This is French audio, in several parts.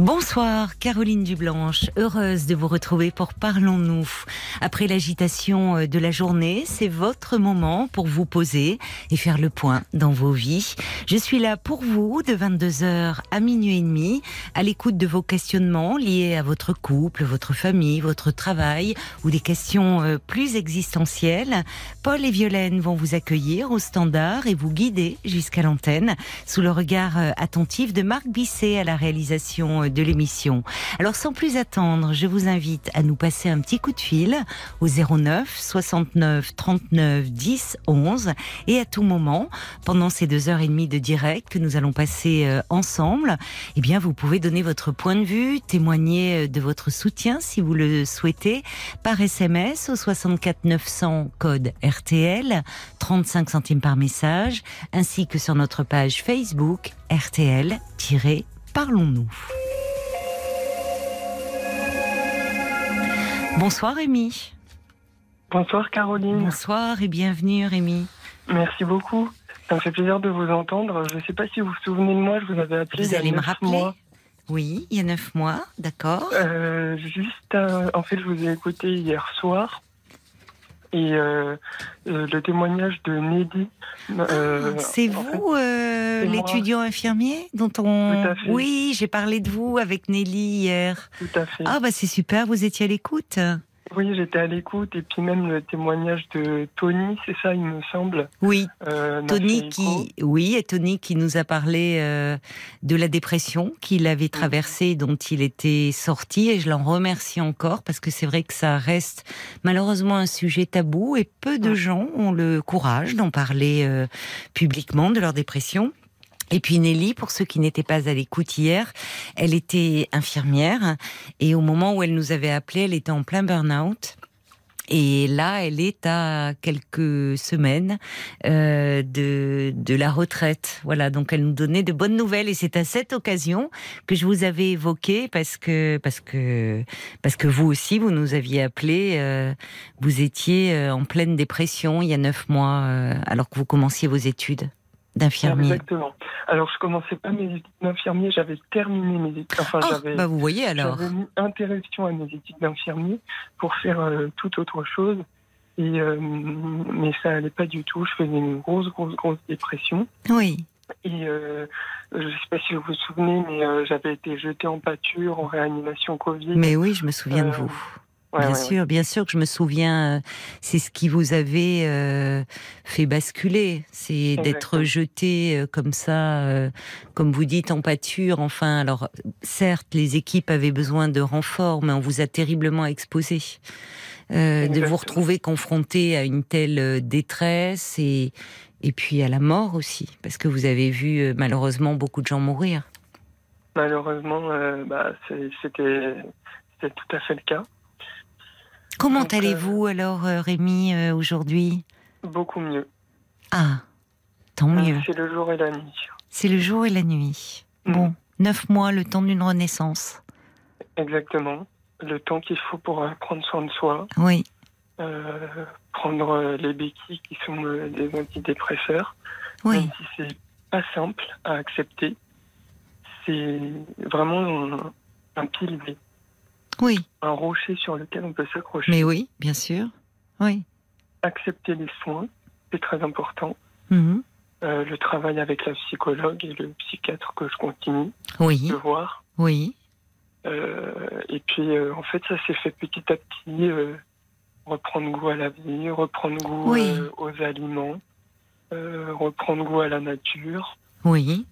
Bonsoir, Caroline Dublanche. Heureuse de vous retrouver pour Parlons-nous. Après l'agitation euh, de la journée, c'est votre moment pour vous poser et faire le point dans vos vies. Je suis là pour vous de 22h à minuit et demi, à l'écoute de vos questionnements liés à votre couple, votre famille, votre travail ou des questions euh, plus existentielles. Paul et Violaine vont vous accueillir au standard et vous guider jusqu'à l'antenne sous le regard euh, attentif de Marc Bisset à la réalisation de l'émission. Alors sans plus attendre, je vous invite à nous passer un petit coup de fil au 09 69 39 10 11 et à tout moment, pendant ces deux heures et demie de direct que nous allons passer euh, ensemble, eh bien vous pouvez donner votre point de vue, témoigner euh, de votre soutien si vous le souhaitez par SMS au 64 900 code RTL, 35 centimes par message, ainsi que sur notre page Facebook RTL-Parlons-nous. Bonsoir Rémi. Bonsoir Caroline. Bonsoir et bienvenue Rémi. Merci beaucoup. Ça me fait plaisir de vous entendre. Je ne sais pas si vous vous souvenez de moi, je vous avais appelé. Vous il y a allez me neuf rappeler mois. Oui, il y a neuf mois, d'accord. Euh, juste, euh, en fait, je vous ai écouté hier soir. Et euh, euh, le témoignage de Nelly. euh, Ah, C'est vous, euh, l'étudiant infirmier dont on. Tout à fait. Oui, j'ai parlé de vous avec Nelly hier. tout à fait. Ah bah c'est super, vous étiez à l'écoute. Oui, j'étais à l'écoute. Et puis même le témoignage de Tony, c'est ça, il me semble. Oui, euh, Tony qui, oui, et Tony qui nous a parlé euh, de la dépression qu'il avait traversée, dont il était sorti, et je l'en remercie encore parce que c'est vrai que ça reste malheureusement un sujet tabou et peu de gens ont le courage d'en parler euh, publiquement de leur dépression. Et puis Nelly, pour ceux qui n'étaient pas à l'écoute hier, elle était infirmière et au moment où elle nous avait appelé, elle était en plein burn-out. Et là, elle est à quelques semaines euh, de, de la retraite. Voilà, donc elle nous donnait de bonnes nouvelles et c'est à cette occasion que je vous avais évoqué parce que parce que parce que vous aussi vous nous aviez appelé. euh, vous étiez euh, en pleine dépression il y a neuf mois euh, alors que vous commenciez vos études d'infirmier. Exactement. Alors, je commençais pas mes études d'infirmier, j'avais terminé mes études. Enfin, Ah, j'avais. bah vous voyez alors. J'avais mis interruption à mes études d'infirmier pour faire euh, toute autre chose. Et, euh, mais ça allait pas du tout. Je faisais une grosse, grosse, grosse dépression. Oui. Et euh, je sais pas si vous vous souvenez, mais euh, j'avais été jetée en pâture, en réanimation Covid. Mais oui, je me souviens de vous. Ouais, bien ouais, sûr, bien sûr que je me souviens. euh, C'est ce qui vous avait euh, fait basculer, c'est d'être jeté euh, comme ça, euh, comme vous dites, en pâture. Enfin, alors certes, les équipes avaient besoin de renforts, mais on vous a terriblement exposé. De vous retrouver confronté à une telle détresse et et puis à la mort aussi, parce que vous avez vu malheureusement beaucoup de gens mourir. Malheureusement, bah, c'était tout à fait le cas. Comment euh, allez-vous alors, euh, Rémi, euh, aujourd'hui? Beaucoup mieux. Ah, tant mieux. C'est le jour et la nuit. C'est le jour et la nuit. Mm. Bon, neuf mois, le temps d'une renaissance. Exactement. Le temps qu'il faut pour prendre soin de soi. Oui, euh, prendre les béquilles qui sont des antidépresseurs, oui, même si c'est pas simple à accepter, c'est vraiment un, un pilier, oui. un rocher sur lequel on peut s'accrocher. Mais oui, bien sûr. Oui. Accepter les soins, c'est très important. Mhm. Euh, le travail avec la psychologue et le psychiatre que je continue Oui, de voir. oui. Euh, et puis, euh, en fait, ça s'est fait petit à petit. reprendre goût à la vie, reprendre goût Oui. aux aliments, reprendre goût à la nature, Oui,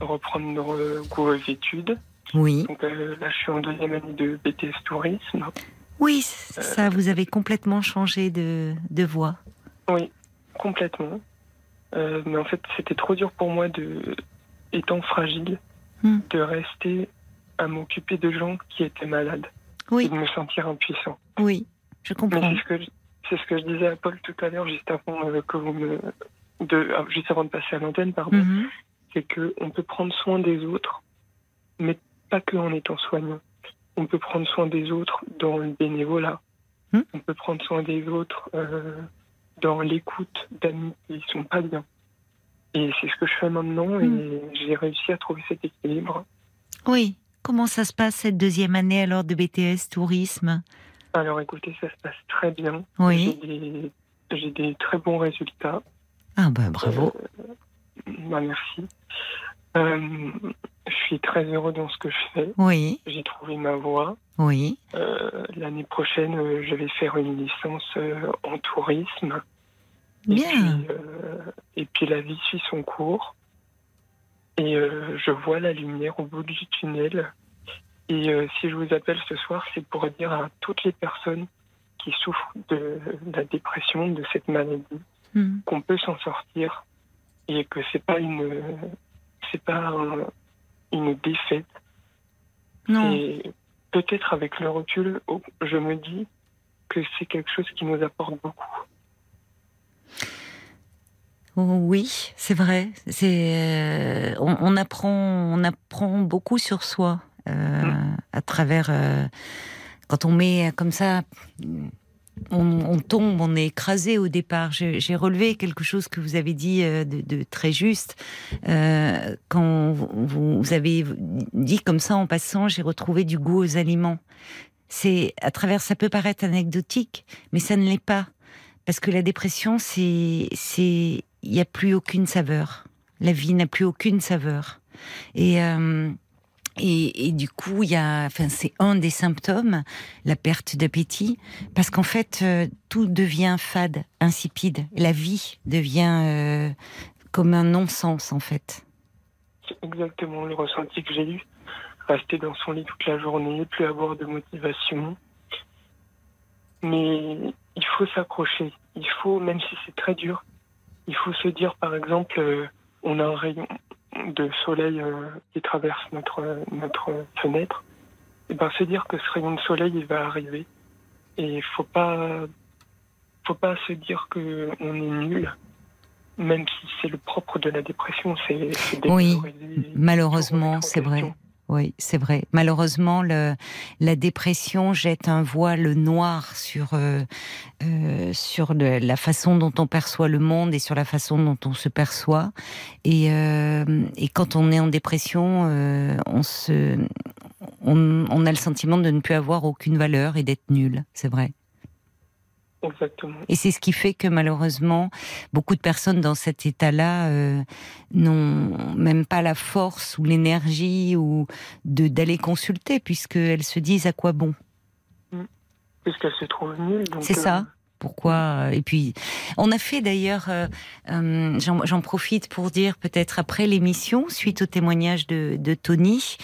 reprendre goût aux études. Oui. Donc euh, là, je suis en deuxième année de BTS Tourisme. Oui, c- ça, vous avez complètement changé de, de voie. Oui, complètement. Euh, mais en fait, c'était trop dur pour moi, de, étant fragile, Hmm. de rester à m'occuper de gens qui étaient malades et Oui, de me sentir impuissant. oui, je comprends. c'est ce que je, c'est ce que je disais à Paul tout à l'heure, juste avant euh, que vous me, de, ah, juste avant de passer à l'antenne, pardon. Mhm. c'est que on peut prendre soin des autres, mais pas que en étant soignant. On peut prendre soin des autres dans le bénévolat. Hmm. On peut prendre soin des autres euh, dans l'écoute d'amis qui sont pas bien. Et c'est ce que je fais maintenant et j'ai réussi à trouver cet équilibre. Oui. Comment ça se passe cette deuxième année alors de BTS tourisme? Alors écoutez, ça se passe très bien. Oui. J'ai des, très bons résultats. Ah bah bravo. Bah, merci. Euh, je suis très heureux dans ce que je fais. Oui, J'ai trouvé ma voie. oui. Euh, L'année prochaine, euh, je vais faire une licence euh, en tourisme. Et Bien. puis, et puis la vie suit son cours. Et je vois la lumière au bout du tunnel. Et si je vous appelle ce soir, c'est pour dire à toutes les personnes qui souffrent de la dépression, de cette maladie, Hmm. qu'on peut s'en sortir et que c'est pas une c'est pas un- une défaite. Non. Et peut-être avec le recul, oh, je me dis que c'est quelque chose qui nous apporte beaucoup. Oui, c'est vrai. C'est euh, on, on apprend, on apprend beaucoup sur soi euh, à travers euh, quand on met comme ça. On, tombe, on est écrasé au départ. J'ai relevé quelque chose que vous avez dit euh, de, très juste euh, quand vous, avez dit comme ça en passant. J'ai retrouvé du goût aux aliments. C'est à travers. Ça peut paraître anecdotique, mais ça ne l'est pas parce que la dépression, c'est il n'y a plus aucune saveur. La vie n'a plus aucune saveur. Et, euh, et, du coup, il y a, enfin, c'est un des symptômes, la perte d'appétit, parce qu'en fait, euh, tout devient fade, insipide. La vie devient euh, comme un non-sens, en fait. C'est exactement le ressenti que j'ai eu. Rester dans son lit toute la journée, plus avoir de motivation. Mais il faut s'accrocher. Il faut, même si c'est très dur, il faut se dire, par exemple, euh, on a un rayon de soleil euh, qui traverse notre, notre fenêtre. Et ben se dire que ce rayon de soleil, il va arriver. Et il faut pas, faut pas se dire que on est nul. Même si c'est le propre de la dépression, c'est c'est Oui, Malheureusement, c'est vrai. Oui, c'est vrai. Malheureusement, la dépression jette un voile noir sur euh, euh, sur la façon dont on perçoit le monde et sur la façon dont on se perçoit. Et, euh, quand on est en dépression, on se on a le sentiment de ne plus avoir aucune valeur et d'être nul. C'est vrai. Exactement. Et c'est ce qui fait que malheureusement, beaucoup de personnes dans cet état-là euh, n'ont même pas la force ou l'énergie ou de d'aller consulter puisqu'elles se disent à quoi bon? Puisqu'elle se trouve nulle. donc, C'est euh, ça. Pourquoi euh, Et puis, on a fait d'ailleurs, euh, euh, j'en profite pour dire peut-être après l'émission, suite au témoignage de, de Tony,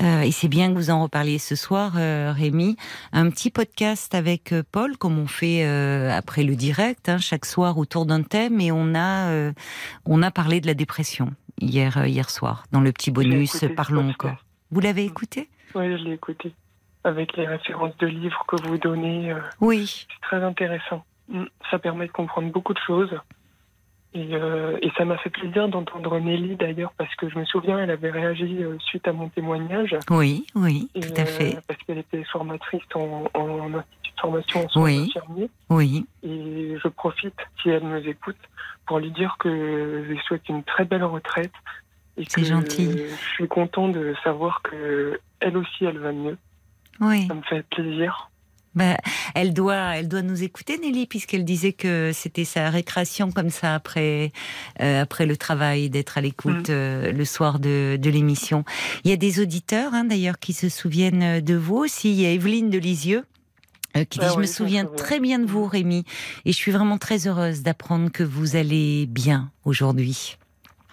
euh, et c'est bien que vous en reparliez ce soir, Rémi, un petit podcast avec Paul, comme on fait après le direct, hein, chaque soir autour d'un thème, et on a, on a parlé de la dépression hier, hier soir, dans le petit bonus écouté, Parlons encore. Vous l'avez écouté? Oui, je l'ai écouté. Avec les références de livres que vous donnez, euh, Oui. c'est très intéressant. Mm, Ça permet de comprendre beaucoup de choses. Et, euh, et ça m'a fait plaisir d'entendre Nelly d'ailleurs, parce que je me souviens, elle avait réagi euh, suite à mon témoignage. Oui, oui, Et, tout à fait. euh, parce qu'elle était formatrice en, en institut de formation en soins Oui. infirmiers. Oui, Et je profite, si elle nous écoute, pour lui dire que je lui souhaite une très belle retraite. Et C'est gentil. Je suis content de savoir que elle aussi, elle va mieux. Oui. Ça me fait plaisir. Ben, elle doit, elle doit nous écouter, Nelly, puisqu'elle disait que c'était sa récréation comme ça après, euh, après le travail, d'être à l'écoute Mm. euh, le soir de, de l'émission. Il y a des auditeurs, hein, d'ailleurs, qui se souviennent de vous aussi. Il y a Evelyne de Lisieux. euh, qui dit, Ah je me oui, je me souviens très bien de vous, Rémi, et je suis vraiment très heureuse d'apprendre que vous allez bien aujourd'hui.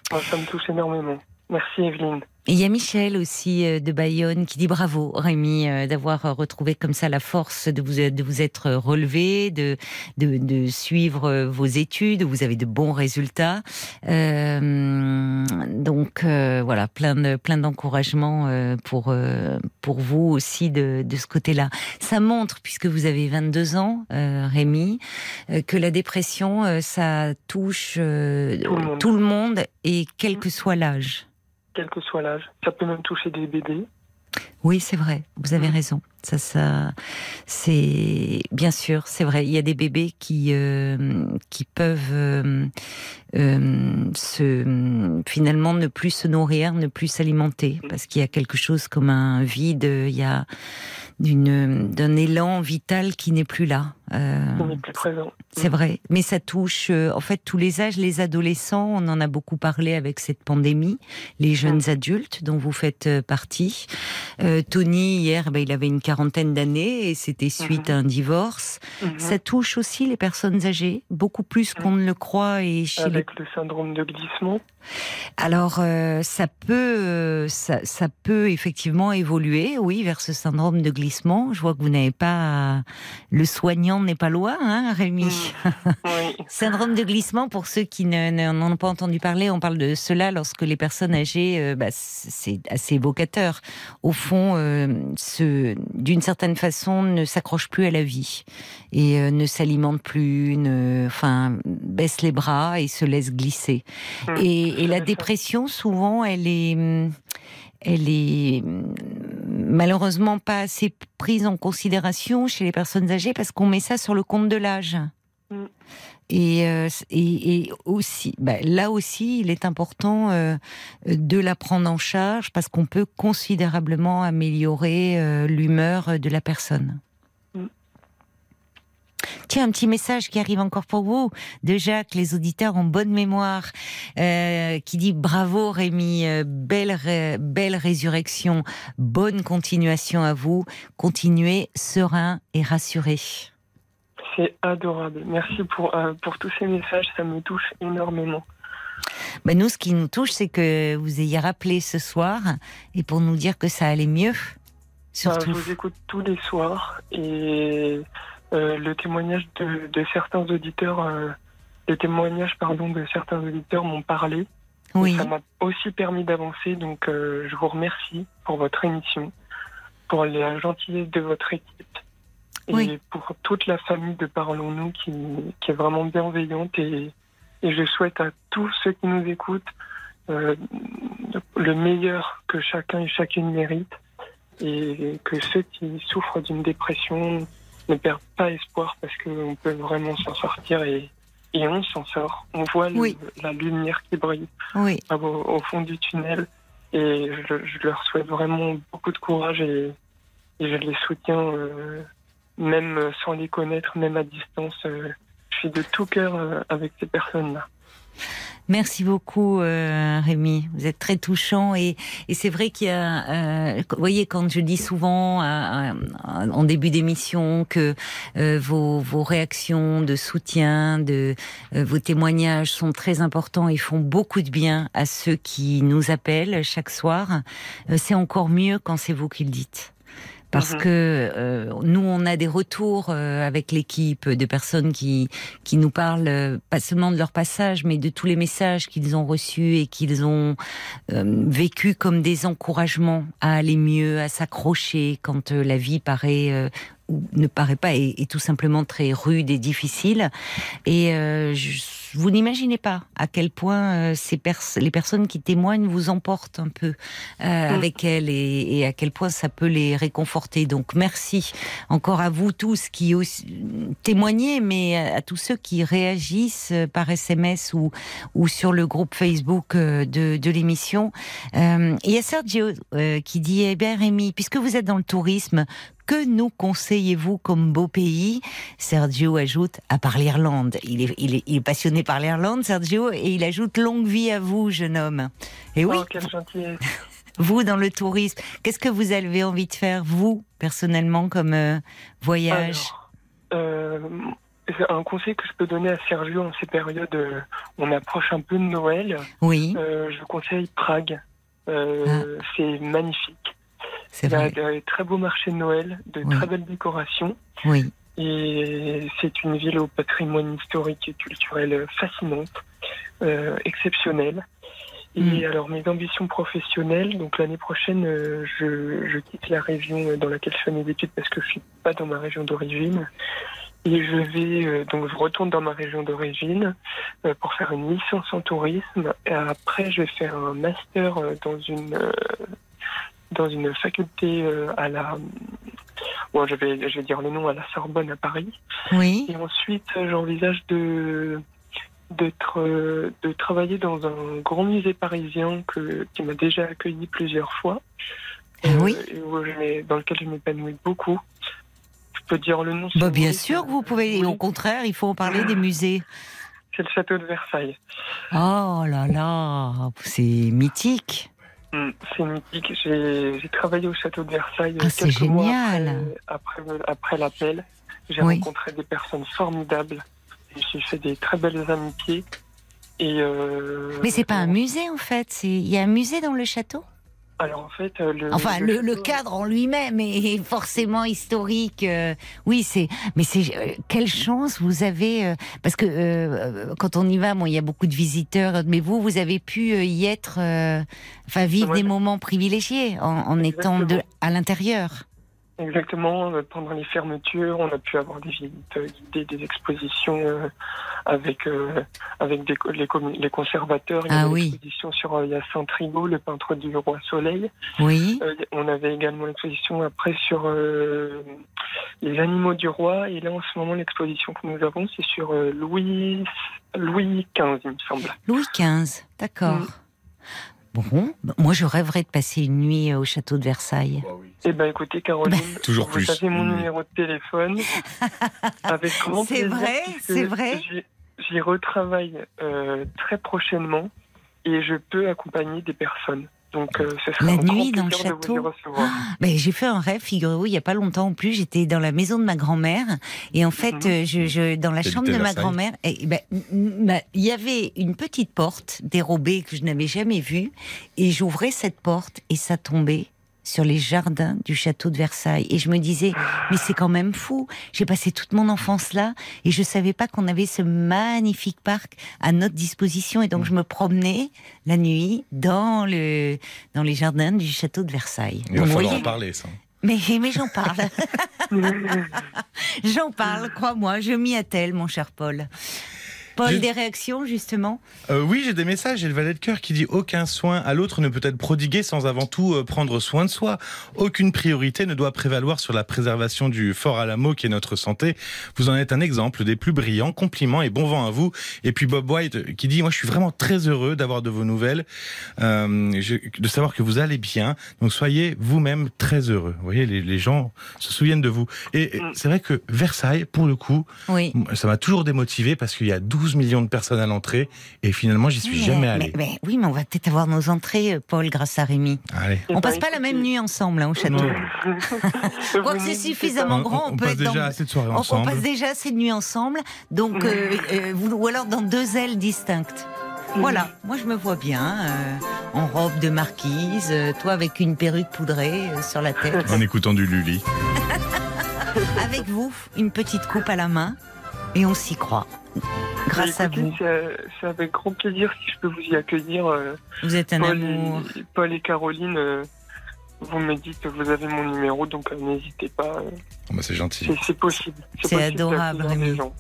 Ça me touche énormément. Merci Evelyne. Et il y a Michel aussi euh, de Bayonne qui dit bravo Rémi euh, d'avoir retrouvé comme ça la force de vous de vous être relevé, de de, de suivre vos études. Vous avez de bons résultats. Euh, donc euh, voilà, plein de plein d'encouragements euh, pour pour vous aussi de de ce côté-là. Ça montre puisque vous avez 22 ans, Rémi, que la dépression ça touche tout le monde et quel que soit l'âge quel que soit l'âge. Ça peut même toucher des bébés. Oui, c'est vrai. Vous avez raison. Ça, ça, c'est bien sûr, c'est vrai. Il y a des bébés qui euh, qui peuvent euh, euh, se finalement ne plus se nourrir, ne plus s'alimenter, parce qu'il y a quelque chose comme un vide. Il y a d'une d'un élan vital qui n'est plus là. Euh, plus présent. C'est vrai, mais ça touche euh, en fait tous les âges, les adolescents. On en a beaucoup parlé avec cette pandémie, les jeunes adultes dont vous faites euh, partie. Euh, Tony hier, ben, il avait une quarantaine d'années et c'était suite mm-hmm. à un divorce. Mm-hmm. Ça touche aussi les personnes âgées, beaucoup plus qu'on ne le croit. Et chez avec le syndrome de glissement. Alors ça peut, ça, ça peut effectivement évoluer, oui, vers ce syndrome de glissement je vois que vous n'avez pas le soignant n'est pas loin, hein, Rémi. Mm. Syndrome de glissement pour ceux qui n'en ont pas entendu parler. On parle de cela lorsque les personnes âgées, euh, bah, c'est assez évocateur. Au fond, euh, d'une certaine façon, ne s'accrochent plus à la vie et euh, ne s'alimentent plus, ne, enfin, baissent les bras et se laissent glisser. Mm. Et, et la dépression, souvent, elle est elle est mm, malheureusement pas assez prise en considération chez les personnes âgées parce qu'on met ça sur le compte de l'âge. Mm. Euh, et, et, aussi, bah, là aussi, il est important euh, de la prendre en charge parce qu'on peut considérablement améliorer euh, l'humeur de la personne. Tiens, un petit message qui arrive encore pour vous de Jacques, les auditeurs ont bonne mémoire, euh, qui dit bravo Rémi, euh, belle, belle résurrection, bonne continuation à vous, continuez serein et rassuré. C'est adorable. Merci pour, euh, pour tous ces messages, ça me touche énormément. Ben nous, ce qui nous touche, c'est que vous ayez rappelé ce soir et pour nous dire que ça allait mieux. Surtout. je vous écoute tous les soirs et euh, le témoignage de, certains auditeurs, euh, les témoignages pardon de certains auditeurs m'ont parlé. Oui. Ça m'a aussi permis d'avancer, donc euh, je vous remercie pour votre émission, pour la gentillesse de votre équipe et pour toute la famille de Parlons-nous qui, qui, est vraiment bienveillante et, et, je souhaite à tous ceux qui nous écoutent le meilleur que chacun et chacune mérite et que ceux qui souffrent d'une dépression ne perd pas espoir parce qu'on peut vraiment s'en sortir et, et on s'en sort. On voit la lumière qui brille au, fond du tunnel et je, leur souhaite vraiment beaucoup de courage et, et je les soutiens euh, même sans les connaître, même à distance. Euh, je suis de tout cœur euh, avec ces personnes-là. Merci beaucoup, euh, Rémi. Vous êtes très touchant et, et c'est vrai qu'il y a, euh, vous voyez, quand je dis souvent euh, en début d'émission que euh, vos, vos réactions de soutien, de vos témoignages sont très importants et font beaucoup de bien à ceux qui nous appellent chaque soir, c'est encore mieux quand c'est vous qui le dites parce mhm. que euh, nous on a des retours euh, avec l'équipe de personnes qui qui nous parlent euh, pas seulement de leur passage mais de tous les messages qu'ils ont reçus et qu'ils ont vécu comme des encouragements à aller mieux, à s'accrocher quand la vie paraît ou ne paraît pas est, tout simplement très rude et difficile et je vous n'imaginez pas à quel point euh, ces les personnes qui témoignent vous emportent un peu euh, mm. avec elles et, à quel point ça peut les réconforter. Donc merci encore à vous tous qui témoignez, mais à, tous ceux qui réagissent par SMS ou, ou sur le groupe Facebook euh, de, de l'émission. il y a Sergio qui dit, eh bien Rémi, puisque vous êtes dans le tourisme, que nous conseillez-vous comme beau pays Sergio ajoute, à part l'Irlande. Il est, il, est, passionné par l'Irlande, Sergio, et il ajoute longue vie à vous, jeune homme. Et oui. Oh, vous, dans le tourisme, qu'est-ce que vous avez envie de faire, vous, personnellement, comme euh, voyage? Euh, un conseil que je peux donner à Sergio en ces périodes où on approche un peu de Noël. Oui. Euh, je conseille Prague. Euh, C'est magnifique. C'est Il y a vrai. de très beaux marchés de Noël, de Oui. très belles décorations. Oui. Et c'est une ville au patrimoine historique et culturel fascinante, euh, exceptionnelle. Et Mm. alors mes ambitions professionnelles, donc l'année prochaine, euh, je, je quitte la région dans laquelle je fais mes études parce que je suis pas dans ma région d'origine. Et je vais euh, donc je retourne dans ma région d'origine euh, pour faire une licence en tourisme. Et après, je vais faire un master dans une dans une faculté euh, à la bon, je vais je vais dire le nom à la Sorbonne à Paris. Oui. Et ensuite, euh, j'envisage de d'être euh, de travailler dans un grand musée parisien que qui m'a déjà accueilli plusieurs fois. Ah oui. et où je m'ai- dans lequel je m'épanouis beaucoup. Je peux dire le nom. Bah, bien sûr que vous pouvez. Et au contraire, il faut en parler des musées. C'est le château de Versailles. Oh là là, c'est mythique. Mm, C'est mythique. J'ai travaillé au château de Versailles Ah, c'est quelques mois après, après, après l'appel. J'ai Oui. rencontré des personnes formidables. J'ai fait des très belles amitiés. Et euh, Mais c'est pas un musée en fait. Il y a un musée dans le château? Alors en fait, euh, le, Enfin, le, le cadre en lui-même est forcément historique. euh, oui, c'est. Mais c'est euh, quelle chance vous avez euh, parce que euh, quand on y va, bon, il y a beaucoup de visiteurs. Mais vous, vous avez pu euh, y être, euh, enfin, vivre Ouais. des moments privilégiés en, en étant de, à l'intérieur. Exactement. euh, Pendant les fermetures, on a pu avoir des visites euh, des expositions euh, avec avec des, les, conservateurs. Il y Ah avait oui. l'exposition sur Hyacinthe Rigaud, le peintre du roi Soleil. Oui. Euh, on avait également l'exposition après sur euh, les animaux du roi. Et là, en ce moment, l'exposition que nous avons, c'est sur euh, Louis Louis XV, il me semble. Louis XV, d'accord. Mm. Bon, bah, moi je rêverais de passer une nuit euh, au château de Versailles. Eh ben, écoutez, Caroline, Toujours vous plus. avez mon numéro de téléphone. Avec grand C'est vrai, c'est vrai. j'y- J'y retravaille euh, très prochainement et je peux accompagner des personnes. Donc, euh, ce sera La nuit dans le château. Ben, j'ai fait un rêve, figurez-vous, il y a pas longtemps en plus, j'étais dans la maison de ma grand-mère et en fait, Mhm. euh, je, je, dans la chambre de ma grand-mère, eh ben, m- il y avait une petite porte dérobée que je n'avais jamais vue et j'ouvrais cette porte et ça tombait sur les jardins du château de Versailles et je me disais mais c'est quand même fou j'ai passé toute mon enfance là et je savais pas qu'on avait ce magnifique parc à notre disposition et donc je me promenais la nuit dans le dans les jardins du château de Versailles Il va Donc, vous falloir voyez, en parler, ça. mais, mais j'en parle. j'en parle, crois-moi, je m'y attelle, mon cher Paul. Paul, Je- des réactions, justement Euh, oui, j'ai des messages. J'ai le valet de cœur qui dit aucun soin à l'autre ne peut être prodigué sans avant tout euh, prendre soin de soi. Aucune priorité ne doit prévaloir sur la préservation du fort Alamo qui est notre santé. Vous en êtes un exemple des plus brillants. Compliments et bon vent à vous. Et puis Bob White qui dit moi je suis vraiment très heureux d'avoir de vos nouvelles, euh, je- de savoir que vous allez bien. Donc soyez vous-même très heureux. Vous voyez, les, les gens se souviennent de vous. Et, Mm. c'est vrai que Versailles, pour le coup, Oui. ça m'a toujours démotivé parce qu'il y a 12 millions de personnes à l'entrée et finalement j'y suis Mais- jamais mais- allé. mais oui, mais on va peut-être avoir nos entrées, euh, Paul, grâce à Rémi. Allez. On passe pas la même nuit ensemble hein, au château. Je crois que c'est suffisamment On, grand, on on peut passe être déjà dans- assez de soirées On, on ensemble. passe déjà ces nuits ensemble, donc euh, euh, ou alors dans deux ailes distinctes. Voilà, moi je me vois bien euh, en robe de marquise, euh, toi avec une perruque poudrée euh, sur la tête. En écoutant du Lully. avec vous, une petite coupe à la main, et on s'y croit. Grâce à vous. C'est avec grand plaisir si je peux vous y accueillir. euh, Vous êtes un Paul, amour. et, Paul et Caroline, euh, vous me dites que vous avez mon numéro, donc euh, n'hésitez pas. Oh, bah, c'est gentil. c'est- possible. C'est adorable, Rémi. gens.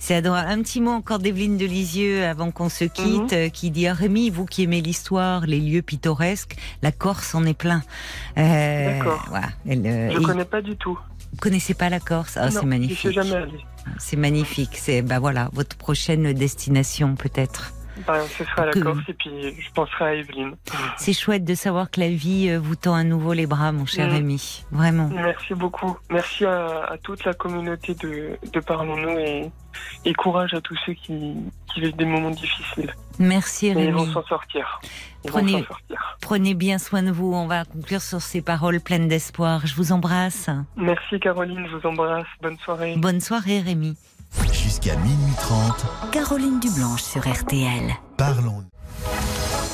C'est adorable. Un petit mot encore d'Evelyne de Lisieux avant qu'on se quitte, Mhm. euh, qui dit à Rémi, vous qui aimez l'histoire, les lieux pittoresques, la Corse en est plein. Euh, D'accord. Voilà. Je et connais pas du tout. Vous connaissez pas la Corse? Ah, c'est magnifique. allé. C'est magnifique. C'est bah voilà votre prochaine destination peut-être. Bah, ce sera la Que- Corse et puis je penserai à Evelyne. C'est chouette de savoir que la vie euh, vous tend à nouveau les bras, mon cher Mhm. Rémi. Vraiment. Merci beaucoup. Merci à, à toute la communauté de, de Parlons-nous et, et courage à tous ceux qui, qui vivent des moments difficiles. Merci Et ils vont Rémi. s'en sortir. Prenez- sortir. Prenez bien soin de vous. On va conclure sur ces paroles pleines d'espoir. Je vous embrasse. Merci Caroline, je vous embrasse. Bonne soirée. Bonne soirée Rémi. Jusqu'à minuit 30, Caroline Dublanche sur RTL. parlons.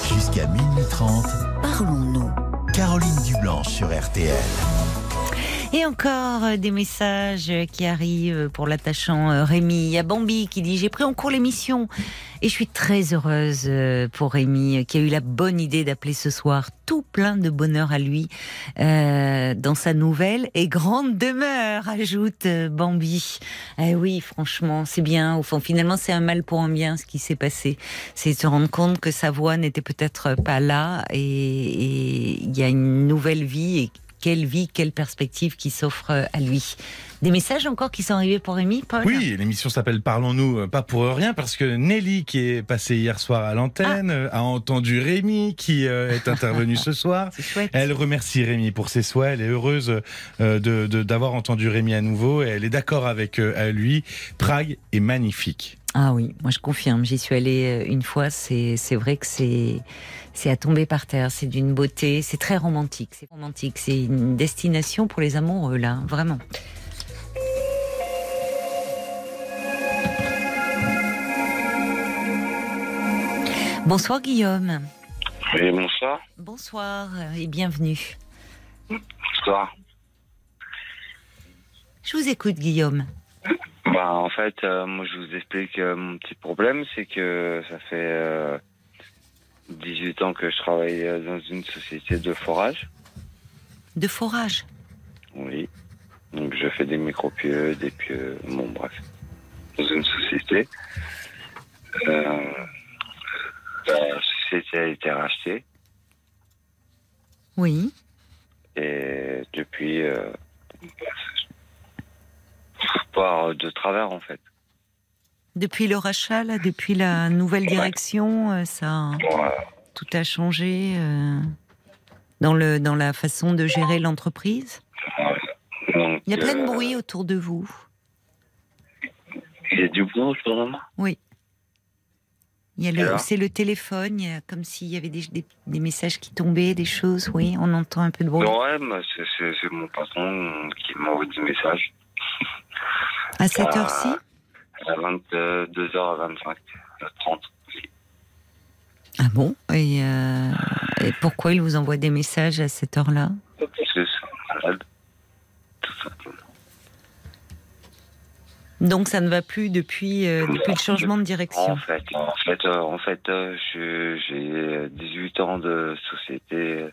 Jusqu'à minuit 30, Parole parlons-nous Caroline Dublanche sur RTL. Et encore euh, des messages qui arrivent pour l'attachant euh, Rémi. Il y a Bambi qui dit J'ai pris en cours l'émission. Et je suis très heureuse euh, pour Rémi qui a eu la bonne idée d'appeler ce soir. Tout plein de bonheur à lui euh, dans sa nouvelle et grande demeure, ajoute Bambi. Eh oui, franchement, c'est bien. Au fond, finalement, c'est un mal pour un bien ce qui s'est passé. C'est se rendre compte que sa voix n'était peut-être pas là et il y a une nouvelle vie quelle vie, quelle perspective qui s'offre à lui. Des messages encore qui sont arrivés pour Rémi, Paul Oui, l'émission s'appelle Parlons-nous, euh, pas pour rien, parce que Nelly, qui est passée hier soir à l'antenne, euh, a entendu Rémi, qui euh, est intervenu ce soir. Elle remercie Rémi pour ses souhaits. Elle est heureuse euh, de de- d'avoir entendu Rémi à nouveau et elle est d'accord avec euh, lui. Prague est magnifique. Ah oui, moi je confirme. J'y suis allée euh, une fois. C'est vrai que c'est c'est à tomber par terre. C'est d'une beauté. C'est très romantique. C'est romantique. C'est une destination pour les amoureux là, vraiment. Bonsoir Guillaume. Oui, bonsoir. Bonsoir et bienvenue. Bonsoir. Je vous écoute Guillaume. Bah, en fait, euh, moi, je vous explique euh, mon petit problème, c'est que ça fait euh, 18 ans que je travaille euh, dans une société de forage. De forage? Oui. Donc, je fais des micropieux, des pieux, bon, bref. Dans une société. Euh, la société a été rachetée Oui. et depuis, euh, par de travers, en fait. Depuis le rachat, là, depuis la nouvelle direction, euh, ça, Voilà. tout a changé euh, dans le dans la façon de gérer l'entreprise. Il y a plein de euh, bruit autour de vous. Il y a du bruit autour de moi Oui. C'est le téléphone, il y a comme s'il y avait des, des, des messages qui tombaient, des choses. Oui, on entend un peu de bruit. Ouais, c'est, mon patron qui m'envoie des messages À cette heure-ci, à 22h25, 30. ah bon? Et, euh, et pourquoi il vous envoie des messages à cette heure-là? Parce que c'est malade, tout simplement. Donc ça ne va plus depuis euh, depuis le changement de direction. En fait, en fait, euh, en fait je, j'ai 18 ans de société.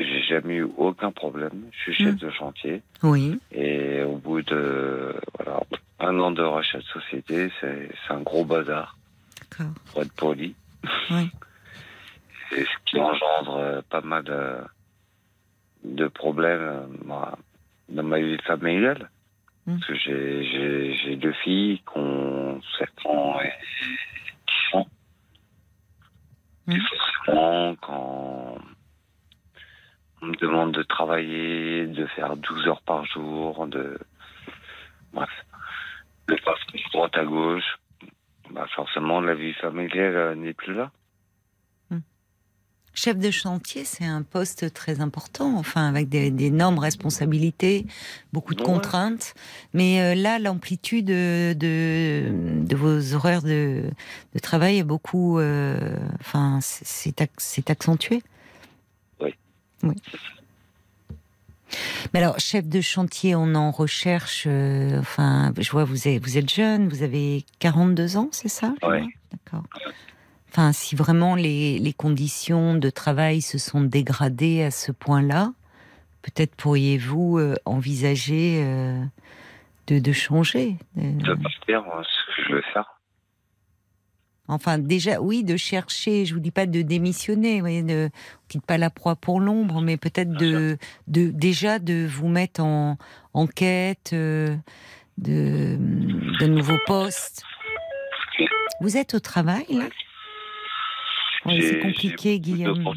J'ai jamais eu aucun problème. Je suis chef Mm. de chantier. Oui. Et au bout de voilà, un an de rachat de société, c'est, un gros bazar, D'accord. pour être poli. Oui. C'est ce qui engendre euh, pas mal de, de problèmes euh, dans ma vie familiale. Mm. Parce que j'ai, deux filles qui ont 7 ans et 10 ans. Mm. Et forcément, quand on me demande de travailler, de faire 12 heures par jour, de. Bref. De passer de droite à gauche, bah forcément, la vie familiale euh, n'est plus là. Chef de chantier, c'est un poste très important, enfin avec d'énormes responsabilités, beaucoup de Ouais. contraintes. Mais euh, là, l'amplitude de, de, de vos horaires de, de travail est beaucoup, euh, enfin, c'est accentué. Oui. Oui. Mais alors, chef de chantier, on en recherche. euh, enfin, je vois vous êtes, vous êtes jeune, vous avez 42 ans, c'est ça vois D'accord. Enfin, si vraiment les, les conditions de travail se sont dégradées à ce point-là, peut-être pourriez-vous euh, envisager euh, de, de changer. de- De partir, euh, ce que je veux faire. Enfin, déjà, oui, de chercher. Je vous dis pas de démissionner, vous voyez, de on quitte pas la proie pour l'ombre, mais peut-être de, de déjà de vous mettre en, en quête euh, de, de nouveaux postes. Vous êtes au travail là? Oui, c'est compliqué, Guillaume. en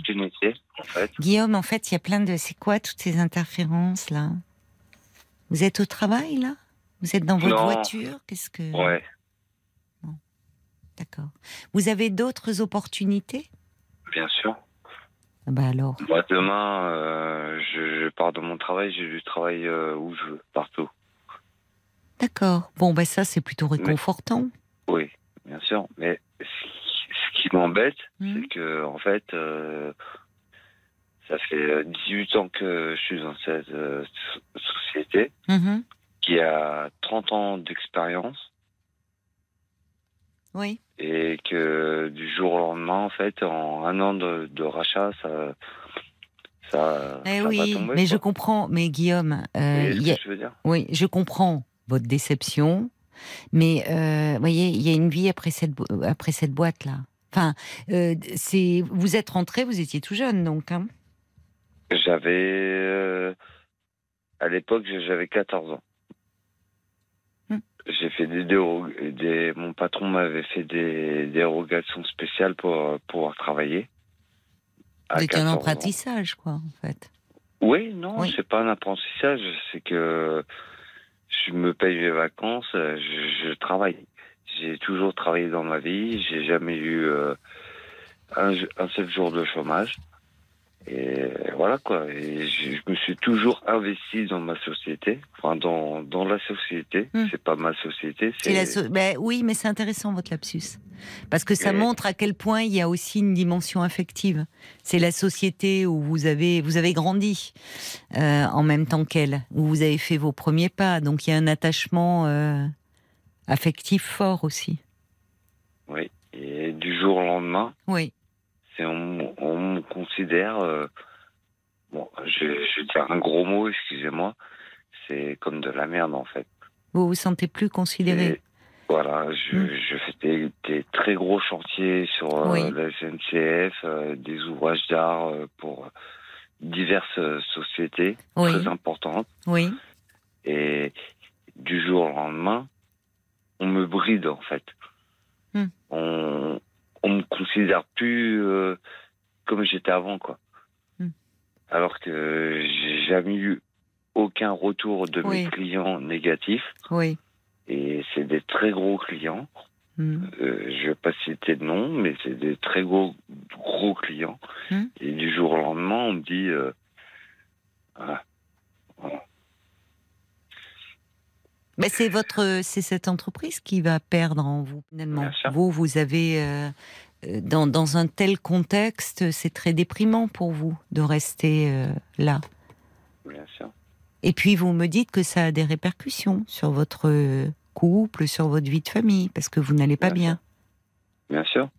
fait. Guillaume, en fait, il y a plein de. C'est quoi toutes ces interférences là? Vous êtes au travail là? Vous êtes dans votre Non. voiture? Qu'est-ce que Ouais, D'accord. Vous avez d'autres opportunités? Bien sûr. Ah Bah alors. Moi, demain, euh, je, je pars de mon travail, j'ai du travail euh, où je veux, partout. D'accord. Bon, bah ça, c'est plutôt réconfortant. Oui, bien sûr. Mais ce qui, m'embête, Hmm. c'est que, en fait, euh, Ça fait euh, 18 ans que je suis dans cette euh, so- société Mhm. qui a 30 ans d'expérience Oui. et que du jour au lendemain, en fait, en un an de, de rachat, ça, ça, Eh ça va oui, tomber, mais je comprends. Mais Guillaume, Vous euh, y a- que je veux dire? Oui, je comprends votre déception. Mais euh, voyez, il y a une vie après cette après cette boîte là. Enfin, euh, c'est vous êtes rentré, vous étiez tout jeune donc. Hein J'avais, euh, à l'époque, j'avais 14 ans. J'ai fait des, mon patron m'avait fait des dérogations spéciales pour pouvoir travailler. étiez un 14 ans. apprentissage quoi en fait. Oui, non, Oui. c'est pas un apprentissage, c'est que je me paye mes vacances, je, je travaille. J'ai toujours travaillé dans ma vie, j'ai jamais eu euh, un, un seul jour de chômage. Et voilà quoi. Et je, je me suis toujours investi dans ma société, enfin dans, dans la société. Hmm. C'est pas ma société, C'est la so- ben oui, mais c'est intéressant votre lapsus parce que ça Et- montre à quel point il y a aussi une dimension affective. C'est la société où vous avez vous avez grandi euh, en même temps qu'elle, où vous avez fait vos premiers pas. Donc il y a un attachement euh, affectif fort aussi. oui. Et du jour au lendemain, Oui. C'est on, on me considère euh, bon je, je vais dire un gros mot excusez-moi c'est comme de la merde en fait Vous vous sentez plus considéré. Et voilà je, Mm. je fais des, des très gros chantiers sur euh, Oui. la SNCF euh, des ouvrages d'art pour diverses sociétés Oui. très importantes Oui. et du jour au lendemain on me bride en fait Mm. on on me considère plus euh, comme j'étais avant quoi Mm. alors que j'ai jamais eu aucun retour de Oui. mes clients négatifs Oui. et c'est des très gros clients Hmm. euh, je vais pas citer de nom mais c'est des très gros gros clients Mm. et du jour au lendemain on me dit euh, voilà. Voilà. Mais c'est votre, c'est cette entreprise qui va perdre en vous finalement. Vous, vous avez euh, euh, dans, dans un tel contexte, c'est très déprimant pour vous de rester euh, là. bien sûr Et puis vous me dites que ça a des répercussions sur votre couple, sur votre vie de famille, parce que vous n'allez pas Bien bien. bien sûr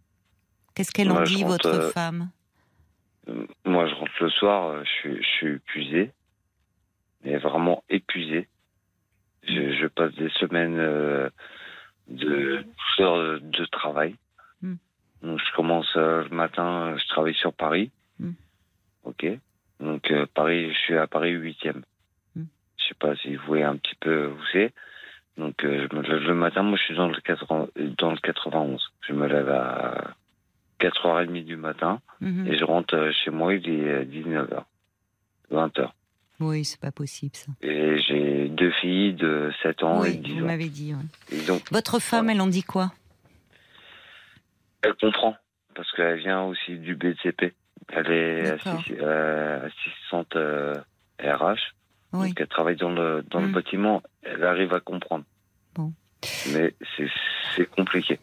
Qu'est-ce qu'elle en dit, rentre, votre euh, femme? Moi, je rentre le soir, je suis, je suis épuisé, mais vraiment épuisé. Je, je passe des semaines euh, de heures de travail. Mm. Donc, je commence euh, le matin, euh, je travaille sur Paris. Mm. Ok. Donc, euh, Paris, je suis à Paris 8e. Mm. Je sais pas si vous voyez un petit peu où c'est. Donc, euh, je me lève le matin, moi, je suis dans le, 80, dans le 91. Je me lève à 4h30 du matin. Mhm. Et je rentre chez moi, il est 19h, 20h. Oui, c'est pas possible ça. Et j'ai deux filles de 7 ans et oui, 10 vous ans. m'avez dit. ouais. Et donc, Votre femme, Voilà. elle en dit quoi? Elle comprend, parce qu'elle vient aussi du BTP. Elle est euh, assistante euh, RH, Oui. donc elle travaille dans le, dans Mm. le bâtiment. Elle arrive à comprendre. Bon. Mais c'est compliqué.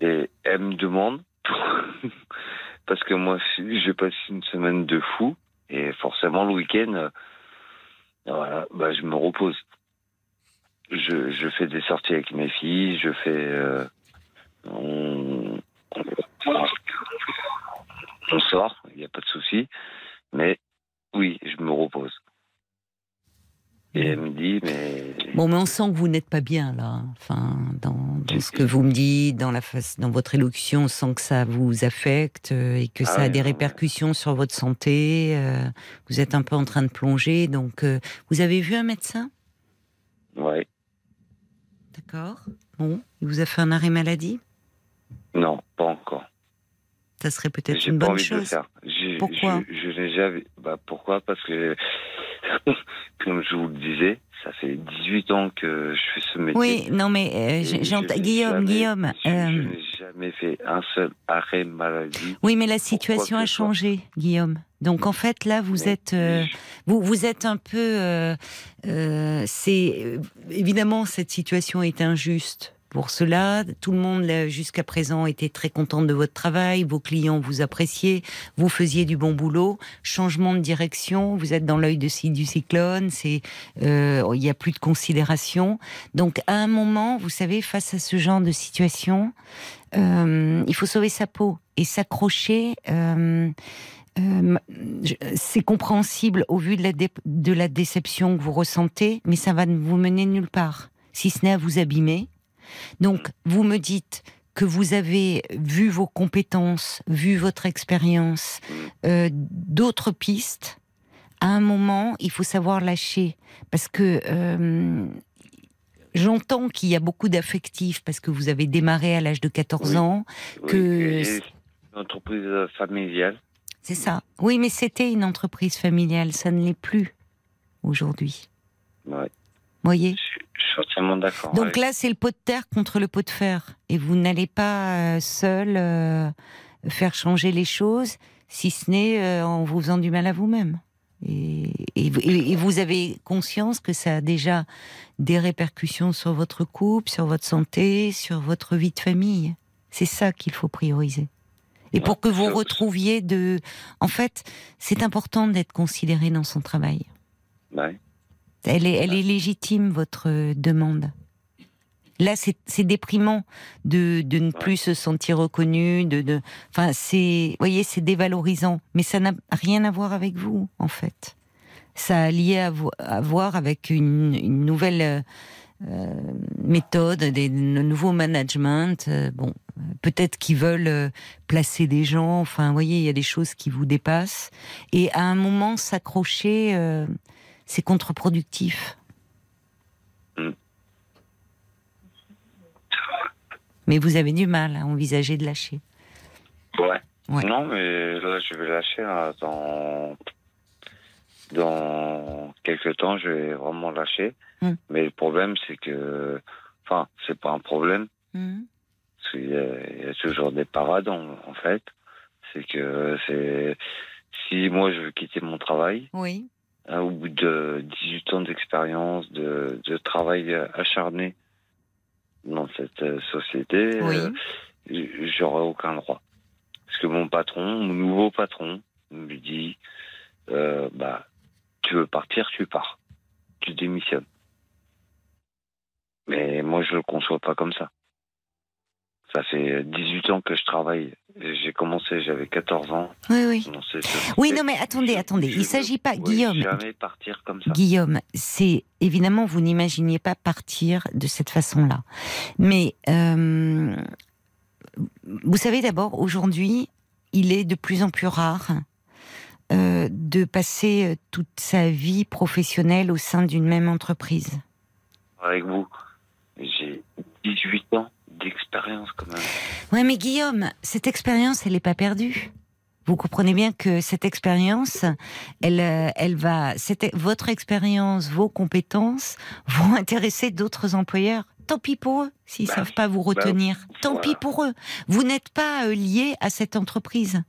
Et elle me demande, parce que moi, j'ai passé une semaine de fou, et forcément, le week-end, euh, voilà, bah, je me repose. Je, fais des sorties avec mes filles, je fais. euh, on, on sort, il n'y a pas de souci, mais oui, je me repose. Et elle me dit, mais. Bon, mais on sent que vous n'êtes pas bien là. Enfin, dans, dans ce que vous me dites, dans la face, dans votre élocution, on sent que ça vous affecte euh, et que Ah ça a des répercussions sur votre santé. euh, vous êtes un peu en train de plonger. Donc, euh, vous avez vu un médecin? Ouais, D'accord. Bon, il vous a fait un arrêt maladie? non, pas encore. Ça serait peut-être une pas bonne envie de le chose. faire. Pourquoi? Je, je n'ai jamais. Bah, pourquoi? Parce que, comme je vous le disais, ça fait 18 ans que je fais ce métier. Oui, non, mais euh, Guillaume, jamais- Guillaume. Je, je euh, n'ai jamais fait un seul arrêt maladie. oui, mais la situation a soit. changé, Guillaume. Donc en fait, là, vous êtes, euh, vous, vous êtes un peu. euh, euh, c'est évidemment cette situation est injuste pour cela. Tout le monde jusqu'à présent était très content de votre travail. Vos clients vous appréciaient. Vous faisiez du bon boulot. Changement de direction. Vous êtes dans l'œil de du cyclone. C'est euh, il n'y a plus de considération. Donc à un moment, vous savez, face à ce genre de situation, euh, il faut sauver sa peau et s'accrocher. Euh, c'est compréhensible au vu de la, de la déception que vous ressentez, mais ça va vous mener nulle part, si ce n'est à vous abîmer. Donc, vous me dites que vous avez vu vos compétences, vu votre expérience, euh, d'autres pistes. À un moment, il faut savoir lâcher, parce que euh, j'entends qu'il y a beaucoup d'affectifs, parce que vous avez démarré à l'âge de 14 ans, que... Une entreprise familiale. C'est ça. Oui, mais c'était une entreprise familiale, ça ne l'est plus aujourd'hui. Ouais. Voyez? Je suis entièrement d'accord. Donc avec- là, c'est le pot de terre contre le pot de fer. Et vous n'allez pas euh, seul euh, faire changer les choses, si ce n'est euh, en vous faisant du mal à vous-même. Et, et- et- et vous avez conscience que ça a déjà des répercussions sur votre couple, sur votre santé, sur votre vie de famille. C'est ça qu'il faut prioriser. Et pour que vous retrouviez de... En fait, c'est important d'être considéré dans son travail. Ouais. Elle est, elle est légitime, votre demande. Là, c'est déprimant de, de ne plus se sentir reconnu. De, de, enfin, c'est, vous voyez, c'est dévalorisant. Mais ça n'a rien à voir avec vous, en fait. Ça a lié à, vo- à voir avec une, une nouvelle euh, euh, méthode, des de nouveaux management. euh, bon, peut-être qu'ils veulent euh, placer des gens. Enfin, vous voyez, il y a des choses qui vous dépassent. Et à un moment, s'accrocher. C'est contre-productif. Mm. Mais vous avez du mal à envisager de lâcher. Ouais. Ouais. Non, mais là, je vais lâcher là, dans dans quelques temps. Je vais vraiment lâcher. Hmm. Mais le problème, c'est que, enfin, c'est pas un problème. Parce qu'il y, a- il y a toujours des parades en, en fait. C'est que c'est si moi je veux quitter mon travail, Oui. Hein, au bout de 18 ans d'expérience, de, de travail acharné dans cette euh, société, Oui. euh, j- j'aurai aucun droit. Parce que mon patron, mon nouveau patron, me dit euh, bah, tu veux partir, tu pars. Tu démissionnes. Mais moi, je le conçois pas comme ça. Ça fait 18 ans que je travaille. J'ai commencé, j'avais 14 ans. Oui, oui. Oui, non, mais attendez, attendez. Il ne s'agit pas, Guillaume. jamais partir comme ça. Guillaume, c'est évidemment vous n'imaginiez pas partir de cette façon-là, mais euh, vous savez d'abord aujourd'hui, il est de plus en plus rare euh, de passer euh, toute sa vie professionnelle au sein d'une même entreprise. Avec vous, j'ai 18 ans d'expérience quand même. Ouais, mais Guillaume, cette expérience, elle n'est pas perdue. Vous comprenez bien que cette expérience, elle, euh, elle va, cette- votre expérience, vos compétences vont intéresser d'autres employeurs. Tant pis pour eux s'ils Bah, savent pas vous bah, retenir. Tant voilà. pis pour eux. Vous n'êtes pas euh, lié à cette entreprise.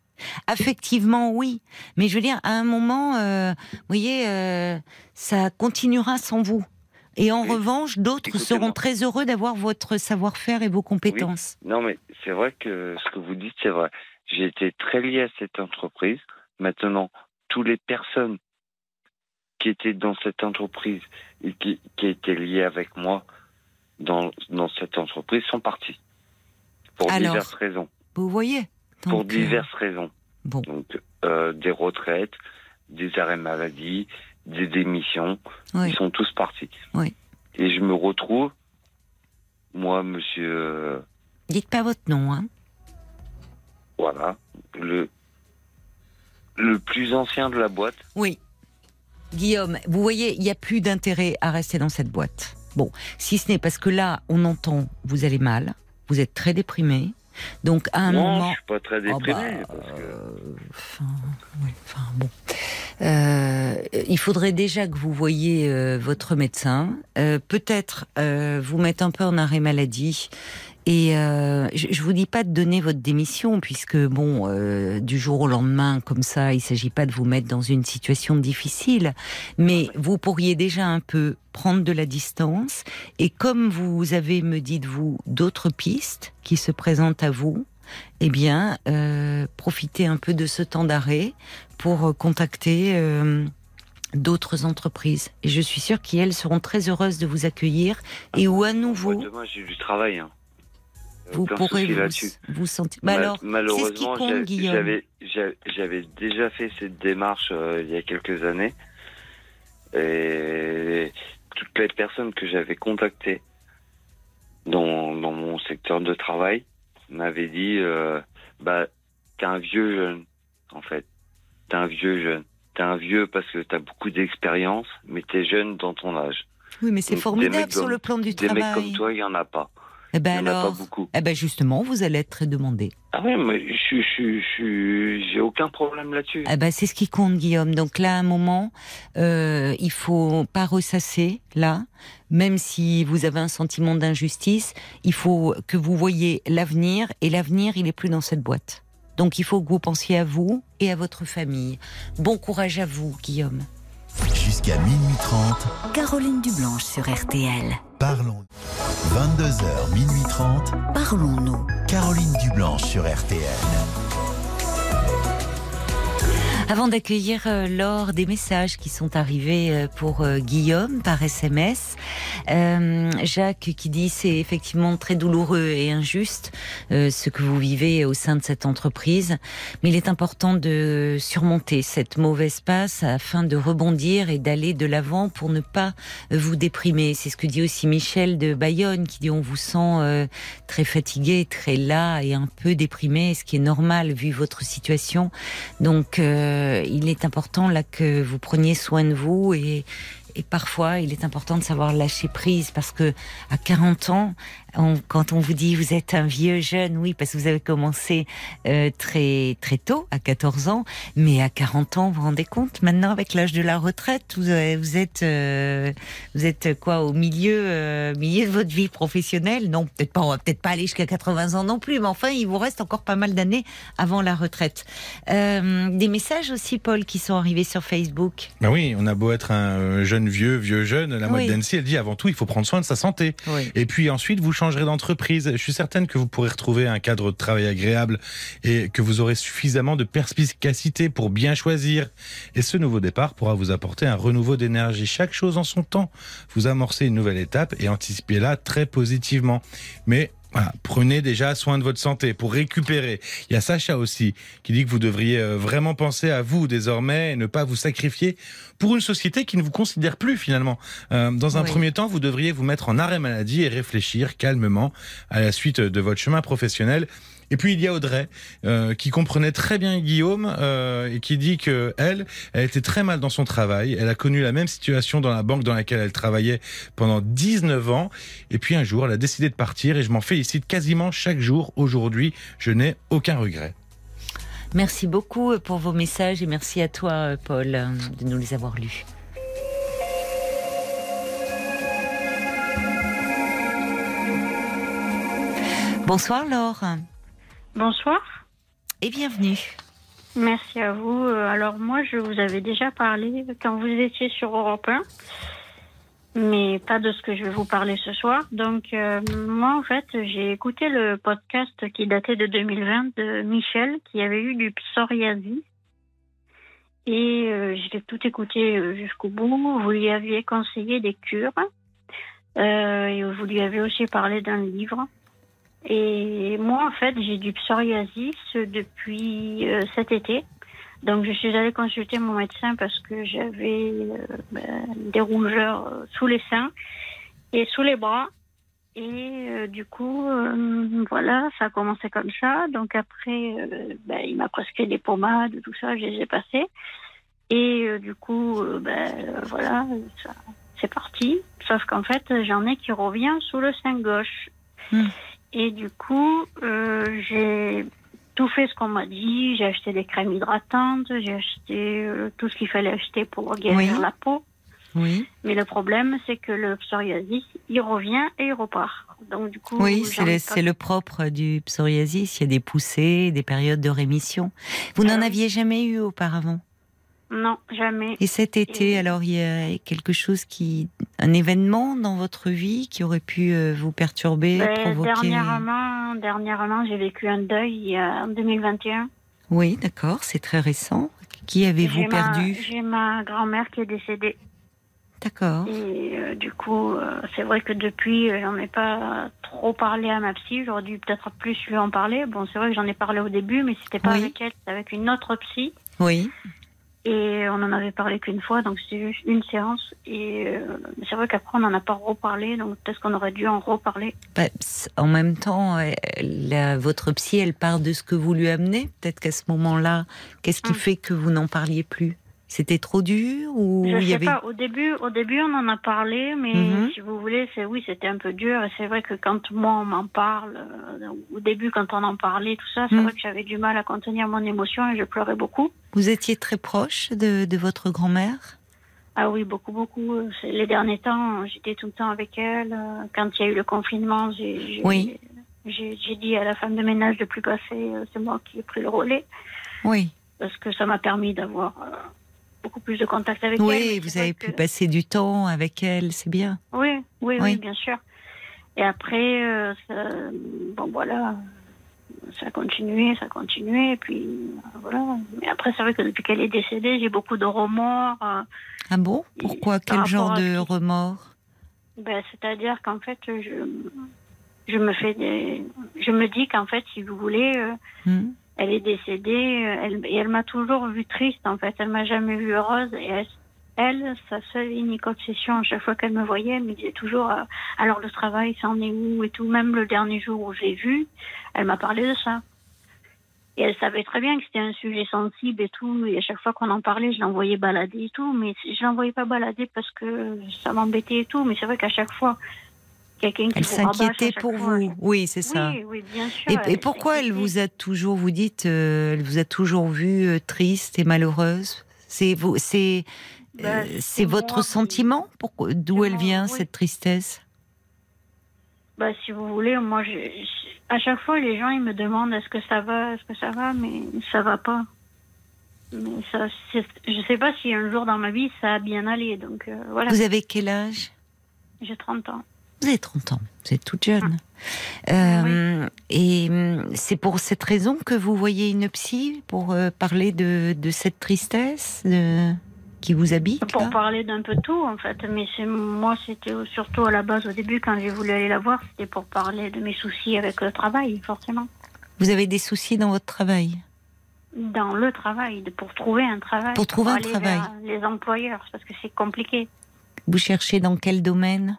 Affectivement, oui, mais je veux dire, à un moment, euh, vous voyez, euh, ça continuera sans vous. Et en Oui. revanche, d'autres seront très heureux d'avoir votre savoir-faire et vos compétences. Non, mais c'est vrai que ce que vous dites, c'est vrai. J'ai été très lié à cette entreprise. Maintenant, toutes les personnes qui étaient dans cette entreprise et qui, qui étaient liées avec moi dans, dans cette entreprise sont parties. Pour Alors, diverses raisons. Vous voyez Pour Donc, euh, diverses raisons. Bon, Donc, euh, des retraites, des arrêts maladie, des démissions. oui. Ils sont tous partis. Oui. Et je me retrouve, moi, monsieur, euh, Dites pas votre nom, hein. voilà, le, le plus ancien de la boîte. Oui. Guillaume, vous voyez, il n'y a plus d'intérêt à rester dans cette boîte. Bon, si ce n'est parce que là, on entend, vous allez mal, vous êtes très déprimé. Donc, à un non, moment. je suis pas très Oh, déprimé. bah, parce que... euh, enfin, oui, enfin, bon. Euh, il faudrait déjà que vous voyiez euh, votre médecin, peut-être vous mettre un peu en arrêt maladie Et euh, je, je vous dis pas de donner votre démission, puisque bon, euh, du jour au lendemain, comme ça, il s'agit pas de vous mettre dans une situation difficile, mais vous pourriez déjà un peu prendre de la distance. Et comme vous avez, me dites-vous, d'autres pistes qui se présentent à vous, eh bien, euh, profitez un peu de ce temps d'arrêt pour contacter euh, d'autres entreprises. Et je suis sûre qu'elles seront très heureuses de vous accueillir et où à nouveau Moi, demain, j'ai du travail. hein. Vous pourrez vous, vous sentir. Alors, malheureusement, j'avais j'a- j'avais déjà fait cette démarche euh, il y a quelques années. Et toutes les personnes que j'avais contactées dans, dans mon secteur de travail m'avaient dit euh, bah, T'es un vieux jeune, en fait. T'es un vieux jeune. T'es un vieux parce que t'as beaucoup d'expérience, mais t'es jeune dans ton âge. Oui, mais c'est formidable sur le plan du Des mecs travail. comme toi, il y en a pas. Eh Il ben y en a alors, pas beaucoup. eh ben justement, vous allez être très demandé. Ah ouais, mais je je- je- j'ai aucun problème là-dessus. Eh ben, c'est ce qui compte, Guillaume. Donc là, à un moment, euh, il faut pas ressasser là, même si vous avez un sentiment d'injustice. Il faut que vous voyez l'avenir, et l'avenir, il est plus dans cette boîte. Donc il faut que vous pensiez à vous et à votre famille. Bon courage à vous, Guillaume. Jusqu'à minuit 30, Caroline Dublanche sur RTL. parlons. 22h, minuit 30, Parlons-nous. Caroline Dublanche sur RTL. Avant d'accueillir euh, Laure, des messages qui sont arrivés euh, pour euh, Guillaume par SMS. Jacques qui dit c'est effectivement très douloureux et injuste ce que vous vivez au sein de cette entreprise, mais il est important de surmonter cette mauvaise passe afin de rebondir et d'aller de l'avant pour ne pas vous déprimer. C'est ce que dit aussi Michel de Bayonne qui dit on vous sent très fatigué, très las et un peu déprimé, ce qui est normal vu votre situation. Donc, il est important là que vous preniez soin de vous et, et parfois, il est important de savoir lâcher prise parce que à 40 ans, on- quand on vous dit vous êtes un vieux jeune, oui, parce que vous avez commencé euh, très très tôt, à 14 ans, mais à 40 ans, vous vous rendez compte maintenant avec l'âge de la retraite, vous, avez- vous êtes euh, vous êtes quoi au milieu euh, milieu de votre vie professionnelle? Non, peut-être pas, on va peut-être pas aller jusqu'à 80 ans non plus, mais enfin, il vous reste encore pas mal d'années avant la retraite. Euh, des messages aussi, Paul, qui sont arrivés sur Facebook. Ben oui, on a beau être un euh, jeune vieux, vieux jeune, la mode Oui. d'Annecy, elle dit avant tout, il faut prendre soin de sa santé. Oui. Et puis ensuite, vous d'entreprise. Je suis certaine que vous pourrez retrouver un cadre de travail agréable et que vous aurez suffisamment de perspicacité pour bien choisir. Et ce nouveau départ pourra vous apporter un renouveau d'énergie. Chaque chose en son temps. Vous amorcez une nouvelle étape et anticipez-la très positivement. Mais voilà, prenez déjà soin de votre santé pour récupérer. Il y a Sacha aussi qui dit que vous devriez euh, vraiment penser à vous désormais et ne pas vous sacrifier pour une société qui ne vous considère plus finalement. Euh, dans un Oui. premier temps, vous devriez vous mettre en arrêt maladie et réfléchir calmement à la suite de votre chemin professionnel. Et puis il y a Audrey euh, qui comprenait très bien Guillaume euh, et qui dit que elle, elle était très mal dans son travail. Elle a connu la même situation dans la banque dans laquelle elle travaillait pendant 19 ans. Et puis un jour, elle a décidé de partir et je m'en félicite quasiment chaque jour. Aujourd'hui, je n'ai aucun regret. Merci beaucoup pour vos messages et merci à toi, Paul, de nous les avoir lus. Bonsoir Laure Bonsoir, et bienvenue. merci à vous. Euh, Alors moi, je vous avais déjà parlé quand vous étiez sur Europe 1, mais pas de ce que je vais vous parler ce soir. Donc euh, moi, en fait, j'ai écouté le podcast qui datait de 2020 de Michel, qui avait eu du psoriasis. Et euh, j'ai tout écouté jusqu'au bout. Vous lui aviez conseillé des cures. Euh, et vous lui avez aussi parlé d'un livre. Et moi, en fait, j'ai du psoriasis depuis euh, cet été. Donc, je suis allée consulter mon médecin parce que j'avais euh, ben, des rougeurs euh, sous les seins et sous les bras. Et du coup, voilà, ça a commencé comme ça. Donc après, ben, il m'a prescrit des pommades, tout ça, je les ai passées. Et du coup, ben, voilà, c'est parti. Sauf qu'en fait, j'en ai qui revient sous le sein gauche. Hmm. Et du coup, euh, j'ai tout fait ce qu'on m'a dit. J'ai acheté des crèmes hydratantes, j'ai acheté euh, tout ce qu'il fallait acheter pour guérir Oui. la peau. Oui. Mais le problème, c'est que le psoriasis, il revient et il repart. Donc du coup, Oui, c'est le, le propre du psoriasis. Il y a des poussées, des périodes de rémission. Vous n'en Alors- aviez jamais eu auparavant? Non, jamais. Et cet été, Et- alors, il y a quelque chose qui, un événement dans votre vie qui aurait pu euh, vous perturber, Ben, provoquer. dernièrement, dernièrement, j'ai vécu un deuil en 2021. Oui, d'accord, c'est très récent. Qui avez-vous perdu J'ai ma grand-mère qui est décédée. D'accord. Et euh, du coup, euh, c'est vrai que depuis, euh, j'en ai pas trop parlé à ma psy. J'aurais dû peut-être plus lui en parler. Bon, c'est vrai que j'en ai parlé au début, mais c'était pas Oui. avec elle, c'était avec une autre psy. Oui. Et on en avait parlé qu'une fois, donc c'était juste une séance. Et euh, c'est vrai qu'après, on n'en a pas reparlé, donc peut-être qu'on aurait dû en reparler. Bah, en même temps, euh, la- votre psy, elle part de ce que vous lui amenez. Peut-être qu'à ce moment-là, qu'est-ce qui Mm. fait que vous n'en parliez plus? C'était trop dur ou Je il y sais avait pas. Au début, au début, on en a parlé, mais Mhm. si vous voulez, c'est oui, c'était un peu dur. Et c'est vrai que quand moi on m'en parle, euh, au début, quand on en parlait, tout ça, c'est Mhm. vrai que j'avais du mal à contenir mon émotion et je pleurais beaucoup. Vous étiez très proche de, de votre grand-mère? Ah oui, beaucoup, beaucoup. Les derniers temps, j'étais tout le temps avec elle. Quand il y a eu le confinement, j'ai Oui. dit à la femme de ménage de plus passer. euh, C'est moi qui ai pris le relais Oui. parce que ça m'a permis d'avoir euh, beaucoup plus de contact avec elle. Oui, vous avez pu que- passer du temps avec elle, c'est bien. Oui, oui, oui, Oui. bien sûr. Et après, euh, ça- bon voilà, ça a continué, ça a continué, et puis voilà. Mais après, c'est vrai que depuis qu'elle est décédée, j'ai beaucoup de remords. euh, Ah bon? Pourquoi? Quel genre à de remords? Ben, c'est-à-dire qu'en fait, je, je me fais des, je me dis qu'en fait, si vous voulez, euh, Hmm elle est décédée, euh, elle, et elle m'a toujours vue triste. En fait, elle m'a jamais vue heureuse, et elle, elle, sa seule unique obsession, à chaque fois qu'elle me voyait, elle me disait toujours, euh, alors le travail, ça en est où et tout. Même le dernier jour où j'ai vu, elle m'a parlé de ça. Et elle savait très bien que c'était un sujet sensible et tout. Et à chaque fois qu'on en parlait, je l'envoyais balader et tout. Mais je l'envoyais pas balader parce que ça m'embêtait et tout. Mais c'est vrai qu'à chaque fois, quelqu'un qui Elle s'inquiétait pour fois, vous. Oui, c'est ça. Oui, oui, bien sûr. Et, et pourquoi elle vous a toujours, vous dites, euh, elle vous a toujours vue euh, triste et malheureuse? C'est vous, c'est, Bah, euh, c'est c'est votre sentiment? D'où elle moi, vient oui. cette tristesse? Bah, si vous voulez, moi, je, je- à chaque fois, les gens, ils me demandent est-ce que ça va, est-ce que ça va, mais ça va pas. Mais ça, je sais pas si un jour dans ma vie, ça a bien allé. Donc, euh, voilà. Vous avez quel âge? J'ai 30 ans. Vous avez 30 ans, vous êtes toute Ah. jeune. Euh, Et hum, c'est pour cette raison que vous voyez une psy pour euh, parler de, de cette tristesse de- qui vous habite Pour parler d'un peu tout, en fait. Mais moi, c'était surtout à la base, au début, quand j'ai voulu aller la voir, c'était pour parler de mes soucis avec le travail, forcément. Vous avez des soucis dans votre travail? Dans le travail, pour trouver un travail. Pour trouver un aller travail. vers Les employeurs, parce que c'est compliqué. Vous cherchez dans quel domaine?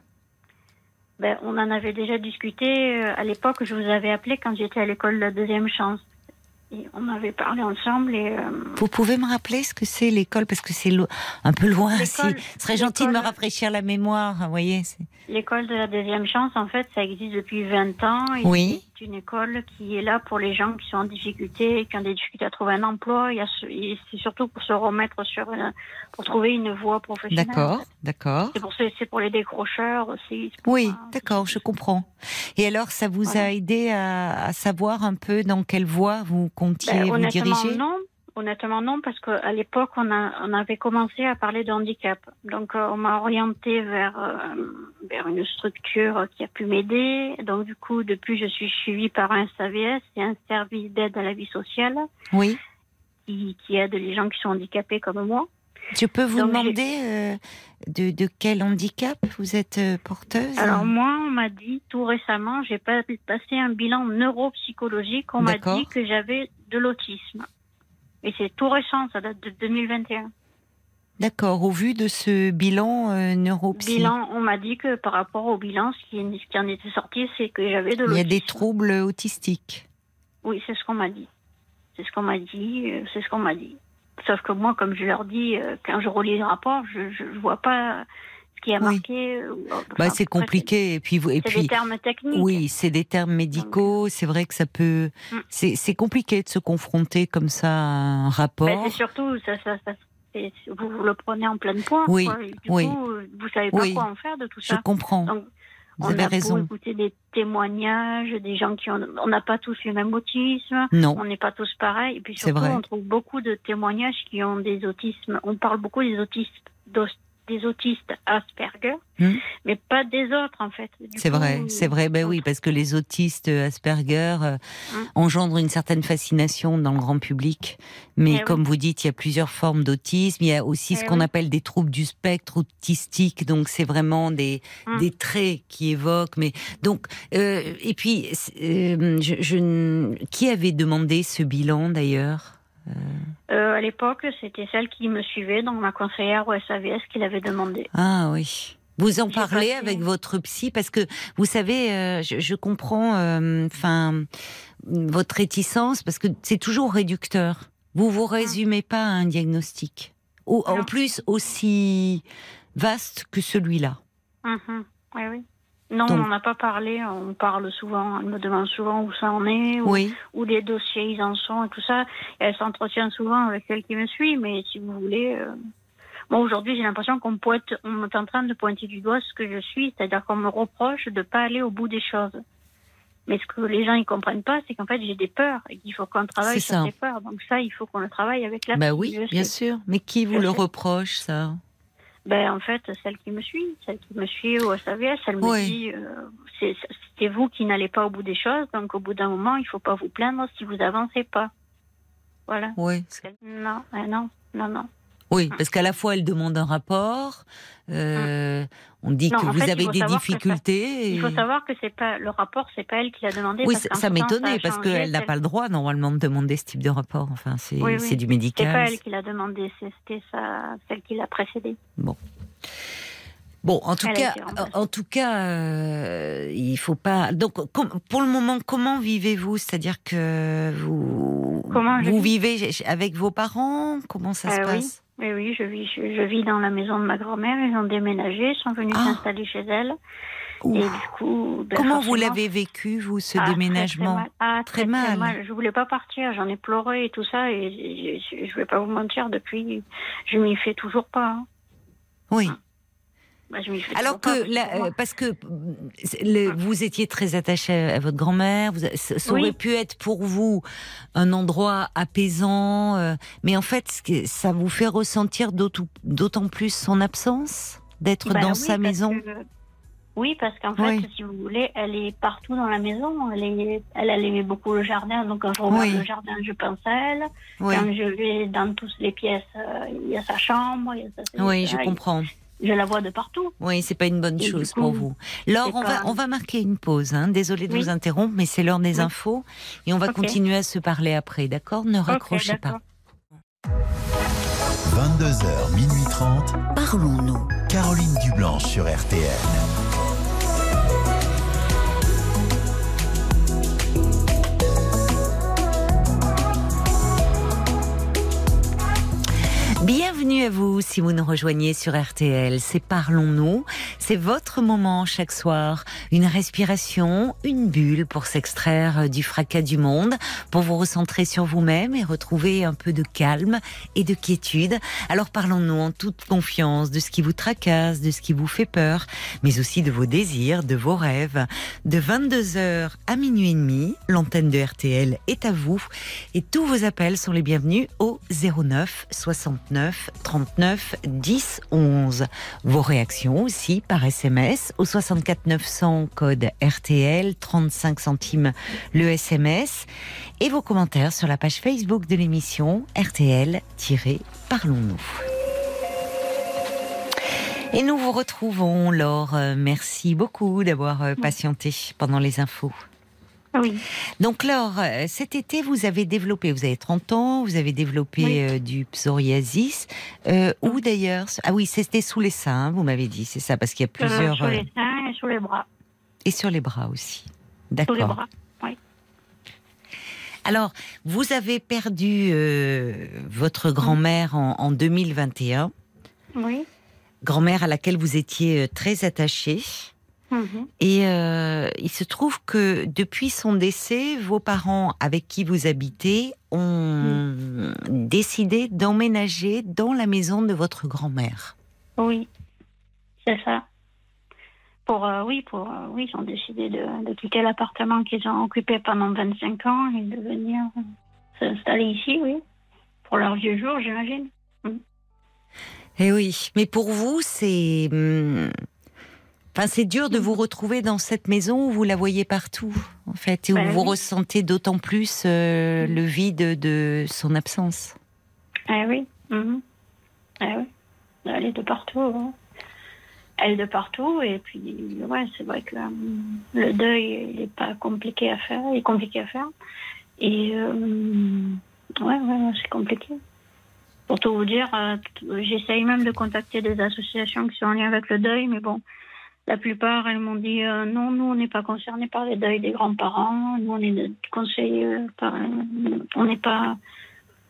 Ben, on en avait déjà discuté euh, à l'époque. Je vous avais appelé quand j'étais à l'école de la deuxième chance. Et on avait parlé ensemble et euh, Vous pouvez me rappeler ce que c'est l'école Parce que c'est un peu loin. Si. Ce serait gentil de me rafraîchir la mémoire. Vous voyez l'école de la deuxième chance, en fait, ça existe depuis 20 ans. Et Oui. C'est une école qui est là pour les gens qui sont en difficulté, qui ont des difficultés à trouver un emploi. Et c'est surtout pour se remettre sur, une- pour trouver une voie professionnelle. D'accord, d'accord. C'est pour, les décrocheurs aussi. Oui, d'accord, je comprends. Et alors, ça vous a aidé à, à savoir un peu dans quelle voie vous comptiez Ben, vous diriger? non. Honnêtement, non, parce qu'à l'époque, on, avait commencé à parler de handicap. Donc, euh, on m'a orienté vers, euh, vers une structure qui a pu m'aider. Donc, du coup, depuis, je suis suivie par un SAVS, c'est un service d'aide à la vie sociale Oui. qui, qui aide les gens qui sont handicapés comme moi. Je peux vous Donc, demander euh, de, de quel handicap vous êtes porteuse? Alors, moi, on m'a dit tout récemment, j'ai pas- passé un bilan neuropsychologique. On m'a dit que j'avais de l'autisme. Et c'est tout récent, ça date de 2021. D'accord, au vu de ce bilan euh, neuropsy, Bilan, on m'a dit que par rapport au bilan, ce qui, ce qui en était sorti, c'est que j'avais de il y a des l'autisme. troubles autistiques. Oui, c'est ce qu'on m'a dit. C'est ce qu'on m'a dit. euh, C'est ce qu'on m'a dit. Sauf que moi, comme je leur dis, euh, quand je relis les rapports, je je vois pas qui a marqué. euh, enfin, Bah, c'est compliqué. Et puis, et puis des termes techniques. oui, c'est des termes médicaux. C'est vrai que ça peut. Mm. C'est c'est compliqué de se confronter comme ça à un Ben, rapport. c'est surtout, ça, ça, ça- c'est- vous, vous le prenez en pleine poire. Oui, quoi. Et Du oui. coup, euh, vous savez pas Oui. quoi en faire de tout Je ça. comprends. Donc, Vous on avez a raison. écouter des témoignages, des gens qui ont, on n'a pas tous le même autisme, Non. on n'est pas tous pareils. Et puis C'est surtout, vrai. on trouve beaucoup de témoignages qui ont des autismes. On parle beaucoup des autistes, des autistes Asperger, Hmm. mais pas des autres en fait. C'est vrai, c'est vrai. Ben oui, parce que les autistes Asperger euh, Hum. engendrent une certaine fascination dans le grand public. Mais Eh oui. comme vous dites, il y a plusieurs formes d'autisme. Il y a aussi ce Eh qu'on oui. appelle des troubles du spectre autistique. Donc c'est vraiment des, Hum. des traits qui évoquent. Mais donc euh, et puis euh, je, je- qui avait demandé ce bilan d'ailleurs? Euh, à l'époque, c'était celle qui me suivait, donc ma conseillère au SAVS qui l'avait demandé. Ah oui. Vous en parlez avec votre psy parce que vous savez, euh, je, je comprends, euh, votre réticence parce que c'est toujours réducteur. Vous vous résumez pas à un diagnostic, ou en plus aussi vaste que celui-là. Mhm. Oui, oui. Non, Donc- on n'a pas parlé. On parle souvent. Elle me demande souvent où ça en est, où, Oui. où les dossiers ils en sont et tout ça. Et elle s'entretient souvent avec celle qui me suit. Mais si vous voulez, euh, moi aujourd'hui j'ai l'impression qu'on pointe, on est en train de pointer du doigt ce que je suis, c'est-à-dire qu'on me reproche de pas aller au bout des choses. Mais ce que les gens ils comprennent pas, c'est qu'en fait j'ai des peurs et qu'il faut qu'on travaille sur ces peurs. Donc ça, il faut qu'on le travaille avec la. Bah oui, bien sûr. Mais qui vous Je le sais. reproche ça? Ben, en fait, celle qui me suit, celle qui me suit au SAVS, elle me Oui. dit euh, vous qui n'allez pas au bout des choses, donc au bout d'un moment, il faut pas vous plaindre si vous avancez pas. Voilà. Oui. Non, euh, non, non, non. Oui, parce qu'à la fois elle demande un rapport. euh, On dit Non, que vous fait, avez des ça- difficultés. Il faut savoir que c'est pas le rapport, c'est pas elle qui l'a demandé. Oui, parce ça, m'étonnait parce qu'elle n'a c'est- pas le droit normalement de demander ce type de rapport. Enfin, c'est Oui, oui. c'est du C'est médical. pas elle qui l'a demandé, c'est- c'était celle qui l'a précédée. Bon, en tout Elle cas, en tout cas, euh, il faut pas. Donc, com- pour le moment, comment vivez-vous? C'est-à-dire que vous Comment vous vivez avec vos parents? Comment ça se Euh, oui. passe? Oui, oui, je vis, je, je vis dans la maison de ma grand-mère. Ils ont déménagé, ils sont venus Ah. s'installer chez elle. Ouf. Et du coup, ben, Comment vous l'avez vécu vous ce Ah, déménagement très mal. Ah, Très très, mal. mal. Je voulais pas partir, j'en ai pleuré et tout ça, et je, je, je vais pas vous mentir, depuis, je m'y fais toujours pas. hein. Oui. Bah, je Alors que euh, parce que euh, le- vous étiez très attaché à votre grand-mère, vous, ça aurait Oui. pu être pour vous un endroit apaisant, euh, mais en fait, ça vous fait ressentir d'autant plus son absence d'être Bah dans oui, sa maison. que- oui, parce qu'en fait, Oui. si vous voulez, elle est partout dans la maison. Elle, est, elle, elle aimait beaucoup le jardin, donc quand je regarde le jardin, je pense à elle. Quand je vais dans toutes les pièces, il y a sa chambre, il y a sa oui, je comprends. Je la vois de partout. Oui, c'est pas une bonne Et chose coup, pour vous. Laure, on va, on va marquer une pause. Hein. Désolée de Oui. vous interrompre, mais c'est l'heure des Oui. infos et on va continuer à se parler après, d'accord? Ne raccrochez pas. d'accord. 22h, minuit 30. Parlons-nous. Caroline Dublanche sur RTL. Bienvenue à vous si vous nous rejoignez sur RTL. C'est Parlons-nous. C'est votre moment chaque soir. Une respiration, une bulle pour s'extraire du fracas du monde, pour vous recentrer sur vous-même et retrouver un peu de calme et de quiétude. Alors parlons-nous en toute confiance de ce qui vous tracasse, de ce qui vous fait peur, mais aussi de vos désirs, de vos rêves. De 22h à minuit et demi, l'antenne de RTL est à vous et tous vos appels sont les bienvenus au 09 69 39 10 11. Vos réactions aussi par SMS au 64 900 code RTL 35 centimes le SMS et vos commentaires sur la page Facebook de l'émission RTL-Parlons-nous. Et nous vous retrouvons, Laure. Euh, Merci beaucoup d'avoir euh, patienté pendant les infos. Oui. Donc Laure, euh, cet été, vous avez développé, vous avez 30 ans, vous avez développé Oui. euh, du psoriasis. Euh, où d'ailleurs Ah oui, c'était sous les seins, vous m'avez dit, c'est ça, parce qu'il y a Euh, plusieurs... sur les seins et sur les bras. Et sur les bras aussi. Sur les D'accord. bras. Oui. Alors, vous avez perdu euh, votre grand-mère en, en 2021, Oui. grand-mère à laquelle vous étiez très attachée. Mhm. Et euh, il se trouve que depuis son décès, vos parents avec qui vous habitez ont décidé d'emménager dans la maison de votre grand-mère. Oui, c'est ça. Pour, euh, oui, pour, euh, oui, ils ont décidé de, de quitter l'appartement qu'ils ont occupé pendant 25 ans et de venir s'installer ici, oui. Pour leurs vieux jours, j'imagine. Eh oui, mais pour vous, c'est, hum, enfin, c'est dur de vous retrouver dans cette maison où vous la voyez partout, en fait, et où Ben vous oui. ressentez d'autant plus euh, le vide de son absence. Eh oui. mhm. Eh oui. Elle est de partout. hein. Elle est de partout. Et puis, ouais, c'est vrai que euh, le deuil, il n'est pas compliqué à faire. Il est compliqué à faire. Et, euh, ouais, ouais, c'est compliqué. Pour tout vous dire, j'essaye même de contacter des associations qui sont en lien avec le deuil, mais bon, la plupart, elles m'ont dit euh, non, nous, on n'est pas concernés par les deuils des grands-parents. Nous, on est conseillés euh, par. on n'est pas.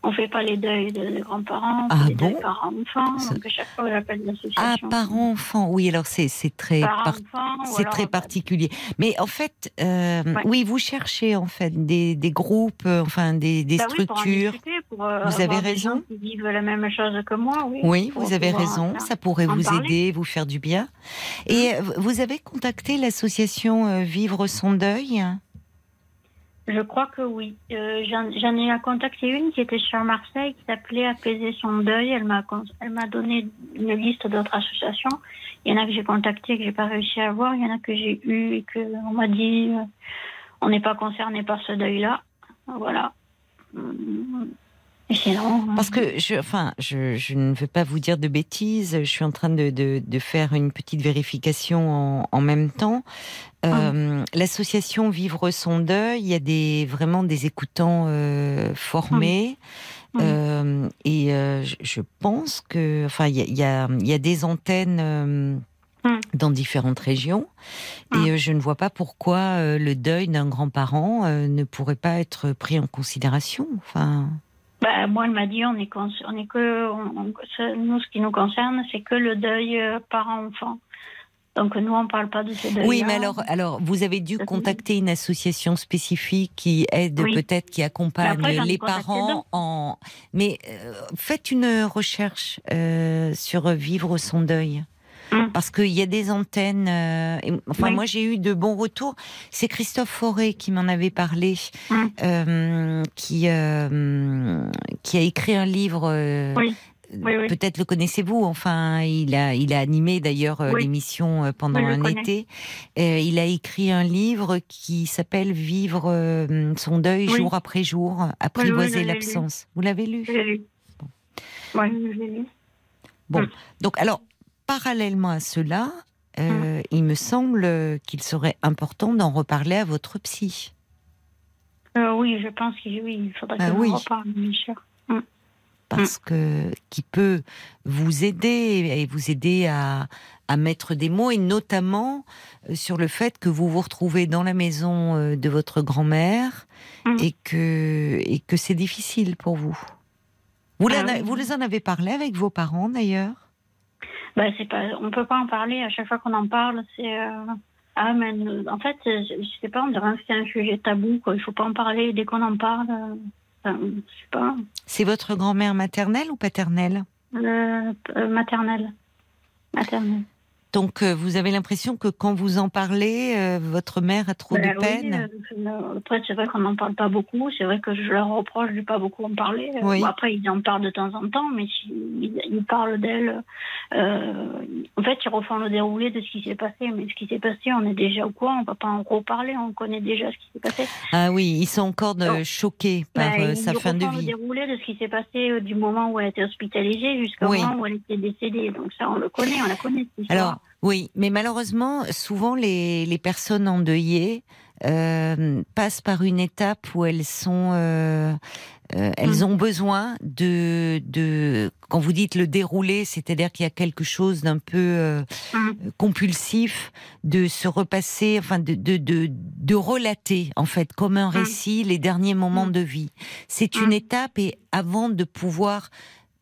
On fait pas les deuils de- grands-parents, on Ah fait les bon deuils par enfant. Ça- Donc, à chaque fois, j'appelle Ah, l'association. parents-enfants, oui, alors c'est très Par c'est très particulier. Mais en fait, euh, Ouais. oui, vous cherchez en fait des, des groupes, euh, enfin des, des bah oui, pour en structures. discuter, pour, euh, Vous avez raison. qui vivent la même chose que moi, oui. Oui, vous avez raison. Ça pourrait vous parler. Aider, vous faire du bien. Et euh, vous avez contacté l'association euh, Vivre son deuil? Je crois que oui. Euh, J'en ai contacté une qui était sur Marseille, qui s'appelait Apaiser son deuil. Elle m'a donné une liste d'autres associations. Il y en a que j'ai contacté que j'ai pas réussi à voir. Il y en a que j'ai eu et que on m'a dit euh, on n'est pas concerné par ce deuil-là. Voilà. Parce que, je, enfin, je, je ne veux pas vous dire de bêtises. Je suis en train de, de, de faire une petite vérification en, en même temps. Euh, L'association Vivre son deuil, il y a des vraiment des écoutants euh, formés. Mm. Euh, et euh, je, pense que, enfin, il y a, y, y des antennes euh, Mm. dans différentes régions, et je ne vois pas pourquoi le deuil d'un grand-parent ne pourrait pas être pris en considération. Enfin. Bah, moi, elle m'a dit on est, con- on est que. on- on- ça- nous, ce qui nous concerne, c'est que le deuil euh, parent-enfant. Donc, nous, on parle pas de ce deuil. Oui, mais alors, alors, vous avez dû contacter une association spécifique qui aide Oui. peut-être, qui accompagne après, les parents en. Mais euh, faites une recherche euh, sur vivre son deuil. Mm. Parce qu'il y a des antennes. euh, et- enfin, Oui. moi, j'ai eu de bons retours. C'est Christophe Fauré qui m'en avait parlé, Mm. euh, qui euh, qui a écrit un livre. Oui. Oui, oui. Peut-être le connaissez-vous. Enfin, il a, il a animé d'ailleurs Oui. l'émission pendant un connais. été. Euh, il a écrit un livre qui s'appelle Vivre euh, son deuil jour après jour, apprivoiser l'absence. Vous l'avez lu? Lu. Oui, je l'ai lu. Bon, Mm. donc alors parallèlement à cela, euh, il me semble qu'il serait important d'en reparler à votre psy. Euh, oui, je pense qu'il oui, faudrait Ah que oui. reparle, bien sûr. parce que qui peut vous aider et vous aider à, à mettre des mots et notamment euh, sur le fait que vous vous retrouvez dans la maison de votre grand-mère Mm. et que et que c'est difficile pour vous. Vous, Ah oui. vous les en avez parlé avec vos parents d'ailleurs? Ben, c'est pas, on peut pas en parler. À chaque fois qu'on en parle, c'est. euh, Ah, mais en fait, je, sais pas, on dirait que c'est un sujet tabou, quoi. Il faut pas en parler. Dès qu'on en parle, euh, enfin, je sais pas, C'est votre grand-mère maternelle ou paternelle? Euh, euh, maternelle. Maternelle. Donc euh, vous avez l'impression que quand vous en parlez, euh, votre mère a trop Ben de oui, peine. euh, après, c'est vrai qu'on n'en parle pas beaucoup. C'est vrai que je leur reproche de pas beaucoup en parler. Oui. bon, après, ils en parlent de temps en temps, mais ils, ils parlent d'elle. euh, en fait, ils refont le déroulé de ce qui s'est passé. Mais ce qui s'est passé, on est déjà au courant. On va pas en reparler. On connaît déjà ce qui s'est passé. Ah oui, ils sont encore choqués par Ben, ils sa fin de refont le vie. déroulé de ce qui s'est passé du moment où elle a été hospitalisée jusqu'au Oui. moment où elle était décédée. Donc ça, on le connaît. On la connaît. Alors, oui, mais malheureusement, souvent les, les personnes endeuillées euh, passent par une étape où elles sont, euh, euh, elles Mm. ont besoin de, de, quand vous dites le déroulé, c'est-à-dire qu'il y a quelque chose d'un peu euh, Mm. compulsif, de se repasser, enfin de, de, de, de relater en fait comme un Mm. récit les derniers moments de vie. C'est une étape et avant de pouvoir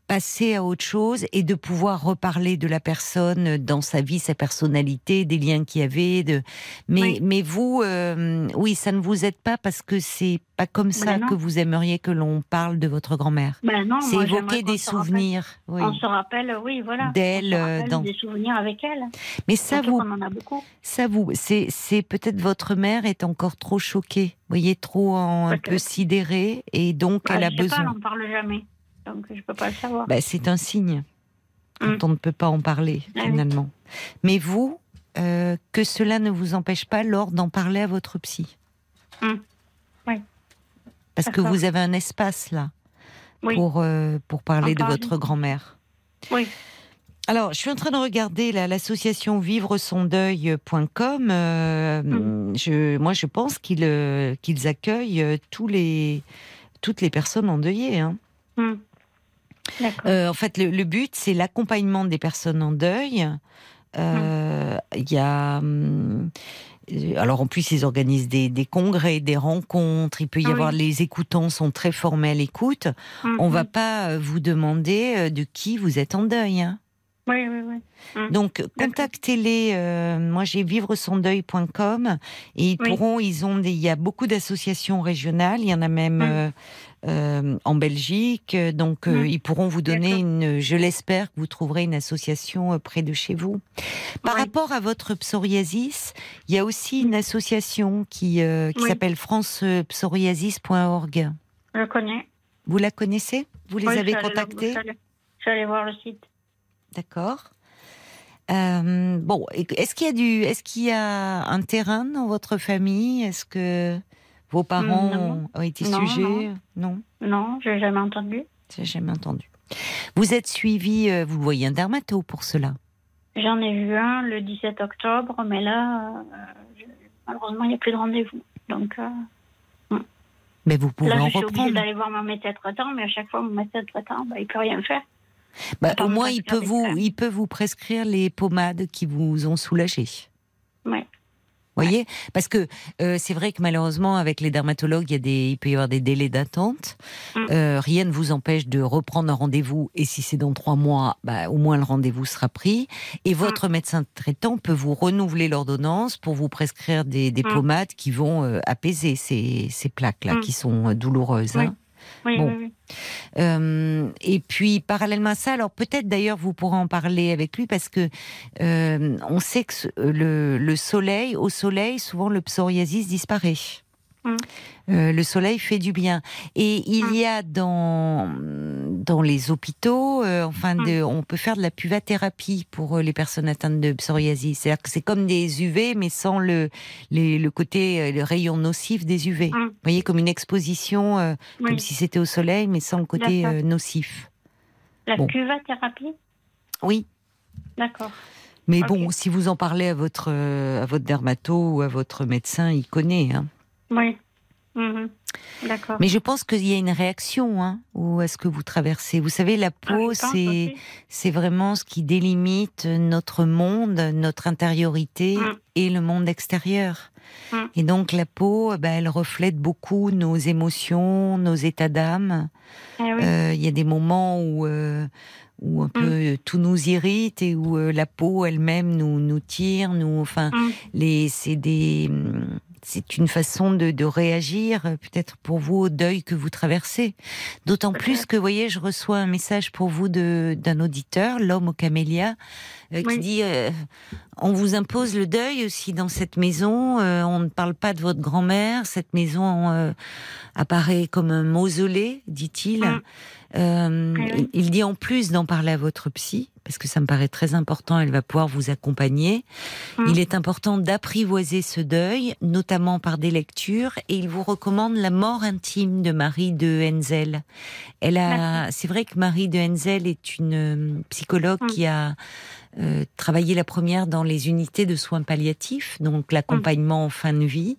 passer à autre chose et de pouvoir reparler de la personne dans sa vie, sa personnalité, des liens qu'il y avait. De... Mais, Oui. mais vous, euh, oui, ça ne vous aide pas parce que c'est pas comme ça Ben non. que vous aimeriez que l'on parle de votre grand-mère. Ben non, C'est évoquer des rappelle- souvenirs. Oui. On se rappelle, oui, voilà. D'elle, On euh, dans- Des souvenirs avec elle. Mais ça, vous, qu'on en a beaucoup. ça vous, c'est, c'est peut-être votre mère est encore trop choquée, vous voyez, trop en- un peu sidérée, et donc Bah, elle a je sais pas, besoin. on n'en parle jamais. Donc, je peux pas le savoir. Bah, c'est un signe quand Mm. on ne peut pas en parler Ah oui. finalement. Mais vous, euh, que cela ne vous empêche pas, Laure, d'en parler à votre psy. Mm. Oui. Parce que vous avez un espace là oui, pour, euh, pour parler En de parler. votre grand-mère. oui. Alors, je suis en train de regarder l'association vivresondeuil.com. Euh, Mm. je, moi, je pense qu'ils qu'ils accueillent tous les, toutes les personnes endeuillées. Hein. Euh, en fait, le, le but, c'est l'accompagnement des personnes en deuil. Euh, Il y a. hum, alors en plus, ils organisent des, des congrès, des rencontres. Il peut y Ah oui. avoir les écoutants sont très formés à l'écoute. Hmm, On va hmm. pas euh, vous demander de qui vous êtes en deuil. hein. Oui, oui, oui. Donc contactez-les. euh, moi, j'ai vivresondeuil.com et ils Oui. pourront. Ils ont des. Il y a beaucoup d'associations régionales. Il y en a même. Mm. euh, euh, en Belgique, donc euh, Mm. ils pourront vous donner une, je l'espère, que vous trouverez une association euh, près de chez vous. Par Oui. rapport à votre psoriasis, il y a aussi une association qui, euh, qui Oui. s'appelle francepsoriasis.org. Je connais. Vous la connaissez? Vous les Oui, avez contactés Je suis allée- voir le site. D'accord. Bon, est-ce qu'il y a du, est-ce qu'il y a un terrain dans votre famille? Est-ce que vos parents Non. ont été Non, sujets Non, Non, j'ai jamais entendu. j'ai jamais entendu. Vous êtes suivi, euh, vous voyez un dermato pour cela? J'en ai vu un le 17 octobre, mais là, euh, je- malheureusement, il n'y a plus de rendez-vous. Donc euh, Mais vous pouvez là, en je suis obligée d'aller voir mon médecin traitant, mais à chaque fois, mon médecin traitant, bah, il peut rien faire. Bah, au moins, il peut vous, il peut vous prescrire les pommades qui vous ont soulagé. Ouais. Voyez Parce que euh, c'est vrai que malheureusement, avec les dermatologues, il, y a des, il peut y avoir des délais d'attente. Mm. Euh, rien ne vous empêche de reprendre un rendez-vous. Et si c'est dans trois mois, bah, au moins le rendez-vous sera pris. Et votre médecin traitant peut vous renouveler l'ordonnance pour vous prescrire des, des Mm. pommades qui vont euh, apaiser ces, ces plaques-là, Mm. qui sont euh, douloureuses. Oui. hein. Oui, Bon. oui, oui. Euh, et puis parallèlement à ça, alors peut-être d'ailleurs vous pourrez en parler avec lui parce que euh, on sait que le soleil, au soleil, souvent le psoriasis disparaît. Mm. Euh, le soleil fait du bien. Et il Mm. y a dans dans les hôpitaux, euh, enfin, Mm. de, on peut faire de la puvathérapie pour euh, les personnes atteintes de psoriasis. C'est-à-dire que c'est comme des UV, mais sans le les- le côté le rayon nocif des UV. Vous voyez, comme une exposition, euh, Oui. comme si c'était au soleil, mais sans le côté nocif. La bon. cuvathérapie Oui. D'accord. Mais bon, si vous en parlez à votre à votre dermato ou à votre médecin, il connaît. Hein. Oui. Mhm. D'accord. Mais je pense qu'il y a une réaction, hein, ou est-ce que vous traversez? Vous savez, la Ah, peau, c'est c'est vraiment ce qui délimite notre monde, notre intériorité Mm. et le monde extérieur. Mm. Et donc la peau, ben, elle reflète beaucoup nos émotions, nos états d'âme. Eh oui. Euh, Il y a des moments où, euh, où un peu euh, tout nous irrite et où euh, la peau elle-même nous, nous tire, nous, enfin, Mm. les, c'est des, c'est une façon de, de réagir euh, peut-être pour vous au deuil que vous traversez. D'autant plus que, vous voyez, je reçois un message pour vous de, d'un auditeur, l'homme au camélia, euh, qui Oui. dit euh, on vous impose le deuil aussi dans cette maison. euh, on ne parle pas de votre grand-mère. Cette maison euh, apparaît comme un mausolée, dit-il. Mm. Euh, Oui, oui. il- Il dit en plus d'en parler à votre psy, parce que ça me paraît très important, elle va pouvoir vous accompagner. Mm. Il est important d'apprivoiser ce deuil, notamment par des lectures, et il vous recommande La mort intime de Marie de Henzel. Elle a, c'est vrai que Marie de Henzel est une euh, psychologue Mm. qui a euh, travaillé la première dans les unités de soins palliatifs, donc l'accompagnement en fin de vie.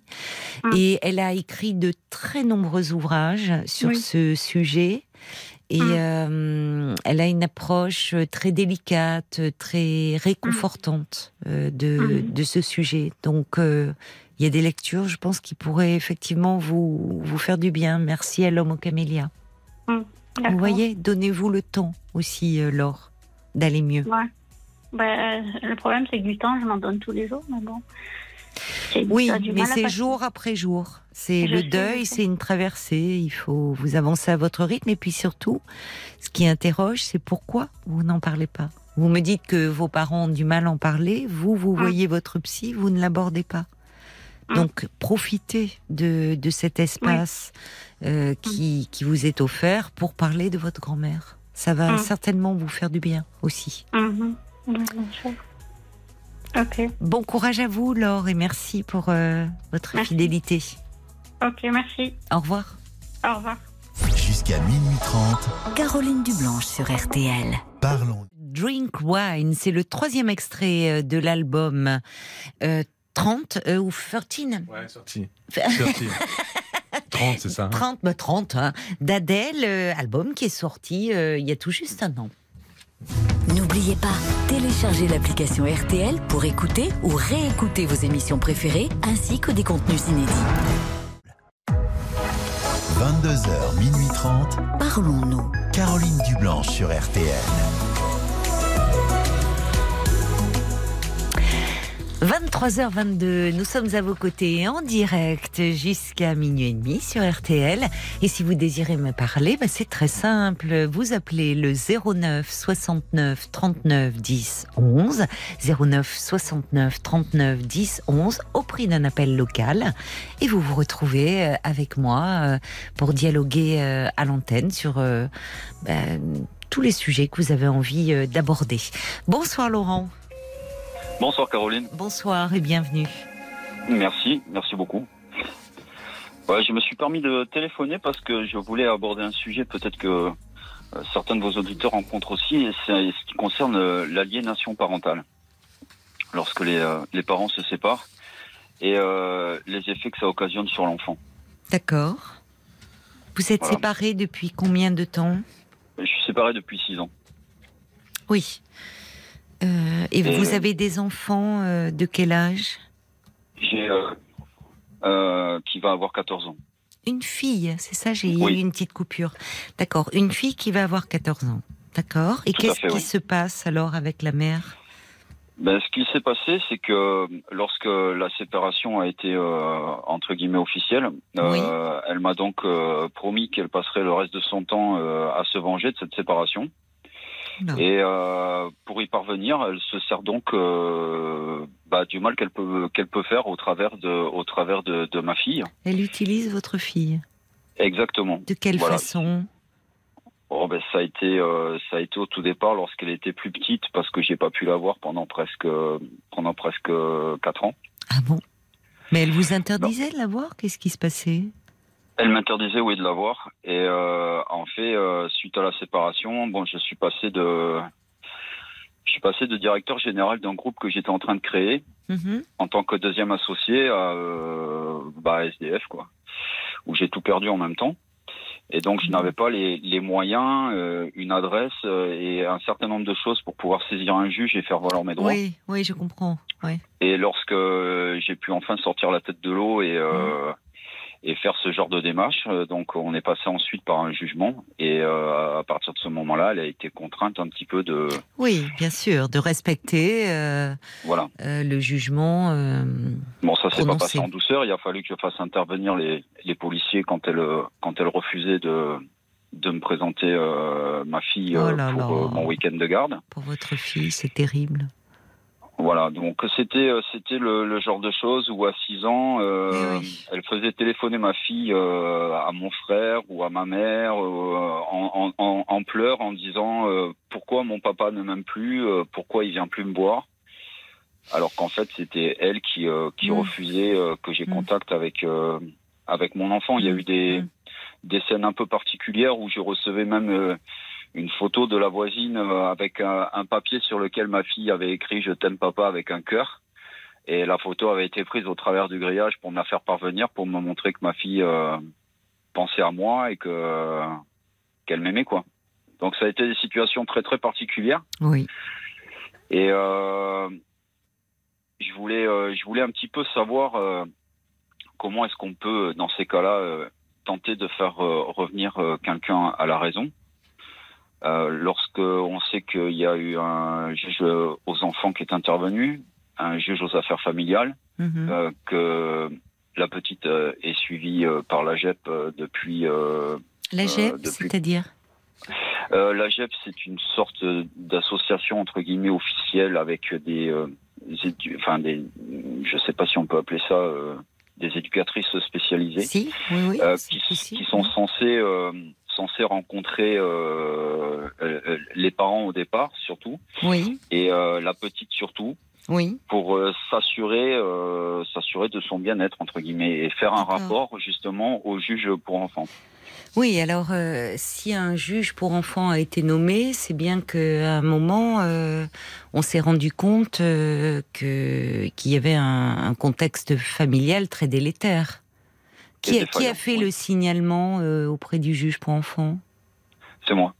Mm. Et elle a écrit de très nombreux ouvrages sur Oui. ce sujet. Et Mm. euh, elle a une approche très délicate, très réconfortante euh, de, Mm. de ce sujet. Donc, euh, il y a des lectures, je pense, qui pourraient effectivement vous, vous faire du bien. Merci à l'homme au camélia. Vous D'accord. voyez, donnez-vous le temps aussi, euh, Laure, d'aller mieux. Ouais. Ben, le problème, c'est que du temps, je m'en donne tous les jours, mais bon. Oui, mais c'est jour après jour. C'est le deuil, c'est une traversée. Il faut vous avancer à votre rythme. Et puis surtout, ce qui interroge, c'est pourquoi vous n'en parlez pas. Vous me dites que vos parents ont du mal à en parler. Vous, vous Mm. voyez votre psy, vous ne l'abordez pas. Mm. Donc, profitez de, de cet espace euh, Mm. qui, qui vous est offert pour parler de votre grand-mère. Ça va certainement vous faire du bien aussi. Ouais, bien sûr. Ok, Bon courage à vous, Laure, et merci pour euh, votre Merci. fidélité. ok, merci. Au revoir. Au revoir. Jusqu'à minuit 30, Caroline Dublanche sur RTL. parlons. Drink Wine, c'est le troisième extrait euh, de l'album euh, 30 euh, ou 13 Ouais, sorti. Sorti. 30, c'est ça. hein? 30, bah 30 hein, d'Adèle, euh, album qui est sorti euh, il y a tout juste un an. N'oubliez pas, téléchargez l'application RTL pour écouter ou réécouter vos émissions préférées ainsi que des contenus inédits. 22h, minuit 30, Parlons-nous. Caroline Dublanche sur RTL. 23h22, nous sommes à vos côtés en direct jusqu'à minuit et demi sur RTL. Et si vous désirez me parler, bah, c'est très simple. Vous appelez le 09 69 39 10 11. 09 69 39 10 11 au prix d'un appel local. Et vous vous retrouvez euh, avec moi euh, pour dialoguer euh, à l'antenne sur bah, tous les sujets que vous avez envie d'aborder. Bonsoir Laurent. Bonsoir Caroline, Bonsoir et bienvenue. merci, merci beaucoup. Ouais, je me suis permis de téléphoner parce que je voulais aborder un sujet peut-être que euh, certains de vos auditeurs rencontrent aussi, et c'est ce qui concerne euh, l'aliénation parentale. Lorsque les, euh, les parents se séparent et euh, les effets que ça occasionne sur l'enfant. D'accord. Vous êtes Voilà. séparés depuis combien de temps? Je suis séparé depuis six ans. Oui. Euh, et Et- vous avez des enfants euh, de quel âge? J'ai euh, euh, qui va avoir 14 ans. Une fille, c'est ça J'ai Oui. eu une petite coupure. D'accord. Une fille qui va avoir 14 ans. D'accord. Et qu'est-ce qui oui. se passe alors avec la mère? Ben, ce qui s'est passé, c'est que lorsque la séparation a été euh, entre guillemets officielle, euh, elle m'a donc euh, promis qu'elle passerait le reste de son temps euh, à se venger de cette séparation. Non. Et euh, pour y parvenir, elle se sert donc euh, bah, du mal qu'elle peut qu'elle peut faire au travers de au travers de, de ma fille. Elle utilise votre fille. Exactement. De quelle Voilà. façon? Bon, ben, ça a été euh, ça a été au tout départ lorsqu'elle était plus petite parce que j'ai pas pu la voir pendant presque pendant presque quatre ans. Ah bon? Mais elle vous interdisait de la voir? Qu'est-ce qui se passait? Elle m'interdisait, oui, de la voir. Et euh, en fait, euh, suite à la séparation, bon, je suis passé de, je suis passé de directeur général d'un groupe que j'étais en train de créer Mhm. en tant que deuxième associé à euh, bah, SDF, quoi, où j'ai tout perdu en même temps. Et donc, je n'avais pas les, les moyens, euh, une adresse euh, et un certain nombre de choses pour pouvoir saisir un juge et faire valoir mes droits. Oui, oui, je comprends. Oui. Et lorsque euh, j'ai pu enfin sortir la tête de l'eau et euh, et faire ce genre de démarche, euh, donc on est passé ensuite par un jugement et euh, à partir de ce moment-là, elle a été contrainte un petit peu de Oui, bien sûr, de respecter euh, voilà. euh, le jugement. Bon, ça s'est pas passé en douceur. Il a fallu que je fasse intervenir les les policiers quand elle quand elle refusait de de me présenter ma fille Oh là pour là. mon week-end de garde. pour votre fille, c'est terrible. Voilà, donc c'était euh, c'était le, le genre de choses où à 6 ans, euh, Eh oui. elle faisait téléphoner ma fille euh, à mon frère ou à ma mère euh, en, en, en, en pleurs en disant euh, pourquoi mon papa ne m'aime plus, euh, pourquoi il vient plus me voir, alors qu'en fait c'était elle qui euh, qui Mm. refusait euh, que j'ai Mm. contact avec euh, avec mon enfant. Il y a Mm. eu des des scènes un peu particulières où je recevais même euh, une photo de la voisine euh, avec un, un papier sur lequel ma fille avait écrit Je t'aime papa avec un cœur. Et la photo avait été prise au travers du grillage pour me la faire parvenir, pour me montrer que ma fille euh, pensait à moi et que qu'elle m'aimait quoi. Donc ça a été des situations très très particulières. Oui. Et euh, je voulais, euh, je voulais un petit peu savoir comment est-ce qu'on peut, dans ces cas-là, tenter de faire revenir quelqu'un à la raison. Euh, lorsque on sait qu'il y a eu un juge aux enfants qui est intervenu, un juge aux affaires familiales, Mhm. euh, que la petite euh, est suivie euh, par la GEP depuis. La GEP, depuis- c'est-à-dire? Euh, la GEP, c'est une sorte d'association entre guillemets officielle avec des, euh, des enfin des, je sais pas si on peut appeler ça euh, des éducatrices spécialisées. Si, oui, oui. qui, qui sont censés censés rencontrer euh, euh, euh, les parents au départ surtout Oui, et euh, la petite surtout oui. pour s'assurer s'assurer de son bien-être entre guillemets et faire un rapport justement au juge pour enfants. Oui, alors euh, si un juge pour enfants a été nommé, c'est bien qu'à un moment, euh, on s'est rendu compte euh, que qu'il y avait un, un contexte familial très délétère. Qui, a- qui a défaillant, fait oui. le signalement euh, auprès du juge pour enfants? C'est moi.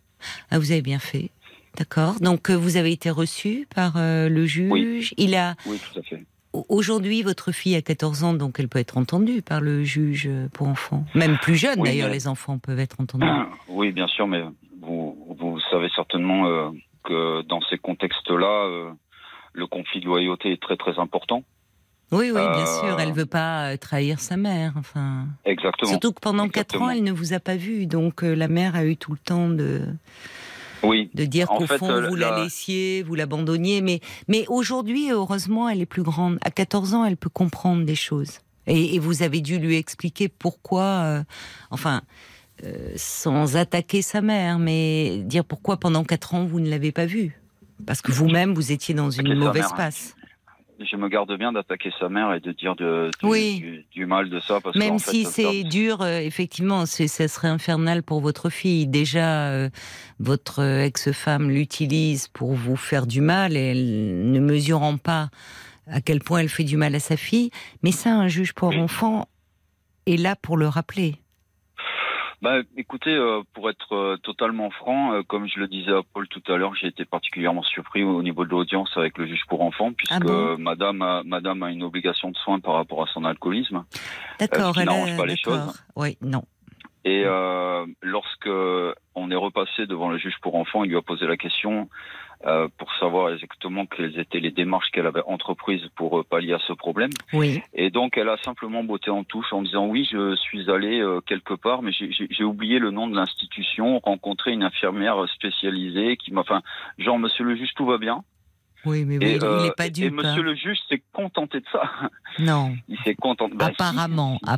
Ah, vous avez bien fait. D'accord. Donc euh, vous avez été reçu par euh, le juge. Oui. Il a Oui, tout à fait. aujourd'hui votre fille a 14 ans, donc elle peut être entendue par le juge pour enfants. Même plus jeune Oui, d'ailleurs, mais- les enfants peuvent être entendus. Oui, bien sûr, mais vous, vous savez certainement euh, que dans ces contextes-là, euh, le conflit de loyauté est très très important. Oui, oui, bien Euh, sûr. Elle veut pas euh, trahir sa mère. Enfin, Exactement. surtout que pendant quatre ans, elle ne vous a pas vu, donc euh, la mère a eu tout le temps de Oui, de dire qu'au fond euh, vous la... la- laissiez, vous l'abandonniez. Mais mais aujourd'hui, heureusement, elle est plus grande. À 14 ans, elle peut comprendre des choses. Et, et vous avez dû lui expliquer pourquoi. euh, enfin. euh, sans attaquer sa mère, mais dire pourquoi pendant quatre ans vous ne l'avez pas vue. Parce que vous-même, vous étiez dans une mauvaise mère. passe. Je me garde bien d'attaquer sa mère et de dire de, du, Oui. du, du mal de ça. Parce Même si c'est dur, euh, effectivement, ça serait infernal pour votre fille. Déjà, euh, votre euh, ex-femme l'utilise pour vous faire du mal et elle ne mesurant pas à quel point elle fait du mal à sa fille. Mais ça, un juge pour enfants est là pour le rappeler. Bah, écoutez, euh, pour être euh, totalement franc, euh, comme je le disais à Paul tout à l'heure, j'ai été particulièrement surpris au niveau de l'audience avec le juge pour enfants, puisque Ah bon Madame, a, Madame a une obligation de soins par rapport à son alcoolisme. D'accord, elle n'arrange pas les choses. Oui, non. Et lorsque on est repassé devant le juge pour enfants, il lui a posé la question euh, pour savoir exactement quelles étaient les démarches qu'elle avait entreprises pour euh, pallier à ce problème. Oui. Et donc, elle a simplement botté en touche en disant oui, je suis allée euh, quelque part, mais j'ai- oublié le nom de l'institution, rencontré une infirmière spécialisée qui m'a, enfin, genre, monsieur le juge, tout va bien. Oui, mais oui, Et, il n'est pas et dupe. monsieur hein. le juge s'est contenté de ça. Non, Il s'est contenté. Bah, si, apparemment, si, si.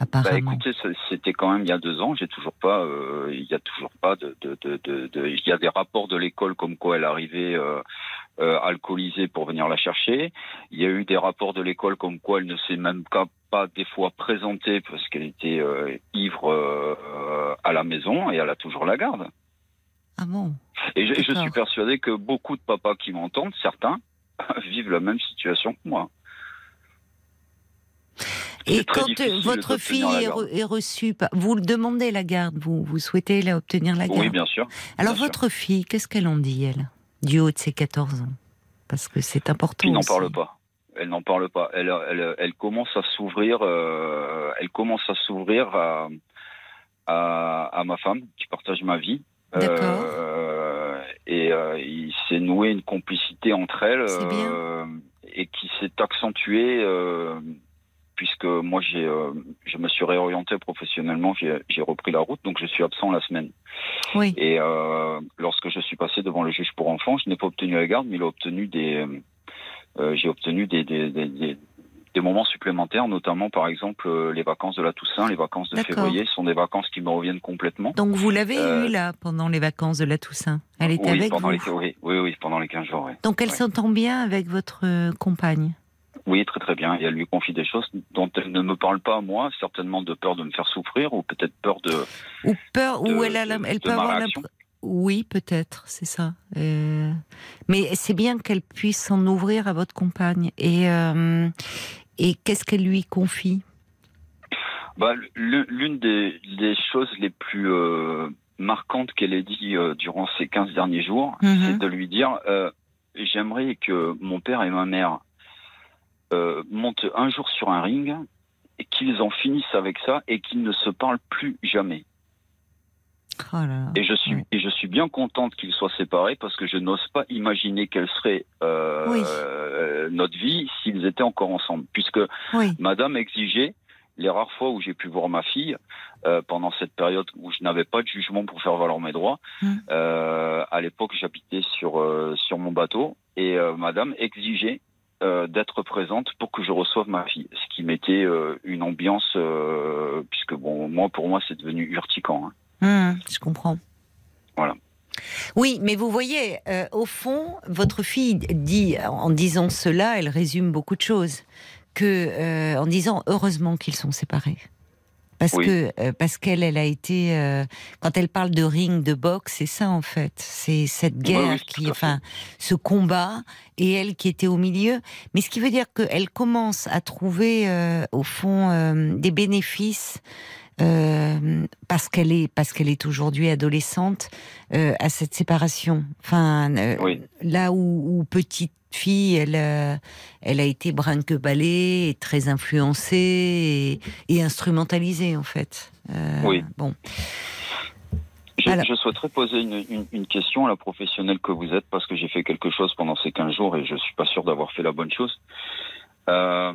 Apparemment. Bah, Apparemment. écoutez, c'était quand même il y a deux ans. J'ai toujours pas, euh, il y a toujours pas de, de, de, de, de- il y a des rapports de l'école comme quoi elle arrivait euh, euh, alcoolisée pour venir la chercher. Il y a eu des rapports de l'école comme quoi elle ne s'est même pas, pas des fois présentée parce qu'elle était euh, ivre à la maison et elle a toujours la garde. Ah bon? Et je, je suis persuadé que beaucoup de papas qui m'entendent, certains, vivent la même situation que moi. Et quand euh, votre fille est, reçue, vous le demandez la garde, vous, vous souhaitez la- obtenir la garde Oui, bien sûr. Alors bien sûr. votre fille, qu'est-ce qu'elle en dit, elle, du haut de ses 14 ans? Parce que c'est important. Qui n'en parle pas. Elle n'en parle pas. Elle, elle, elle commence à s'ouvrir. euh, elle commence à s'ouvrir à, à, à ma femme qui partage ma vie. D'accord. Euh, et euh, il s'est noué une complicité entre elles euh, et qui s'est accentuée euh, puisque moi j'ai euh, je me suis réorienté professionnellement. J'ai repris la route donc je suis absent la semaine. Oui. Et euh, lorsque je suis passé devant le juge pour enfants, je n'ai pas obtenu la garde, mais il a obtenu des, euh, j'ai obtenu des, des, des, des- des moments supplémentaires, notamment par exemple les vacances de la Toussaint, les vacances de février, sont des vacances qui me reviennent complètement. Donc vous l'avez eue là pendant les vacances de la Toussaint? Elle était oui, avec pendant vous? les, oui, oui, oui, pendant les 15 jours. oui. Donc elle Ouais. s'entend bien avec votre compagne? Oui, très très bien. Et elle lui confie des choses dont elle ne me parle pas à moi, certainement de peur de me faire souffrir ou peut-être peur de. Ou peur, De- ou elle a, la- elle de peut avoir l'impression. Oui, peut-être, c'est ça. Euh, mais c'est bien qu'elle puisse s'en ouvrir à votre compagne. Et, euh, et qu'est-ce qu'elle lui confie? Bah, l'une des, des choses les plus euh, marquantes qu'elle ait dit euh, durant ces 15 derniers jours, Mhm. c'est de lui dire euh, J'aimerais que mon père et ma mère euh, montent un jour sur un ring et qu'ils en finissent avec ça et qu'ils ne se parlent plus jamais. Oh là là. Et je suis et je suis bien contente qu'ils soient séparés parce que je n'ose pas imaginer quelle serait euh, Oui. euh, notre vie s'ils étaient encore ensemble. Puisque Oui. Madame exigeait les rares fois où j'ai pu voir ma fille euh, pendant cette période où je n'avais pas de jugement pour faire valoir mes droits. Mm. Euh, à l'époque, j'habitais sur sur mon bateau et Madame exigeait euh, d'être présente pour que je reçoive ma fille, ce qui mettait euh, une ambiance euh, puisque bon moi pour moi c'est devenu urticant. hein. Hum, je comprends. Voilà. Oui, mais vous voyez, au fond, votre fille dit, en disant cela, elle résume beaucoup de choses. Que, en disant heureusement qu'ils sont séparés. Parce Oui. que euh, parce qu'elle, elle a été euh, quand elle parle de ring, de boxe, c'est ça en fait. C'est cette guerre oui, qui, enfin, ce combat et elle qui était au milieu. Mais ce qui veut dire qu'elle commence à trouver euh, au fond euh, des bénéfices euh, parce qu'elle est parce qu'elle est aujourd'hui adolescente euh, à cette séparation. Enfin, euh, Oui. là où, où petite fille, elle elle a été brinque-ballée, et très influencée et, et instrumentalisée en fait. Oui. Bon. Je, souhaiterais poser une, une- une question à la professionnelle que vous êtes parce que j'ai fait quelque chose pendant ces 15 jours et je suis pas sûr d'avoir fait la bonne chose. Euh,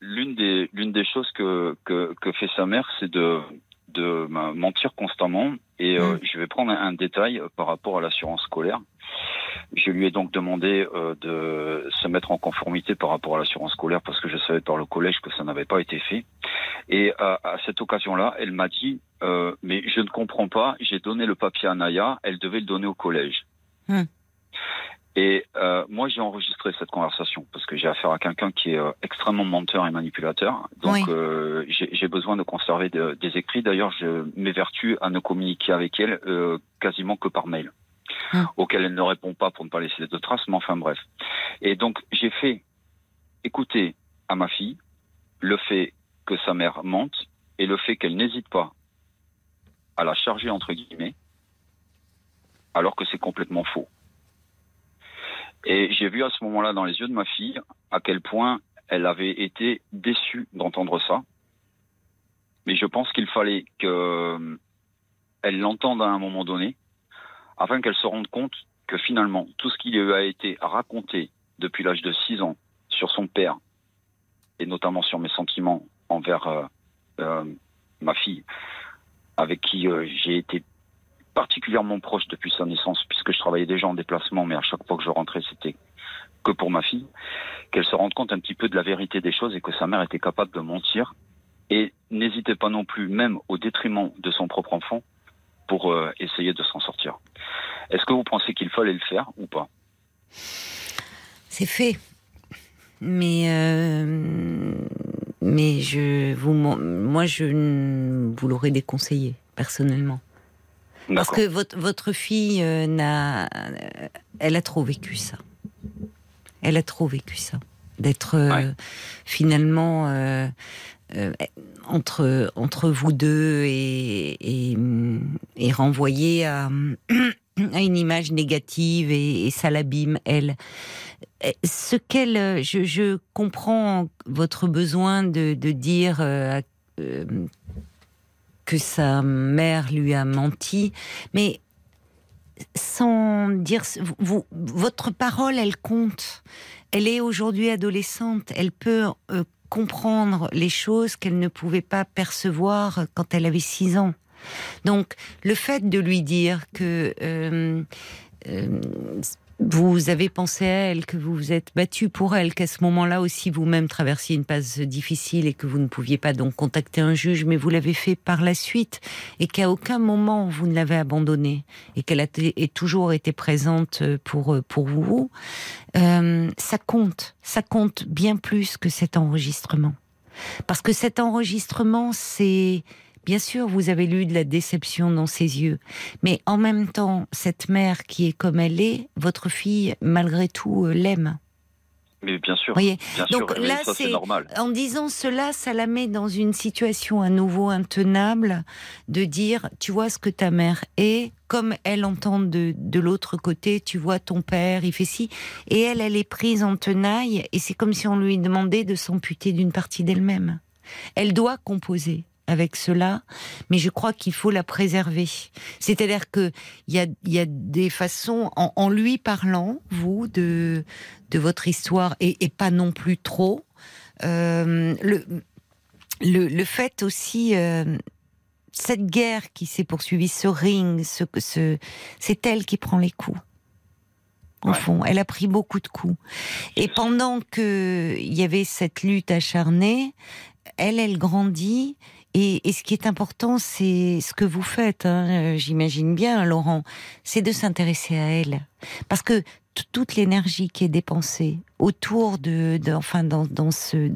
l'une des l'une des choses que, que, que fait sa mère, c'est de de me mentir constamment et euh, Mm. je vais prendre un, un détail euh, par rapport à l'assurance scolaire. Je lui ai donc demandé euh, de se mettre en conformité par rapport à l'assurance scolaire parce que je savais par le collège que ça n'avait pas été fait. Et à, à cette occasion-là, elle m'a dit euh, mais je ne comprends pas. J'ai donné le papier à Naya, elle devait le donner au collège. Hmm. Et euh, moi, j'ai enregistré cette conversation parce que j'ai affaire à quelqu'un qui est euh, extrêmement menteur et manipulateur. Donc, Oui. euh, j'ai besoin de conserver de- des écrits. D'ailleurs, je m'évertue à ne communiquer avec elle euh, quasiment que par mail, Hmm. auquel elle ne répond pas pour ne pas laisser de traces. Mais enfin, bref. Et donc, j'ai fait écouter à ma fille le fait que sa mère mente et le fait qu'elle n'hésite pas à la charger entre guillemets, alors que c'est complètement faux. Et j'ai vu à ce moment-là dans les yeux de ma fille à quel point elle avait été déçue d'entendre ça. Mais je pense qu'il fallait que elle l'entende à un moment donné, afin qu'elle se rende compte que finalement tout ce qui lui a été raconté depuis l'âge de 6 ans sur son père, et notamment sur mes sentiments envers euh, euh, ma fille, avec qui euh, j'ai été particulièrement proche depuis sa naissance, puisque je travaillais déjà en déplacement, mais à chaque fois que je rentrais, c'était que pour ma fille, qu'elle se rende compte un petit peu de la vérité des choses et que sa mère était capable de mentir. Et n'hésitait pas non plus, même au détriment de son propre enfant, pour euh, essayer de s'en sortir. Est-ce que vous pensez qu'il fallait le faire ou pas? C'est fait. Mais euh, mais je vous moi je vous l'aurais déconseillé personnellement parce que votre votre fille euh, n'a elle a trop vécu ça. Elle a trop vécu ça d'être euh, Ouais. finalement euh, euh, entre entre vous deux et et, et renvoyée à à une image négative et, et ça l'abîme elle. Ce qu'elle, euh, je, je comprends votre besoin de, de dire euh, euh, que sa mère lui a menti, mais sans dire, vous, votre parole, elle compte. Elle est aujourd'hui adolescente. Elle peut euh, comprendre les choses qu'elle ne pouvait pas percevoir quand elle avait 6 ans. Donc, le fait de lui dire que euh, euh, vous avez pensé à elle, que vous vous êtes battu pour elle, qu'à ce moment-là aussi vous-même traversiez une passe difficile et que vous ne pouviez pas donc contacter un juge, mais vous l'avez fait par la suite et qu'à aucun moment vous ne l'avez abandonnée et qu'elle a toujours été présente pour pour vous, euh, ça compte, ça compte bien plus que cet enregistrement, parce que cet enregistrement c'est Bien sûr, vous avez lu de la déception dans ses yeux, mais en même temps, cette mère qui est comme elle est, votre fille, malgré tout, euh, l'aime. Mais bien sûr, Voyez bien Donc sûr, là, c'est normal. En disant cela, ça la met dans une situation à nouveau intenable de dire, tu vois ce que ta mère est, comme elle entend de, de l'autre côté, tu vois ton père, il fait ci, et elle, elle est prise en tenaille, et c'est comme si on lui demandait de s'amputer d'une partie d'elle-même. Elle doit composer. Avec cela, mais je crois qu'il faut la préserver. C'est-à-dire que il y a, y a des façons, en, en, lui parlant, vous, de, de votre histoire, et, et pas non plus trop, euh, le, le, le, fait aussi, euh, cette guerre qui s'est poursuivie, ce ring, ce, ce, c'est elle qui prend les coups. Au ouais. fond, elle a pris beaucoup de coups. Et pendant que il y avait cette lutte acharnée, elle, elle grandit et, et, ce qui est important, c'est ce que vous faites, hein, j'imagine bien, Laurent, c'est de s'intéresser à elle. Parce que toute l'énergie qui est dépensée autour de, de enfin, dans, dans, ce,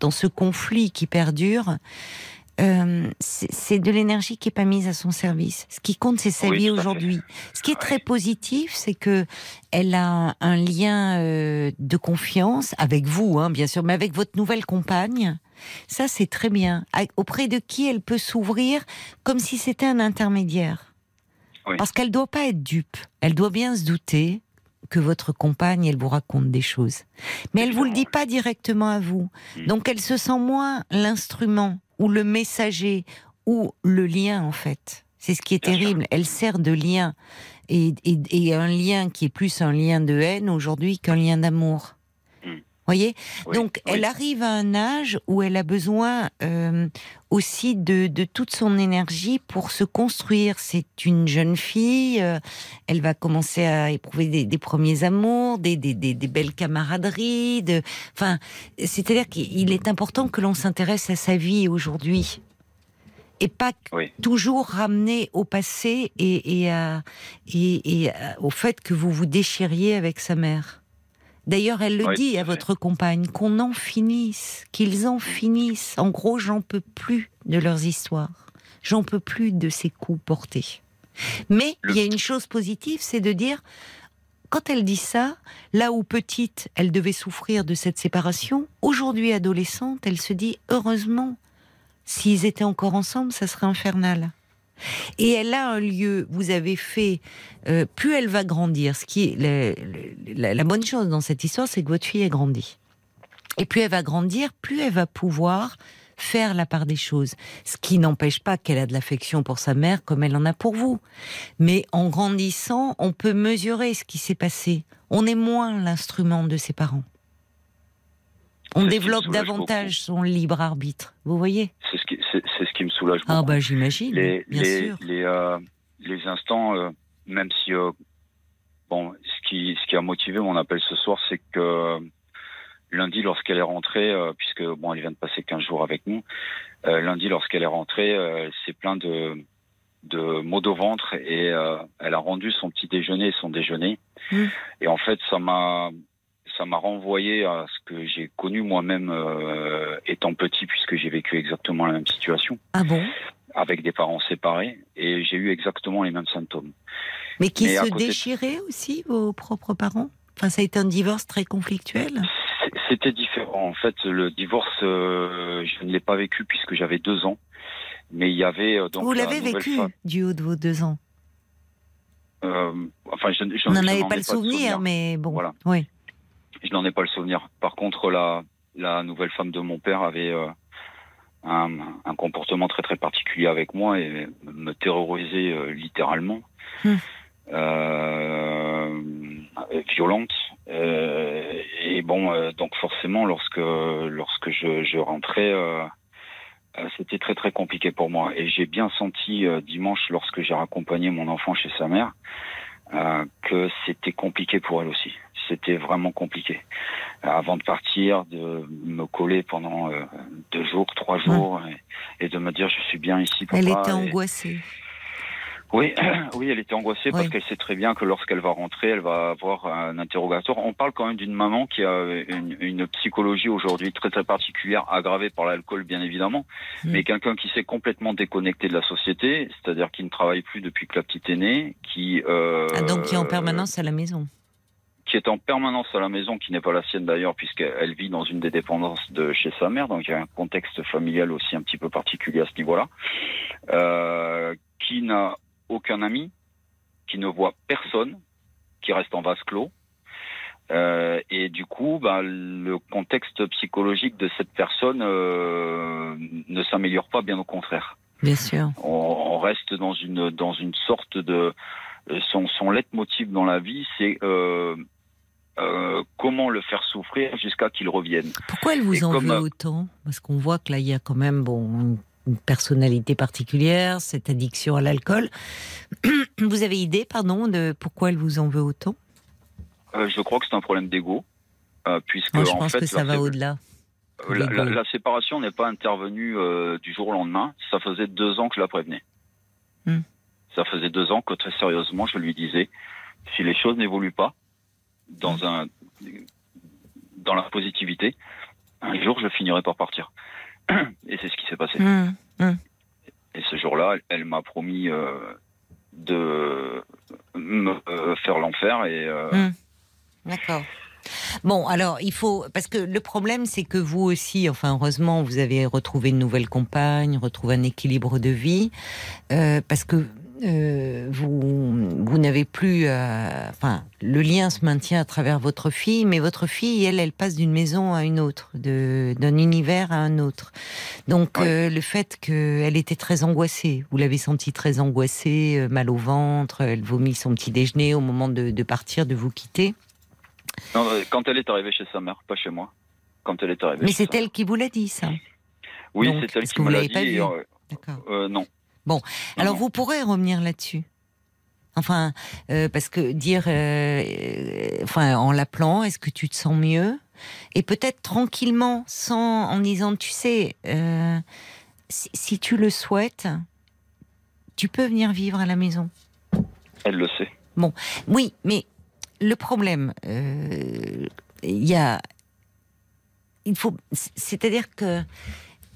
dans ce conflit qui perdure, euh, c'est de l'énergie qui est pas mise à son service. Ce qui compte, c'est sa oui, vie aujourd'hui. Ce qui est très positif, c'est que elle a un lien euh, de confiance avec vous, hein, bien sûr, mais avec votre nouvelle compagne. Ça, c'est très bien. Auprès de qui elle peut s'ouvrir comme si c'était un intermédiaire. Oui. Parce qu'elle doit pas être dupe. Elle doit bien se douter que votre compagne, elle vous raconte des choses. Mais elle vous le dit pas directement à vous. Donc elle se sent moins l'instrument ou le messager ou le lien en fait. C'est ce qui est terrible. Elle sert de lien et, et, et, un lien qui est plus un lien de haine aujourd'hui qu'un lien d'amour. Voyez? Oui, Donc, oui. elle arrive à un âge où elle a besoin euh, aussi de, de, toute son énergie pour se construire. C'est une jeune fille, euh, elle va commencer à éprouver des, des premiers amours, des, des, des, belles camaraderies. De... Enfin, c'est-à-dire qu'il est important que l'on s'intéresse à sa vie aujourd'hui et pas oui. toujours ramener au passé et, et, à, et, et à, au fait que vous vous déchiriez avec sa mère. D'ailleurs, elle le oui, dit à votre compagne, qu'on en finisse, qu'ils en finissent. En gros, j'en peux plus de leurs histoires. J'en peux plus de ces coups portés. Mais il y a une chose positive, c'est de dire, quand elle dit ça, là où petite, elle devait souffrir de cette séparation, aujourd'hui adolescente, elle se dit, heureusement, s'ils étaient encore ensemble, ça serait infernal. Et elle a un lieu, vous avez fait, euh, plus elle va grandir, ce qui est la, la, la bonne chose dans cette histoire, c'est que votre fille a grandi. Et plus elle va grandir, plus elle va pouvoir faire la part des choses. Ce qui n'empêche pas qu'elle a de l'affection pour sa mère comme elle en a pour vous. Mais en grandissant, on peut mesurer ce qui s'est passé. On est moins l'instrument de ses parents. On développe davantage son libre arbitre. Vous voyez? C'est ce qui, c'est, c'est ce qui me soulage beaucoup. Ah bah j'imagine, les, bien les, sûr. Les, euh, les instants, euh, même si euh, bon, ce qui, ce qui a motivé mon appel ce soir, c'est que lundi, lorsqu'elle est rentrée, puisque bon, elle vient de passer 15 jours avec nous, lundi, lorsqu'elle est rentrée, s'est plein de de maux au ventre et elle a rendu son petit déjeuner et son déjeuner. Mmh. Et en fait, ça m'a ça m'a renvoyé à ce que j'ai connu moi-même euh, étant petit, puisque j'ai vécu exactement la même situation. Ah bon? Avec des parents séparés, et j'ai eu exactement les mêmes symptômes. Mais qui Mais se déchiraient de... aussi, vos propres parents? Enfin, ça a été un divorce très conflictuel? C'était différent. En fait, le divorce, euh, je ne l'ai pas vécu puisque j'avais deux ans. Mais il y avait euh, donc. Vous l'avez vécu femme. du haut de vos deux ans? Euh, Enfin, je, je, Vous n'en avez pas le souvenir, souvenir, mais bon. Voilà. Oui. Je n'en ai pas le souvenir. Par contre, la, la nouvelle femme de mon père avait euh, un, un, comportement très très particulier avec moi et me terrorisait euh, littéralement. Mmh. Euh, violente et bon donc forcément lorsque lorsque je, je rentrais c'était très très compliqué pour moi et j'ai bien senti dimanche lorsque j'ai raccompagné mon enfant chez sa mère que c'était compliqué pour elle aussi c'était vraiment compliqué. Avant de partir, de me coller pendant euh, deux jours, trois jours, ouais. et, et, de me dire je suis bien ici. Papa, Elle était angoissée. Oui, oui, elle était angoissée oui. parce qu'elle sait très bien que lorsqu'elle va rentrer, elle va avoir un interrogatoire. On parle quand même d'une maman qui a une, une psychologie aujourd'hui très très particulière, aggravée par l'alcool bien évidemment, mmh. mais quelqu'un qui s'est complètement déconnecté de la société, c'est-à-dire qui ne travaille plus depuis que la petite est née, qui euh, ah, donc qui est en permanence à la maison qui est en permanence à la maison, qui n'est pas la sienne d'ailleurs, puisqu'elle vit dans une des dépendances de chez sa mère, donc il y a un contexte familial aussi un petit peu particulier à ce niveau-là, euh, qui n'a aucun ami, qui ne voit personne, qui reste en vase clos, Euh, et du coup, bah, le contexte psychologique de cette personne euh, ne s'améliore pas, bien au contraire. Bien sûr. On, on reste dans une dans une sorte de son son leitmotiv dans la vie, c'est euh, euh, comment le faire souffrir jusqu'à qu'il revienne. Pourquoi elle vous Et en comme, veut euh, autant? Parce qu'on voit que là, il y a quand même bon, une- personnalité particulière, cette addiction à l'alcool. Vous avez idée, pardon, de pourquoi elle vous en veut autant? Euh, je crois que c'est un problème d'ego, euh, puisque Moi, je en pense fait que ça va au-delà. la, la- l'ego. la séparation n'est pas intervenue euh, du jour au lendemain. Ça faisait deux ans que je la prévenais. Hmm. Ça faisait deux ans que très sérieusement je lui disais si les choses n'évoluent pas dans un dans la positivité, un jour je finirai par partir. Et c'est ce qui s'est passé. Hum, Et ce jour-là, elle, elle m'a promis euh, de me euh, faire l'enfer et euh, hum. D'accord. Bon, alors il faut parce que le problème c'est que vous aussi, enfin heureusement, vous avez retrouvé une nouvelle compagne, retrouvé un équilibre de vie, euh, parce que euh, vous vous n'avez plus, euh, enfin le lien se maintient à travers votre fille, mais votre fille, elle, elle passe d'une maison à une autre, d'un univers à un autre. Donc euh, le fait qu'elle était très angoissée, vous l'avez sentie très angoissée, mal au ventre, elle vomit son petit déjeuner au moment de, de partir, de vous quitter. non, quand elle est arrivée chez sa mère, pas chez moi. Quand elle est arrivée. Mais c'est elle qui vous l'a dit, ça. Oui, c'est elle qui me l'a dit. pas vu. euh, non. Bon, alors vous pourrez revenir là-dessus. Enfin, euh, parce que dire, euh, euh, enfin, en l'appelant, est-ce que tu te sens mieux? Et peut-être tranquillement, sans en disant, tu sais, euh, si, si tu le souhaites, tu peux venir vivre à la maison. Elle le sait. Oui, mais le problème, il y a, il faut, c'est-à-dire que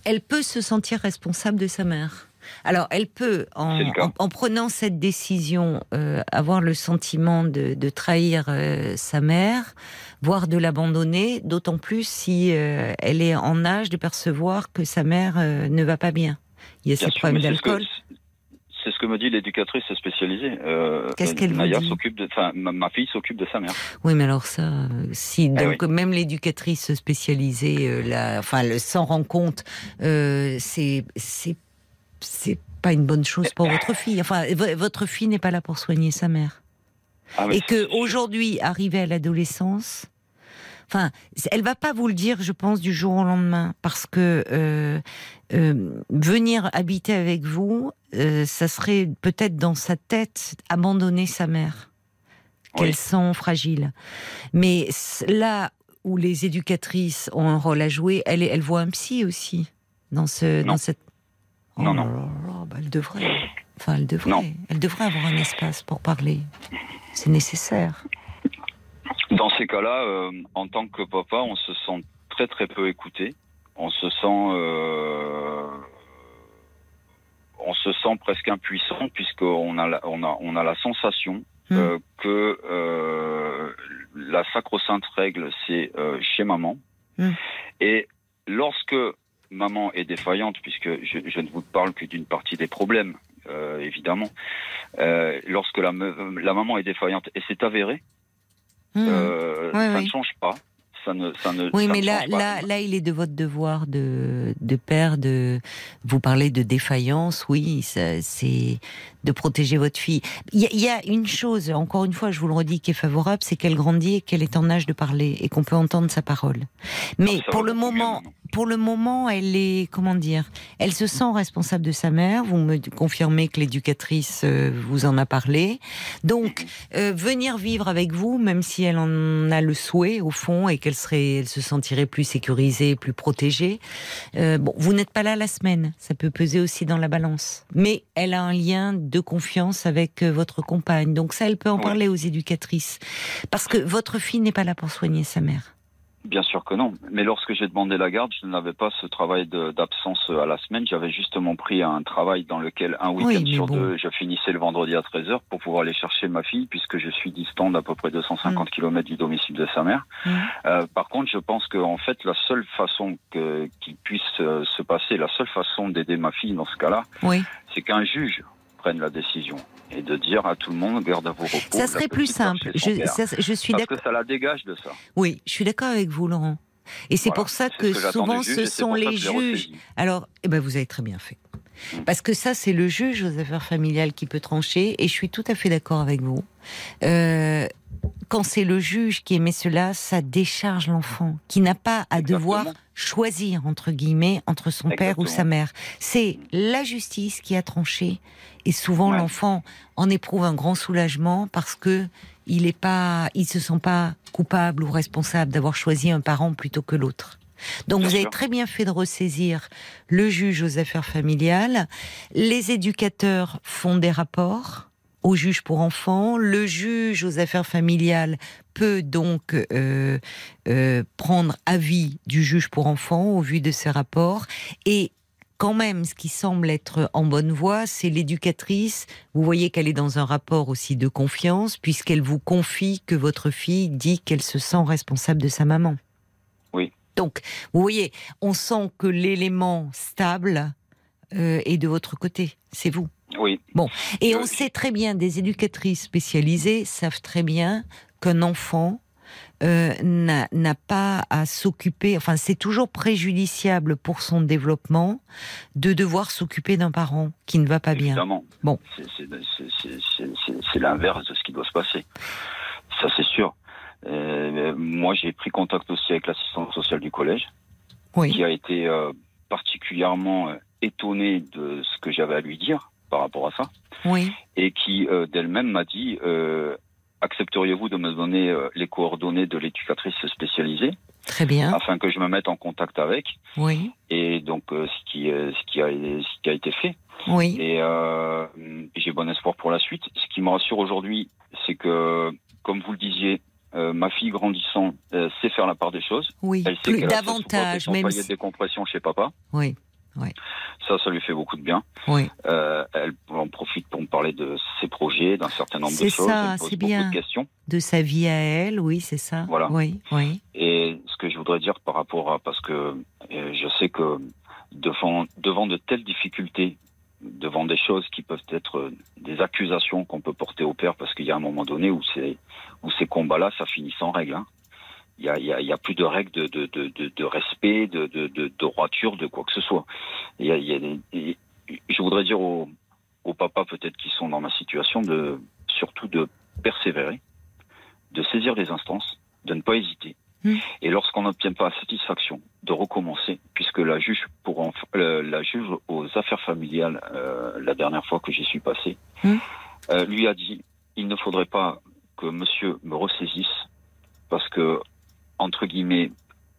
elle peut se sentir responsable de sa mère. Alors, elle peut, en, prenant cette décision, euh, avoir le sentiment de, de trahir euh, sa mère, voire de l'abandonner, d'autant plus si euh, elle est en âge de percevoir que sa mère ne va pas bien. Il y a Bien ces sûr, problèmes d'alcool. C'est ce que me dit l'éducatrice spécialisée. Euh, Qu'est-ce qu'elle s'occupe de, enfin, ma, ma fille s'occupe de sa mère. Oui, mais alors ça, Eh même l'éducatrice spécialisée, euh, la, enfin, le s'en rend compte, euh, c'est c'est c'est pas une bonne chose pour votre fille. Enfin, vo- votre fille n'est pas là pour soigner sa mère. Ah, Et que aujourd'hui, arrivée à l'adolescence, enfin, elle va pas vous le dire, je pense, du jour au lendemain, parce que euh, euh, venir habiter avec vous, euh, ça serait peut-être dans sa tête abandonner sa mère, qu'elle Oui. sent fragile. Mais là où les éducatrices ont un rôle à jouer, elle, elle voit un psy aussi dans ce, Non. dans cette. Oh Non, là non. là là, bah, elle devrait. Enfin, elle devrait. Non. Elle devrait avoir un espace pour parler. C'est nécessaire. Dans ces cas-là, euh, en tant que papa, on se sent très très peu écouté. On se sent, euh, on se sent presque impuissant puisqu'on a, la- on a, on a la sensation Hmm. euh, que la sacro-sainte règle, c'est chez maman. Hmm. Et lorsque maman est défaillante, puisque je, je ne vous parle que d'une partie des problèmes, euh, évidemment, euh, lorsque la, me- la maman est défaillante, et c'est avéré, Hmm. euh, Oui, ça oui. ne change pas. Ça ne, ça ne, Oui, ça mais ne là, pas. là, là, il est de votre devoir de, de père de vous parler de défaillance. Oui, ça, c'est de protéger votre fille. Il y, a- il y a une chose, encore une fois, je vous le redis, qui est favorable, c'est qu'elle grandit et qu'elle est en âge de parler et qu'on peut entendre sa parole. Mais pour le moment, pour le moment, elle est, comment dire, elle se sent responsable de sa mère. Vous me confirmez que l'éducatrice euh, vous en a parlé. Donc, euh, venir vivre avec vous, même si elle en a le souhait au fond et qu'elle serait, elle se sentirait plus sécurisée, plus protégée. euh, bon, vous n'êtes pas là la semaine. Ça peut peser aussi dans la balance. Mais elle a un lien de confiance avec euh, votre compagne. Donc ça, elle peut en Ouais. parler aux éducatrices. Parce que votre fille n'est pas là pour soigner sa mère. Bien sûr que non. Mais lorsque j'ai demandé la garde, je n'avais pas ce travail d'absence à la semaine. J'avais justement pris un travail dans lequel un week-end Oui, sur bon. deux, je finissais le vendredi à 13h pour pouvoir aller chercher ma fille, puisque je suis distant d'à peu près 250 km du domicile de sa mère. Mm. Euh, par contre, je pense que en fait, la seule façon qu'il puisse euh, se passer, la seule façon d'aider ma fille dans ce cas-là, Oui. c'est qu'un juge prenne la décision. et de dire à tout le monde garde à vos repos. Ça serait plus simple. Je, ça, je, suis Parce d'accord. que ça la dégage de ça. Oui, je suis d'accord avec vous, Laurent. Et c'est Voilà. pour ça que, ce souvent ce sont les juges. Alors, eh ben, vous avez très bien fait. Mm. Parce que ça, c'est le juge aux affaires familiales qui peut trancher, et je suis tout à fait d'accord avec vous. Euh, quand c'est le juge qui émet cela, ça décharge l'enfant, qui n'a pas à Exactement. devoir choisir, entre guillemets, entre son père ou sa mère. C'est la justice qui a tranché, et souvent Ouais. l'enfant en éprouve un grand soulagement parce que il est pas, il se sent pas coupable ou responsable d'avoir choisi un parent plutôt que l'autre. Donc Bien vous avez très bien fait de ressaisir le juge aux affaires familiales. Les éducateurs font des rapports au juge pour enfants. Le juge aux affaires familiales peut donc euh, euh, prendre avis du juge pour enfants au vu de ces rapports. Et quand même, ce qui semble être en bonne voie, c'est l'éducatrice. Vous voyez qu'elle est dans un rapport aussi de confiance, puisqu'elle vous confie que votre fille dit qu'elle se sent responsable de sa maman. Oui. Donc, vous voyez, on sent que l'élément stable euh, est de votre côté. C'est vous. Oui. Et Euh, on sait très bien, des éducatrices spécialisées savent très bien qu'un enfant euh, n'a pas à s'occuper, enfin c'est toujours préjudiciable pour son développement de devoir s'occuper d'un parent qui ne va pas bien. Évidemment. Bon. C'est- l'inverse de ce qui doit se passer. Ça, c'est sûr. Euh, moi, j'ai pris contact aussi avec l'assistante sociale du collège, Oui, qui a été euh, particulièrement étonnée de ce que j'avais à lui dire par rapport à ça, oui, et qui euh, d'elle-même m'a dit euh, accepteriez-vous de me donner euh, les coordonnées de l'éducatrice spécialisée très bien. afin que je me mette en contact avec Oui, et donc euh, ce qui euh, ce qui a ce qui a été fait oui, et euh, j'ai bon espoir pour la suite. Ce qui me rassure aujourd'hui, c'est que, comme vous le disiez, euh, ma fille grandissant euh, sait faire la part des choses. oui. Elle sait Plus davantage, même si... décompression chez papa. Oui, Ça, ça lui fait beaucoup de bien. oui. Euh, elle en profite pour me parler de ses projets, d'un certain nombre de C'est choses. ça, elle pose c'est beaucoup bien. de questions. De sa vie à elle, oui, c'est ça. Voilà. Oui, oui. Et ce que je voudrais dire par rapport à, parce que euh, je sais que devant, devant de telles difficultés, devant des choses qui peuvent être euh, des accusations qu'on peut porter au père, parce qu'il y a un moment donné où, où ces combats-là, ça finit sans règle. hein. Il y a, y, a, y a plus de règles de, de, de, de, de respect, de, de, de, de droiture, de quoi que ce soit. Il y a, y je voudrais dire aux, aux papas peut-être qui sont dans ma situation de surtout de persévérer, de saisir les instances, de ne pas hésiter. Mm. Et lorsqu'on n'obtient pas satisfaction, de recommencer, puisque la juge pour enf- euh, la juge aux affaires familiales, euh, la dernière fois que j'y suis passé, Mm. euh, lui a dit il ne faudrait pas que Monsieur me ressaisisse, parce que entre guillemets.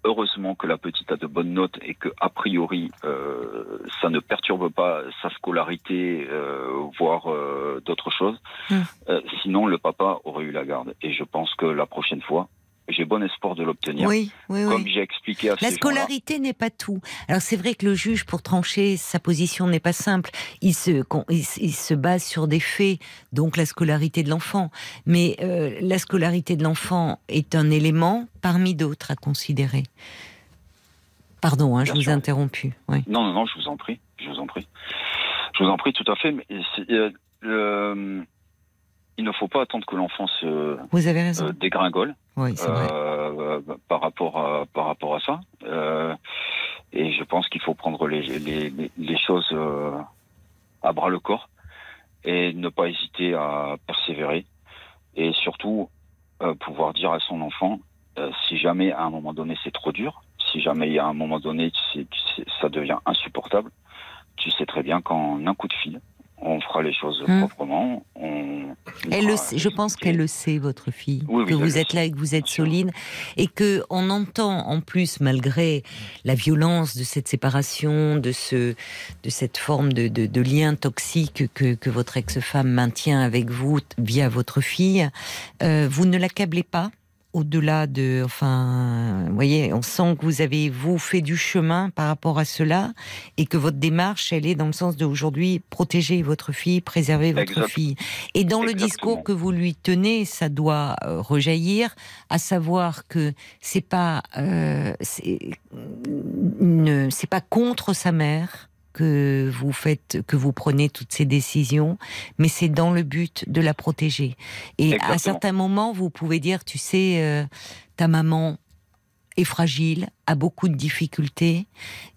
Heureusement que la petite a de bonnes notes et que a priori euh, ça ne perturbe pas sa scolarité, euh, voire euh, d'autres choses. Mm. Euh, sinon, le papa aurait eu la garde. Et je pense que la prochaine fois, j'ai bon espoir de l'obtenir. Oui, oui, Comme oui. j'ai expliqué à La ces scolarité n'est pas tout. Alors c'est vrai que le juge, pour trancher sa position, n'est pas simple. Il se, il, base sur des faits, donc la scolarité de l'enfant. Mais euh, la scolarité de l'enfant est un élément parmi d'autres à considérer. Pardon, hein, je vous ai interrompu. Oui. Non, non, non, je vous en prie. Je vous en prie. Je vous en prie, tout à fait. Mais euh, il ne faut pas attendre que l'enfant se Vous avez raison. euh, dégringole oui, vrai. euh, par, rapport à, par rapport à ça. Euh, et je pense qu'il faut prendre les, les, les- choses euh, à bras le corps et ne pas hésiter à persévérer. Et surtout, euh, pouvoir dire à son enfant, euh, si jamais à un moment donné c'est trop dur, si jamais à un moment donné c'est- c'est- ça devient insupportable, tu sais très bien qu'en un coup de fil, on fera les choses Hmm. proprement. On, Elle le sait, je pense qu'elle le sait, votre fille, Oui, que vous êtes là et que vous êtes solide, et que on entend en plus, malgré la violence de cette séparation, de ce, de cette forme de, de, de lien toxique que, que votre ex-femme maintient avec vous via votre fille, euh, vous ne l'accablez pas? Au-delà de, enfin, vous voyez, on sent que vous avez vous fait du chemin par rapport à cela et que votre démarche, elle est dans le sens de aujourd'hui protéger votre fille, préserver votre fille. Et dans le discours que vous lui tenez, ça doit euh, rejaillir, à savoir que c'est pas, euh, c'est pas contre sa mère. Que vous faites, que vous prenez toutes ces décisions, mais c'est dans le but de la protéger. Et à Exactement. certains moments, vous pouvez dire, tu sais, euh, ta maman est fragile, a beaucoup de difficultés,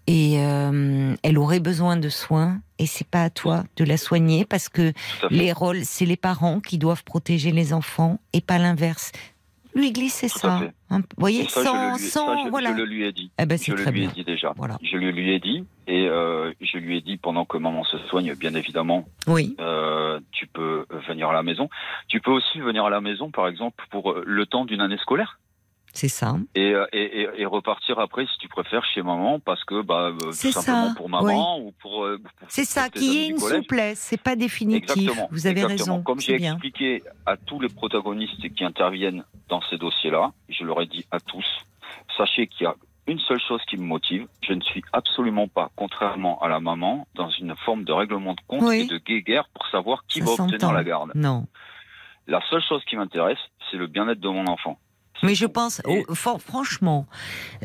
et euh, elle aurait besoin de soins, et c'est pas à toi de la soigner parce que à les rôles, c'est les parents qui doivent protéger les enfants et pas l'inverse. Lui glisser Tout ça, hein, vous voyez, ça, je sans, le lui- sans, ça, je- voilà. je le lui ai dit. Eh ben, Je le très lui ai dit déjà. Voilà. Je le lui ai dit et euh, je lui ai dit pendant que maman se soigne, bien évidemment, Oui, euh, tu peux venir à la maison. Tu peux aussi venir à la maison, par exemple, pour euh, le temps d'une année scolaire c'est ça. et, euh, et, repartir après, si tu préfères, chez maman, parce que bah, euh, tout simplement ça, pour maman ou pour. euh, pour- C'est ça, qu'il y ait une souplesse, c'est pas définitif. Exactement. Vous avez exactement. raison. Comme j'ai expliqué à tous les protagonistes qui interviennent dans ces dossiers-là, je leur ai dit à tous, sachez qu'il y a une seule chose qui me motive, je ne suis absolument pas, contrairement à la maman, dans une forme de règlement de compte Oui. et de guéguerre pour savoir qui Ça va obtenir la garde. Non. La seule chose qui m'intéresse, c'est le bien-être de mon enfant. Mais je pense, oh, for- franchement,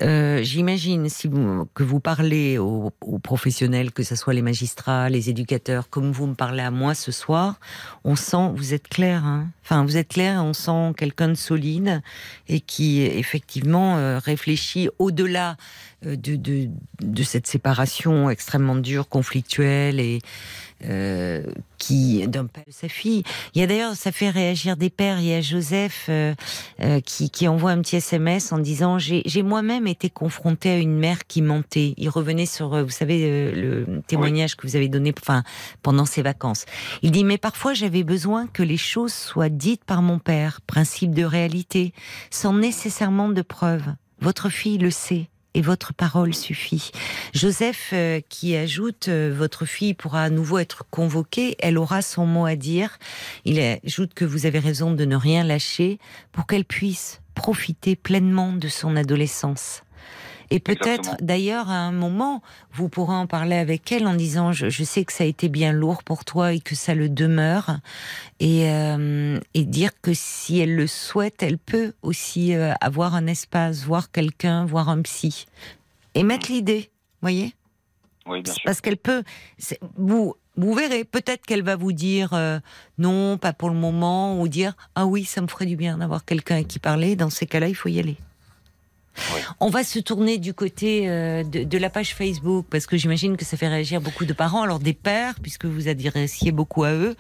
euh, j'imagine si vous, que vous parlez aux, aux professionnels, que ce soit les magistrats, les éducateurs, comme vous me parlez à moi ce soir, on sent, vous êtes clair, hein. Enfin vous êtes clair, on sent quelqu'un de solide et qui effectivement euh, réfléchit au-delà euh, de, de, de cette séparation extrêmement dure, conflictuelle et euh, qui d'un père de sa fille. Il y a d'ailleurs, ça fait réagir des pères. Il y a Joseph euh, euh, qui, qui envoie un petit SMS en disant j'ai j'ai moi-même été confronté à une mère qui mentait. Il revenait sur, euh, vous savez, euh, le témoignage que vous avez donné, enfin pendant ses vacances. Il dit mais parfois j'avais besoin que les choses soient dites par mon père, principe de réalité, sans nécessairement de preuves. Votre fille le sait. Et votre parole suffit. Joseph euh, qui ajoute euh, votre fille pourra à nouveau être convoquée, elle aura son mot à dire. Il ajoute que vous avez raison de ne rien lâcher pour qu'elle puisse profiter pleinement de son adolescence. Et peut-être d'ailleurs à un moment, vous pourrez en parler avec elle en disant je, je sais que ça a été bien lourd pour toi et que ça le demeure et, euh, et dire que si elle le souhaite, elle peut aussi euh, avoir un espace, voir quelqu'un, voir un psy et mettre l'idée, voyez? Oui, bien sûr. parce qu'elle peut. vous verrez, peut-être qu'elle va vous dire euh, non, pas pour le moment, ou dire ah oui, ça me ferait du bien d'avoir quelqu'un à qui parler. Dans ces cas-là, il faut y aller. Oui. On va se tourner du côté euh, de, de la page Facebook parce que j'imagine que ça fait réagir beaucoup de parents, alors des pères puisque vous adressiez beaucoup à eux,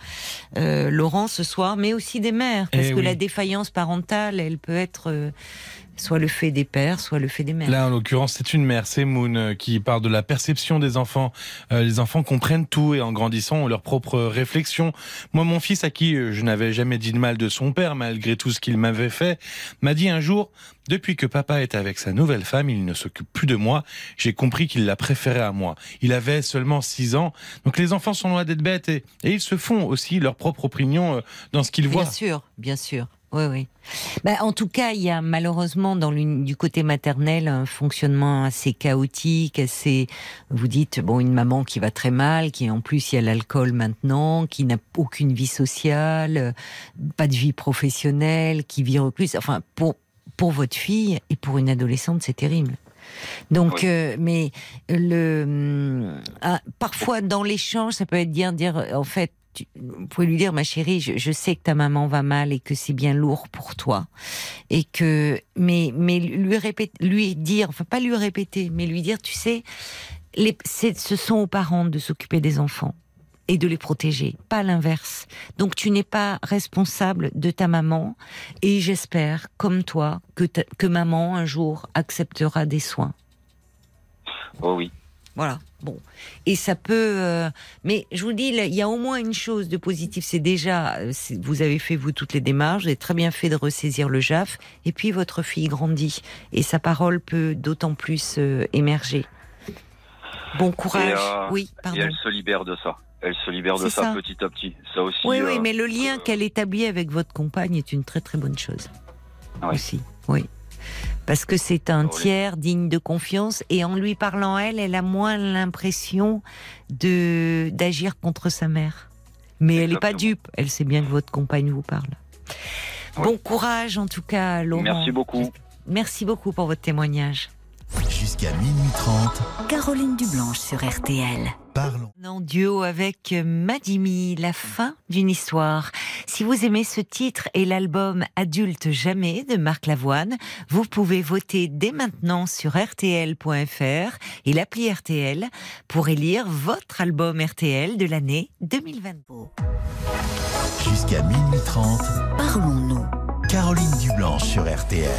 euh, Laurent ce soir, mais aussi des mères parce Eh que oui. la défaillance parentale, elle peut être euh, soit le fait des pères, soit le fait des mères. Là, en l'occurrence, c'est une mère, c'est Moon, euh, qui parle de la perception des enfants. Euh, les enfants comprennent tout et en grandissant ont leurs propres réflexions. Moi, mon fils, à qui euh, je n'avais jamais dit de mal de son père, malgré tout ce qu'il m'avait fait, m'a dit un jour, depuis que papa est avec sa nouvelle femme, il ne s'occupe plus de moi. J'ai compris qu'il la préférait à moi. Il avait seulement 6 ans. Donc les enfants sont loin d'être bêtes et, et ils se font aussi leur propre opinion dans ce qu'ils voient. Bien sûr, bien sûr. Oui, oui. Ben, en tout cas, il y a malheureusement dans du côté maternel un fonctionnement assez chaotique, assez. Vous dites bon, une maman qui va très mal, qui en plus il y a l'alcool maintenant, qui n'a aucune vie sociale, euh, pas de vie professionnelle, qui vit recluse. Enfin, pour pour votre fille et pour une adolescente, c'est terrible. Donc, Oui. euh, mais le hum, ah, parfois dans l'échange, ça peut être dire dire en fait. Tu- vous pouvez lui dire, ma chérie, je, je sais que ta maman va mal et que c'est bien lourd pour toi, et que, mais, mais lui répéter, lui dire, enfin pas lui répéter, mais lui dire, tu sais, les, ce sont aux parents de s'occuper des enfants et de les protéger, pas l'inverse. Donc tu n'es pas responsable de ta maman, et j'espère, comme toi, que, ta- que maman un jour acceptera des soins. Oh oui. Voilà. Bon. Et ça peut. euh, mais je vous dis, il y a au moins une chose de positif. C'est déjà, euh, vous avez fait vous toutes les démarches, vous avez très bien fait de ressaisir le JAF. Et puis votre fille grandit et sa parole peut d'autant plus euh, émerger. Bon courage. Euh, oui, Et pardon. elle se libère de ça. Elle se libère de ça, ça. petit à petit. Ça aussi. Oui, oui, mais le lien qu'elle établit avec votre compagne est une très très bonne chose. Oui. Aussi, oui. Parce que c'est un tiers digne de confiance et en lui parlant elle, elle a moins l'impression de d'agir contre sa mère. Mais elle n'est pas dupe. Elle sait bien que votre compagne vous parle. Oui. Bon courage en tout cas, Laurent. Merci beaucoup. Merci beaucoup pour votre témoignage. Jusqu'à minuit 30, Caroline Dublanche sur RTL. parlons. En duo avec Madimi, la fin d'une histoire. Si vous aimez ce titre et l'album Adulte jamais de Marc Lavoine, vous pouvez voter dès maintenant sur rtl.fr et l'appli RTL pour élire votre album RTL de l'année 2022. Jusqu'à minuit 30, Parlons-nous. Caroline Dublanche sur RTL.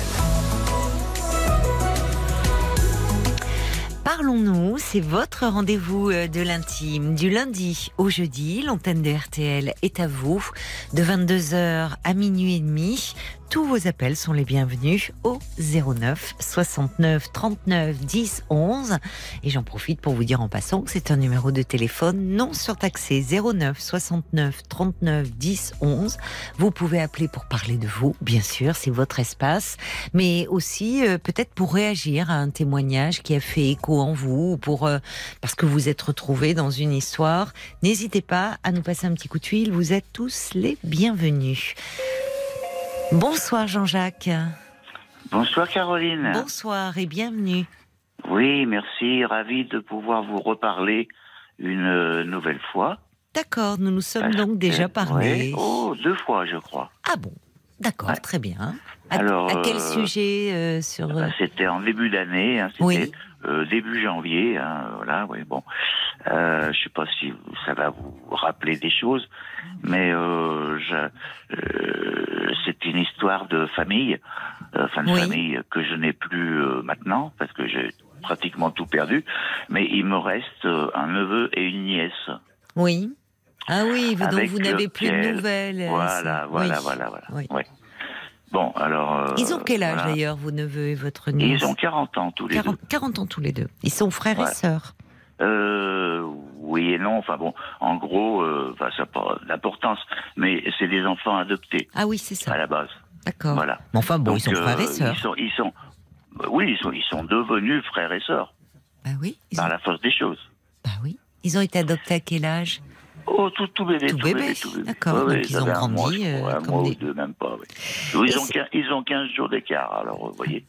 Parlons-nous, c'est votre rendez-vous euh, de l'intime. Du lundi au jeudi, l'antenne de RTL est à vous. De 22h à minuit et demi, tous vos appels sont les bienvenus au 09 69 39 10 11. Et j'en profite pour vous dire en passant que c'est un numéro de téléphone non surtaxé 09 69 39 10 11. Vous pouvez appeler pour parler de vous, bien sûr, c'est votre espace, mais aussi euh, peut-être pour réagir à un témoignage qui a fait écho en vous, ou pour euh, parce que vous êtes retrouvé dans une histoire. N'hésitez pas à nous passer un petit coup de fil. Vous êtes tous les bienvenus. Bonsoir Jean-Jacques. Bonsoir Caroline. Bonsoir et bienvenue. Oui, merci. Ravi de pouvoir vous reparler une euh, nouvelle fois. D'accord, nous nous sommes Parce donc déjà parlé. Oh, deux fois, je crois. Ah bon, d'accord, Ouais. très bien. À, Alors, à quel euh, sujet euh, sur Bah, C'était en début d'année. hein, C'était Oui. Euh, début janvier. hein, voilà, oui, bon. Euh, je sais pas si ça va vous rappeler des choses, mais euh, euh, c'est une histoire de famille, enfin de Oui. famille que je n'ai plus maintenant parce que j'ai pratiquement tout perdu. Mais il me reste un neveu et une nièce. Oui. Ah oui, vous- donc Avec vous n'avez plus de nouvelles. Voilà, voilà, voilà, voilà. Oui. Ouais. Bon, alors. euh, Ils ont quel âge voilà. d'ailleurs, vos neveux et votre nièce Ils ont 40 ans tous les 40, deux. 40 ans tous les deux. Ils sont frères et sœurs. Euh, oui et non. Enfin bon, en gros, euh, enfin ça n'a pas d'importance, mais c'est des enfants adoptés Ah oui, c'est à ça. la base. D'accord. Voilà. Mais enfin bon, Donc, ils sont euh, frères et sœurs. Ils sont, ils sont, euh, oui, ils sont, ils sont devenus frères et sœurs Bah oui. Par ont, la force des choses. bah oui. Ils ont été adoptés à quel âge? Oh, tout, tout bébé, Tout bébé, tout bébé. d'accord, Ouais, donc ouais, ils ont mois, grandi, crois, euh, comme mois des- ou deux, même pas. oui. Ils, ont, c'est- quin- ils ont 15 jours d'écart, alors vous voyez.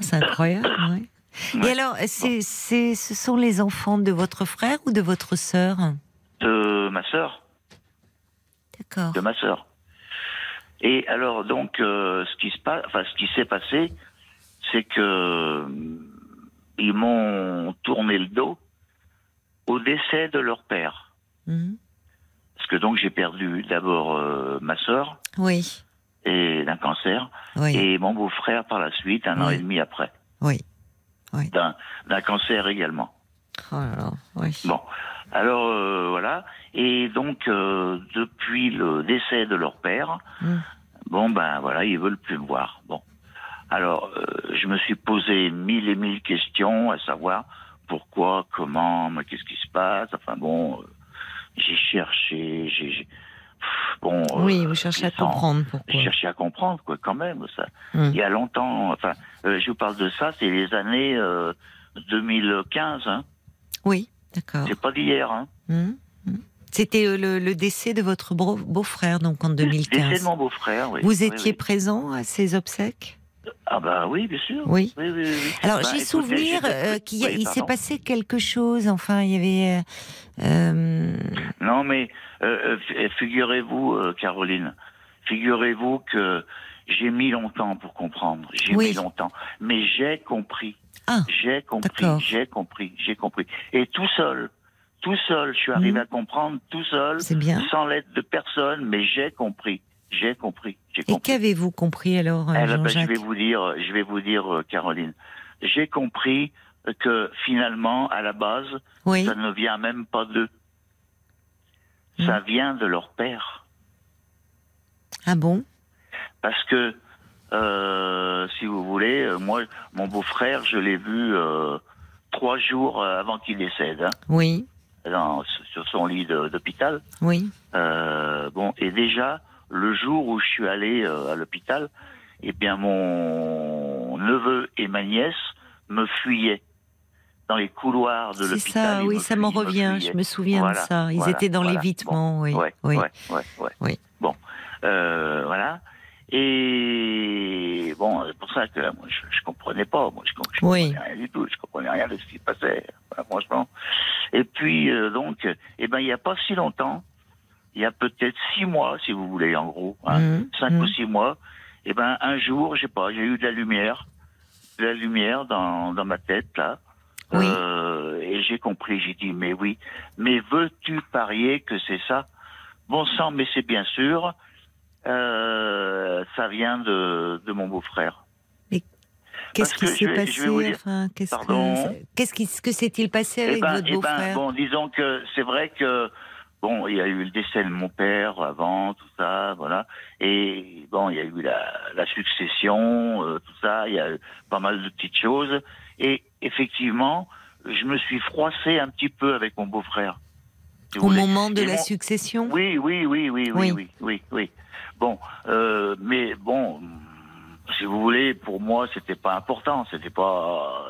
C'est incroyable, oui. Et Ouais. alors, c'est, c'est, ce sont les enfants de votre frère ou de votre sœur? De ma sœur, D'accord. de ma sœur. Et alors donc, euh, ce qui se passe, enfin ce qui s'est passé, c'est que euh, ils m'ont tourné le dos au décès de leur père. Mhm. Parce que donc j'ai perdu d'abord euh, ma sœur Oui, et d'un cancer oui, et mon beau-frère par la suite un an Oui. et demi après oui. d'un d'un cancer également. Oh là là, oui. Bon, alors euh, voilà. Et donc euh, depuis le décès de leur père, Mm. bon ben voilà, ils veulent plus me voir. Bon, alors euh, je me suis posé mille et mille questions, à savoir pourquoi, comment, qu'est-ce qui se passe. Enfin bon, euh, j'ai cherché, j'ai bon. euh, Oui, vous cherchez à comprendre pourquoi. J'ai cherché à comprendre quoi, quand même ça. Mm. Il y a longtemps, enfin, euh, je vous parle de ça, c'est les années euh, 2015, hein. Oui, d'accord. C'est pas d'hier, hein. Mhm, mhm. C'était euh, le, le décès de votre beau-frère, donc en Décès 2015. de mon beau-frère, oui. Vous étiez oui. présent à ces obsèques? Ah bah oui, bien sûr. Oui. Oui, oui. Alors, Bah, j'ai souvenir euh, qu'il s'est passé quelque chose. Enfin, il y avait. euh, euh, Non, mais euh, figurez-vous, Caroline, figurez-vous que j'ai mis longtemps pour comprendre. J'ai mis longtemps. Mais j'ai compris. Ah, J'ai compris, j'ai compris, j'ai compris. Et tout seul, tout seul, je suis arrivé Mhm. à comprendre tout seul, bien. sans l'aide de personne, mais j'ai compris. J'ai compris. J'ai Et compris. qu'avez-vous compris alors, euh, Eh ben, ben, je Jean-Jacques vais vous dire, je vais vous dire, euh, Caroline. J'ai compris que finalement, à la base, Oui. ça ne vient même pas d'eux. Ça vient de leur père. Ah bon? Parce que, euh, si vous voulez, euh, moi, mon beau-frère, je l'ai vu euh, trois jours avant qu'il décède, hein, Oui, dans- sur son lit d'hôpital. oui. Euh, bon, et déjà, le jour où je suis allé euh, à l'hôpital, eh bien, mon neveu et ma nièce me fuyaient dans les couloirs de C'est l'hôpital. ça, ils oui, ça m'en me revient. Je me souviens Voilà, de ça. Ils voilà, étaient dans voilà. l'évitement, oui. Ouais, oui. ouais. Oui. Bon, euh, voilà. Et bon, c'est pour ça que moi, je, je comprenais pas. Moi, je, je Oui. comprenais rien du tout. Je comprenais rien de ce qui se passait. Voilà, franchement. Et puis, euh, donc, eh ben, il y a pas si longtemps, il y a peut-être six mois, si vous voulez, en gros, hein, Mhm, cinq mhm. ou six mois. Eh ben, un jour, je sais pas, j'ai eu de la lumière, de la lumière dans, dans ma tête là. Oui. Euh, et j'ai compris. J'ai dit, mais oui, mais veux-tu parier que c'est ça? Bon sang, mais c'est bien sûr. Euh, ça vient de, de mon beau-frère. Qu'est-ce qui s'est passé? dire- enfin, Qu'est-ce Pardon? que qu'est-ce qui que s'est-il passé Eh avec ben, votre eh ben, beau-frère? bon, disons que c'est vrai que bon, il y a eu le décès de mon père avant, tout ça, voilà. Et bon, il y a eu la, la succession, euh, tout ça. Il y a eu pas mal de petites choses. Et effectivement, je me suis froissé un petit peu avec mon beau-frère. si Au moment de Et la mon- succession? Oui, oui, oui, oui, oui, Oui. oui, oui, oui. Bon, euh, mais bon, si vous voulez, pour moi, c'était pas important, c'était pas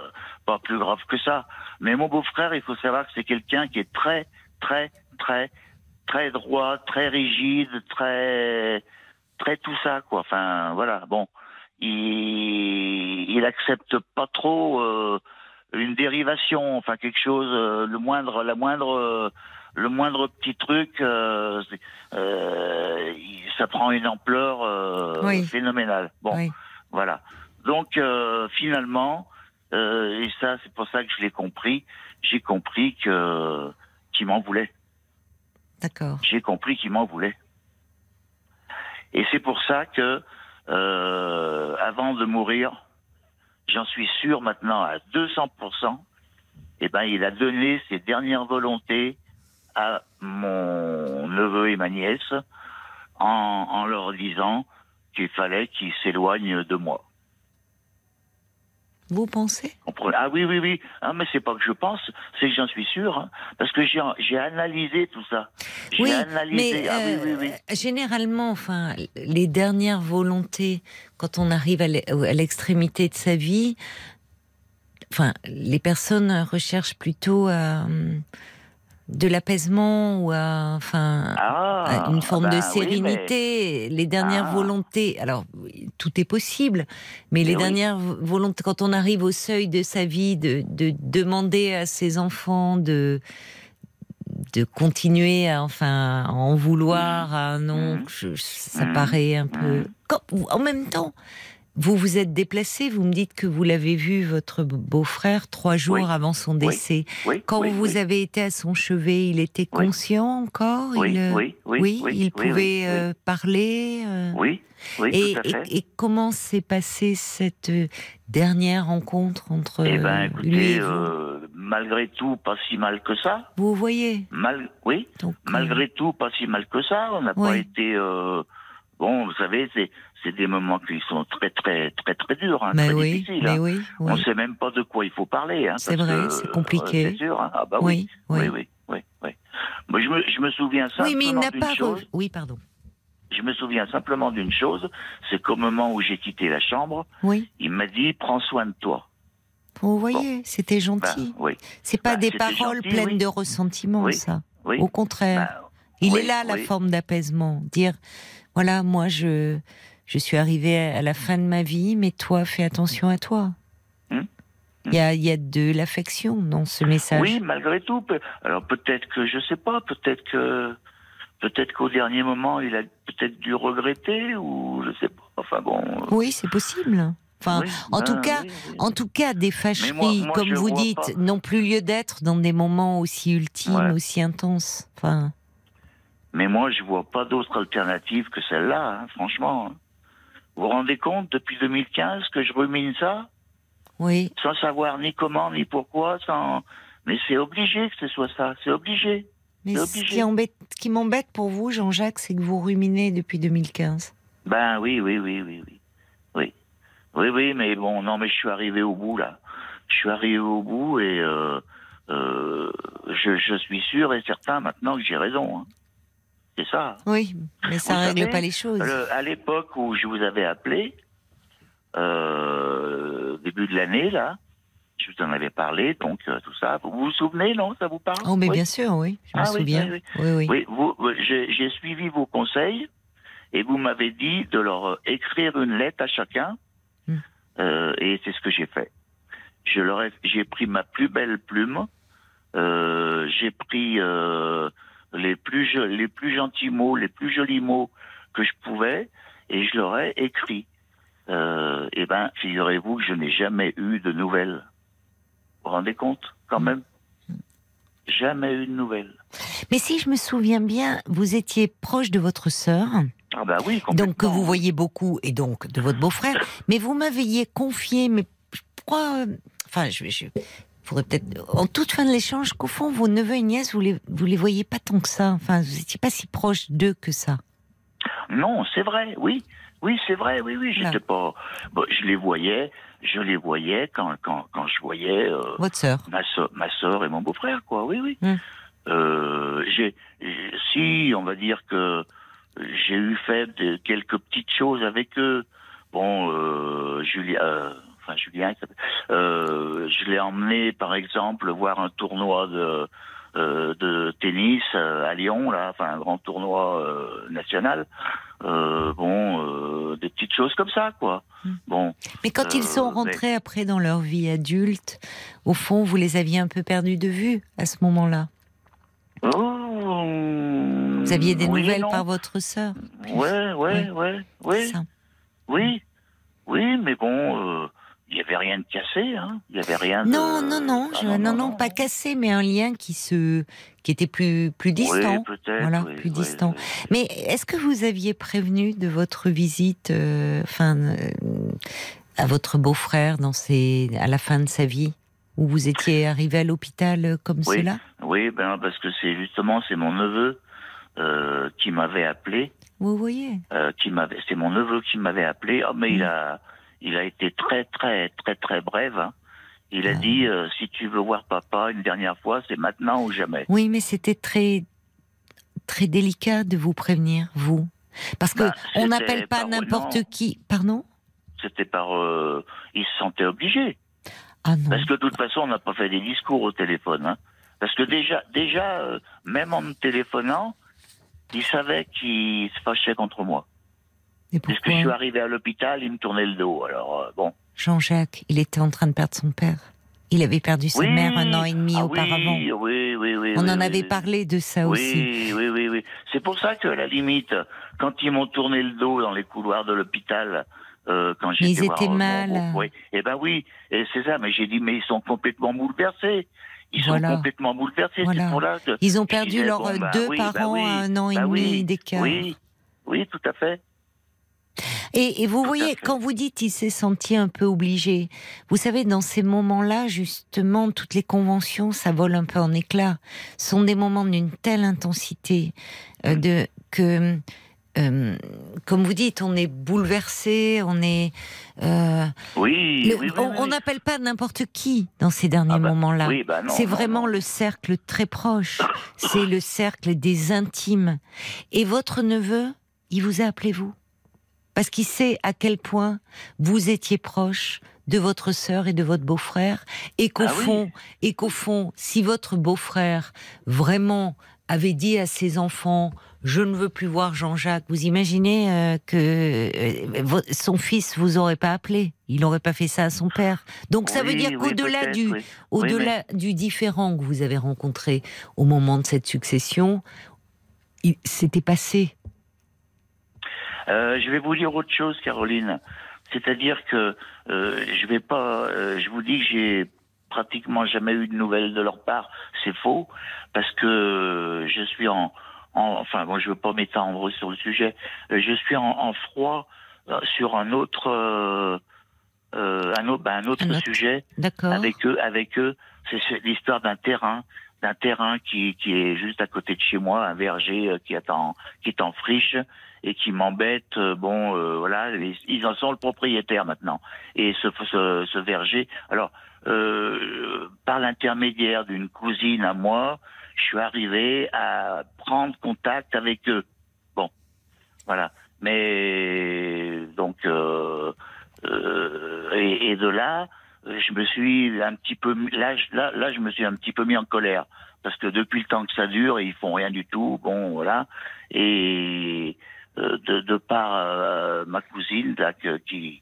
pas plus grave que ça. Mais mon beau-frère, il faut savoir que c'est quelqu'un qui est très, très, très, très droit, très rigide, très, très tout ça, quoi. Enfin, voilà. Bon, il, il accepte pas trop euh, une dérivation, enfin quelque chose, euh, le moindre, la moindre. euh, le moindre petit truc, euh, euh, ça prend une ampleur euh, Oui. phénoménale. Bon, Oui. voilà. Donc euh, finalement, euh, et ça c'est pour ça que je l'ai compris, j'ai compris que qu'il m'en voulait. D'accord. J'ai compris qu'il m'en voulait. Et c'est pour ça que euh, avant de mourir, j'en suis sûr maintenant à 200%. Eh ben, il a donné ses dernières volontés à mon neveu et ma nièce en, en leur disant qu'il fallait qu'ils s'éloignent de moi. Vous pensez? Ah oui, oui, oui. Ah, mais c'est pas que je pense, c'est que j'en suis sûr, hein, parce que j'ai analysé tout ça. Oui, analysé. mais ah oui, oui, euh, oui. généralement, enfin, les dernières volontés, quand on arrive à l'e- à l'extrémité de sa vie, enfin, les personnes recherchent plutôt euh, de l'apaisement ou à, enfin, Ah, à une forme de oui, sérénité. Les dernières Ah. volontés, alors tout est possible, mais les oui. dernières vo- volontés, quand on arrive au seuil de sa vie, de, de demander à ses enfants de de continuer à, enfin, à en vouloir à un oncle, je- ça Mhm. paraît un peu. Quand- en même temps, vous vous êtes déplacé, vous me dites que vous l'avez vu, votre beau-frère, trois jours Oui. avant son décès. Oui, Quand vous avez été à son chevet, il était conscient encore? Oui, il, euh, oui, oui, oui, il pouvait euh, parler euh, Oui, et, tout à fait. et- et comment s'est passée cette euh, dernière rencontre entre eh ben, euh, lui écoutez, et vous? euh, malgré tout, pas si mal que ça. Vous voyez? Mal, oui, donc, euh, malgré tout, pas si mal que ça. On n'a pas été. euh, bon, vous savez, c'est c'est des moments qui sont très, très, très, très durs, hein, mais très oui, difficiles. mais hein. oui, On oui. sait même pas de quoi il faut parler. Hein, C'est vrai, c'est compliqué. euh, c'est sûr. Ah bah oui. oui, oui. Oui. Moi, je me, je me souviens Oui, mais il n'a pas. chose. Oui, pardon. Je me souviens simplement d'une chose, c'est qu'au moment où j'ai quitté la chambre, il m'a dit prends soin de toi. Vous voyez, c'était Ben, gentil. oui, C'est pas bah, des paroles gentil, pleines oui. de ressentiment, Oui, ça. Au contraire. Ben, Il est là la forme d'apaisement. Dire, voilà, moi je, je suis arrivé à la fin de ma vie, mais toi, fais attention à toi. Hum, Il y, a, il y a de l'affection dans ce message. Oui, malgré tout. Alors peut-être que je sais pas, peut-être que peut-être qu'au dernier moment il a peut-être dû regretter ou je sais pas. Enfin bon. Oui, c'est possible. Enfin, oui, en ben, tout cas, oui, oui. En tout cas, des fâcheries, moi- moi, comme vous dites, n'ont plus lieu d'être dans des moments aussi ultimes, Ouais. aussi intenses. Enfin, Mais moi je vois pas d'autre alternative que celle-là, hein, franchement. Vous vous rendez compte depuis 2015 que je rumine ça? Oui. sans savoir ni comment ni pourquoi, sans. Mais c'est obligé que ce soit ça, c'est obligé. Mais ce qui, embête, qui m'embête pour vous, Jean-Jacques, c'est que vous ruminez depuis 2015. Ben oui, oui, oui, oui, oui. Oui. Oui, oui, mais bon, non, mais je suis arrivé au bout, là. Je suis arrivé au bout et euh, euh, je, je suis sûr et certain maintenant que j'ai raison. hein. C'est ça. Oui, mais ça ne règle savez, pas les choses. Le- à l'époque où je vous avais appelé, euh, début de l'année, là, je vous en avais parlé, donc euh, tout ça. Vous vous souvenez, non? Ça vous parle? Oh, mais Oui. bien sûr, oui, je me Ah oui, souviens. oui, Oui, oui. Oui, vous, vous- j'ai suivi vos conseils et vous m'avez dit de leur écrire une lettre à chacun, Hmm. euh, et c'est ce que j'ai fait. Je leur ai, j'ai pris ma plus belle plume, euh, j'ai pris euh, les plus les plus gentils mots, les plus jolis mots que je pouvais, et je leur ai écrit. Euh, et ben, figurez-vous que je n'ai jamais eu de nouvelles. Vous vous rendez compte, quand même? Jamais eu de nouvelles. Mais si je me souviens bien, vous étiez proche de votre sœur, Ah bah oui, donc que vous voyez beaucoup, et donc de votre beau-frère, mais vous m'aviez confié, mais crois, euh, enfin, je, je faudrait peut-être, en toute fin de l'échange, qu'au fond, vos neveux et nièces, vous les, vous les voyez pas tant que ça, enfin, vous n'étiez pas si proche d'eux que ça. Non, c'est vrai, oui. Oui, c'est vrai, oui, oui, j'étais pas. bon, je les voyais, je les voyais quand, quand, quand je voyais euh, Votre sœur. ma, soeur, ma soeur et mon beau-frère, quoi, oui, oui. Hmm. Euh, j'ai, si, on va dire que j'ai eu fait de- quelques petites choses avec eux. Bon, euh, euh, enfin Julien. Euh, je l'ai emmené, par exemple, voir un tournoi de euh, de tennis euh, à Lyon, là, enfin un grand tournoi euh, national. Bon, des petites choses comme ça, quoi. Bon. Mais quand ils sont rentrés après dans leur vie adulte, au fond, vous les aviez un peu perdus de vue à ce moment-là? Oh, Vous aviez des oui nouvelles non. par votre sœur? Ouais, ouais, ouais, ouais. ça. Oui, oui, mais bon, euh, il n'y avait rien de cassé, hein. Il n'y avait rien de. Non, non, non, Ah, je- non, non, pas cassé, mais un lien qui se, qui était plus, plus distant. Oui, peut-être. Voilà, oui, plus oui, distant. Mais est-ce que vous aviez prévenu de votre visite, euh, enfin, euh, à votre beau-frère dans ses, à la fin de sa vie, où vous étiez arrivé à l'hôpital euh, comme cela? oui, ben parce que c'est justement c'est mon neveu euh, qui m'avait appelé, Vous voyez euh, qui m'avait, c'est mon neveu qui m'avait appelé. Oh, mais il a, il a été très, très, très, très bref. hein. Il a dit euh, si tu veux voir papa une dernière fois, c'est maintenant ou jamais. Oui, mais c'était très, très délicat de vous prévenir, vous. Parce que Bah, on n'appelle pas n'importe qui. Pardon? C'était par, euh, il se sentait obligé. Ah non. Parce que de toute façon, on n'a pas fait des discours au téléphone. Hein. Parce que déjà, déjà, euh, même en me téléphonant, il savait qu'il se fâchait contre moi. Et Puisque pourquoi je suis arrivé à l'hôpital, il me tournait le dos. Alors euh, bon. Jean-Jacques, il était en train de perdre son père. Il avait perdu sa Oui. mère un an et demi Ah auparavant. Oui, oui, oui, oui. On oui, en avait parlé de ça aussi. Oui, oui, oui. C'est pour ça que, à la limite, quand ils m'ont tourné le dos dans les couloirs de l'hôpital, euh, quand j'étais ils étaient euh, mal. groupe, oui. Eh ben oui, et c'est ça. Mais j'ai dit, mais ils sont complètement bouleversés. Ils Voilà. sont complètement bouleversés. Voilà. Là que Ils ont perdu leurs bon, bah deux parents bah à un an et bah demi d'écart. Oui, oui, tout à fait. Et, et vous voyez, quand vous dites il s'est senti un peu obligé, vous savez, dans ces moments-là, justement, toutes les conventions, ça vole un peu en éclats. Ce sont des moments d'une telle intensité euh, de que, euh, comme vous dites, on est bouleversé, on est. euh, Oui, le- oui, oui, on n'appelle pas n'importe qui dans ces derniers Ah bah, moments-là. bah C'est vraiment non. le cercle très proche. C'est le cercle des intimes. Et votre neveu, il vous a appelé vous? Parce qu'il sait à quel point vous étiez proche de votre sœur et de votre beau-frère, et qu'au Ah oui. fond, et qu'au fond, si votre beau-frère vraiment avait dit à ses enfants je ne veux plus voir Jean-Jacques. Vous imaginez euh, que euh, son fils vous aurait pas appelé, il n'aurait pas fait ça à son père. Donc ça veut dire qu'au-delà du, oui. au-delà du différent que vous avez rencontré au moment de cette succession, il s'était passé. Euh, je vais vous dire autre chose, Caroline. C'est-à-dire que euh, je vais pas. euh, je vous dis que j'ai pratiquement jamais eu de nouvelles de leur part. C'est faux parce que je suis en. en- enfin, bon, je veux pas m'étendre sur le sujet. Euh, je suis en, en froid euh, sur un autre. euh, euh, un autre, ben, un autre Un autre. sujet D'accord. avec eux, avec eux, c'est l'histoire d'un terrain, d'un terrain qui, qui est juste à côté de chez moi, un verger qui est en, qui est en friche et qui m'embête. euh, Bon, euh, voilà, ils- en sont le propriétaire maintenant. Et ce, ce, ce verger, alors euh, par l'intermédiaire d'une cousine à moi, je suis arrivé à prendre contact avec eux. Bon, voilà. Mais donc euh, euh, et, et de là, je me suis un petit peu là, là, là, je me suis un petit peu mis en colère parce que depuis le temps que ça dure, ils font rien du tout. Bon, voilà. Et de, de par euh, ma cousine là, qui,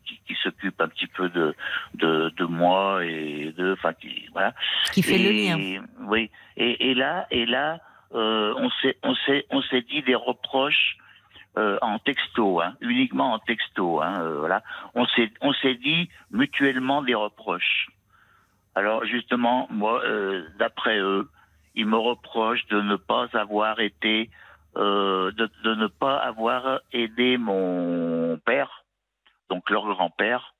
qui, qui s'occupe un petit peu de, de, de moi et de, enfin, qui, voilà. Qui fait le lien. Oui. Et, et là, et là, euh, on s'est, on s'est, on s'est dit des reproches euh, en texto, hein, uniquement en texto. Hein, euh, voilà. On s'est, on s'est dit mutuellement des reproches. Alors justement, moi, euh, d'après eux, ils me reprochent de ne pas avoir été, euh, de, de ne pas avoir aidé mon père, donc leur grand-père.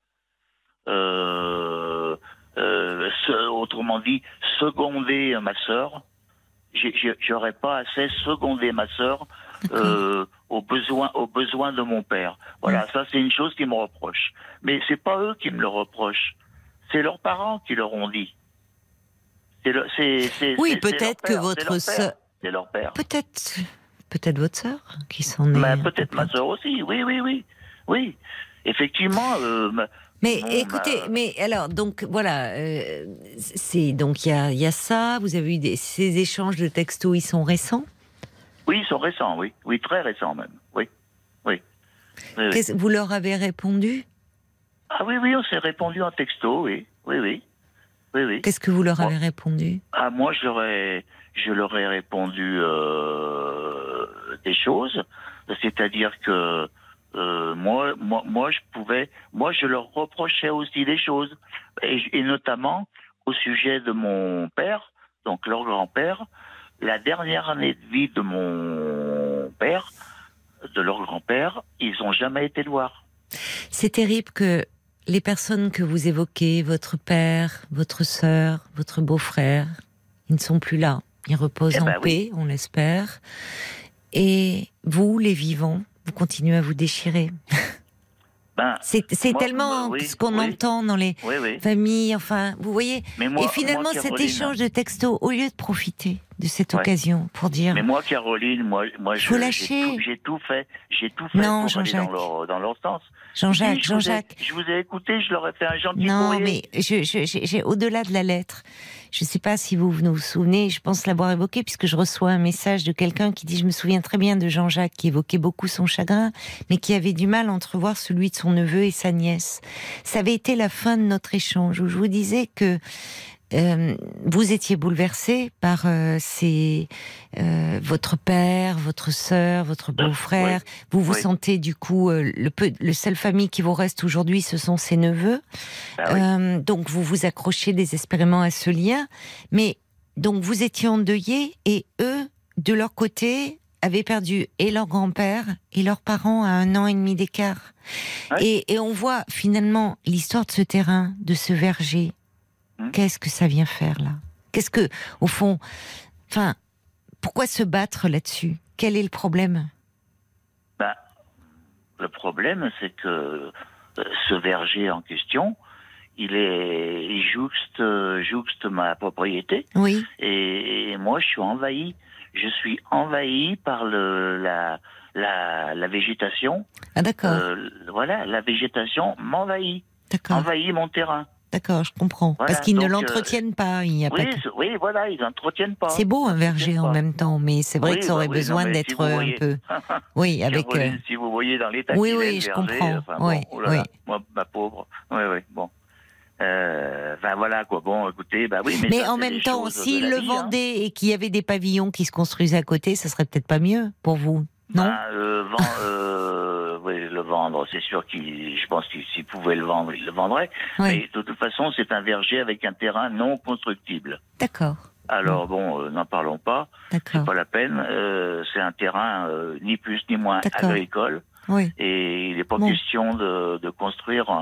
Euh, euh, ce- autrement dit, seconder ma sœur. J'aurais pas assez secondé ma sœur euh, aux besoins aux besoins de mon père. Voilà, ça c'est une chose qu'ils me reprochent. Mais c'est pas eux qui me le reprochent, c'est leurs parents qui leur ont dit. C'est Oui, peut-être que votre sœur- C'est leur père. Peut-être, peut-être votre sœur qui s'en est. Bah, peut-être ma sœur aussi. Oui, oui, oui, oui. Effectivement. euh, ma- Mais Bon, écoutez, bah, mais alors donc voilà, euh, c'est donc il y a, il y a ça. Vous avez eu des, ces échanges de textos, ils sont récents? Oui, ils sont récents, oui, oui, très récents même. Oui, oui. Vous leur avez répondu? Ah oui, oui, on s'est répondu en texto, oui, oui, oui, oui, oui. Qu'est-ce que vous leur avez répondu? Ah, moi, je leur ai, je leur ai répondu euh, des choses, c'est-à-dire que euh, moi, moi, moi, je pouvais, moi, je leur reprochais aussi des choses, et, et notamment au sujet de mon père, donc leur grand-père, la dernière année de vie de mon père, de leur grand-père, ils n'ont jamais été le voir. C'est terrible que les personnes que vous évoquez, votre père, votre sœur, votre beau-frère, ils ne sont plus là. Ils reposent Eh en ben paix, on l'espère. Et vous, les vivants, vous continuez à vous déchirer. Ben, C'est tellement moi, oui, ce qu'on oui. entend dans les oui, familles, enfin, vous voyez. Moi, Et finalement, moi, cet échange de textos, au lieu de profiter de cette Ouais. occasion pour dire Mais moi, Caroline, moi, moi, j'ai tout- tout, fait, j'ai tout fait Non, pour aller dans leur, dans leur sens. Jean-Jacques, je vous ai- Jean-Jacques. Je vous ai écouté, je leur ai fait un gentil Non, courrier. mais je, je- j'ai- au-delà de la lettre, je ne sais pas si vous vous souvenez, je pense l'avoir évoqué, puisque je reçois un message de quelqu'un qui dit Je me souviens très bien de Jean-Jacques, qui évoquait beaucoup son chagrin, mais qui avait du mal à entrevoir celui de son neveu et sa nièce. Ça avait été la fin de notre échange, où je vous disais que. Euh, vous étiez bouleversé par euh, ces, euh, votre père, votre sœur, votre beau-frère. Vous vous Oui. sentez du coup le peu, le seule famille qui vous reste aujourd'hui, ce sont ses neveux. Ah oui. Euh, donc vous vous accrochez désespérément à ce lien, mais donc vous étiez endeuillés et eux, de leur côté, avaient perdu et leur grand-père et leurs parents à un an et demi d'écart. Et on voit finalement l'histoire de ce terrain, de ce verger. Hmm. Qu'est-ce que ça vient faire là? Qu'est-ce que, au fond, enfin, pourquoi se battre là-dessus? Quel est le problème? Ben, le problème, c'est que euh, ce verger en question, il est, il jouxte, jouxte ma propriété. Oui, Et, et moi, je suis envahi. Je suis envahi par le, la, la, la végétation. ah d'accord, Euh, voilà, la végétation m'envahit, d'accord, envahit mon terrain. D'accord, je comprends. Voilà, Parce qu'ils ne euh, l'entretiennent pas, il n'y a Oui, pas. que- c'est- oui, voilà, ils n'entretiennent pas. C'est beau un verger en même temps, mais c'est vrai Oui, que ça aurait bah oui, besoin si d'être vous un voyez- peu. Oui, avec. Caroline, euh, si vous voyez dans l'état Oui, oui, je verger, comprends. enfin, Oui, bon, oh là là, oui. moi, ma pauvre. Oui, oui, bon. Euh, Enfin voilà quoi. Bon, écoutez, bah oui, mais, Mais ça, en même temps, s'ils le hein. vendaient et qu'il y avait des pavillons qui se construisaient à côté, ça serait peut-être pas mieux pour vous, non Bah, euh, vend- euh, oui, le vendre, c'est sûr qu'il, je pense qu'il s'il pouvait le vendre, il le vendrait. Oui, Mais de toute façon, c'est un verger avec un terrain non constructible. d'accord, Alors bon, euh, n'en parlons pas, d'accord. pas la peine. euh, c'est un terrain euh, ni plus ni moins agricole Oui. et il n'est pas Bon. question de, de construire un.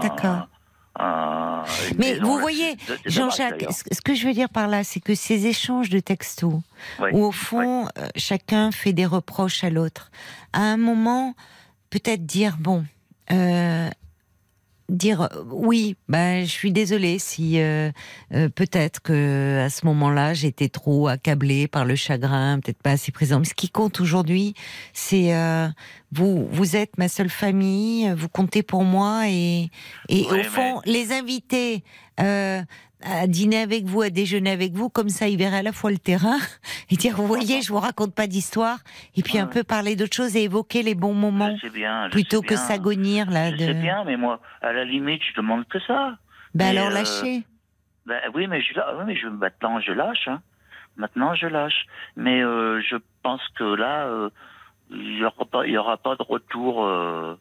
Une Mais vous voyez, Jean-Jacques, d'ailleurs. ce que je veux dire par là, c'est que ces échanges de textos, Oui. où au fond, euh, chacun fait des reproches à l'autre, à un moment, peut-être dire, bon, euh, dire euh, oui, bah, je suis désolée si euh, euh, peut-être que à ce moment-là j'étais trop accablée par le chagrin, peut-être pas assez présent. Mais ce qui compte aujourd'hui, c'est euh, vous, vous êtes ma seule famille, vous comptez pour moi et, et Oui, au fond les inviter euh, à dîner avec vous, à déjeuner avec vous, comme ça il verrait à la fois le terrain et dire vous voyez, je vous raconte pas d'histoire, et puis un peu parler d'autre chose et évoquer les bons moments Je sais bien. je plutôt sais que s'agonir là. Je De... sais bien, mais moi, à la limite, je demande que ça. Ben alors euh, lâchez. Ben oui, mais je, oui, mais je, maintenant je lâche. Hein. Maintenant je lâche. Mais euh, je pense que là, euh, il n'y aura aura pas de retour, euh,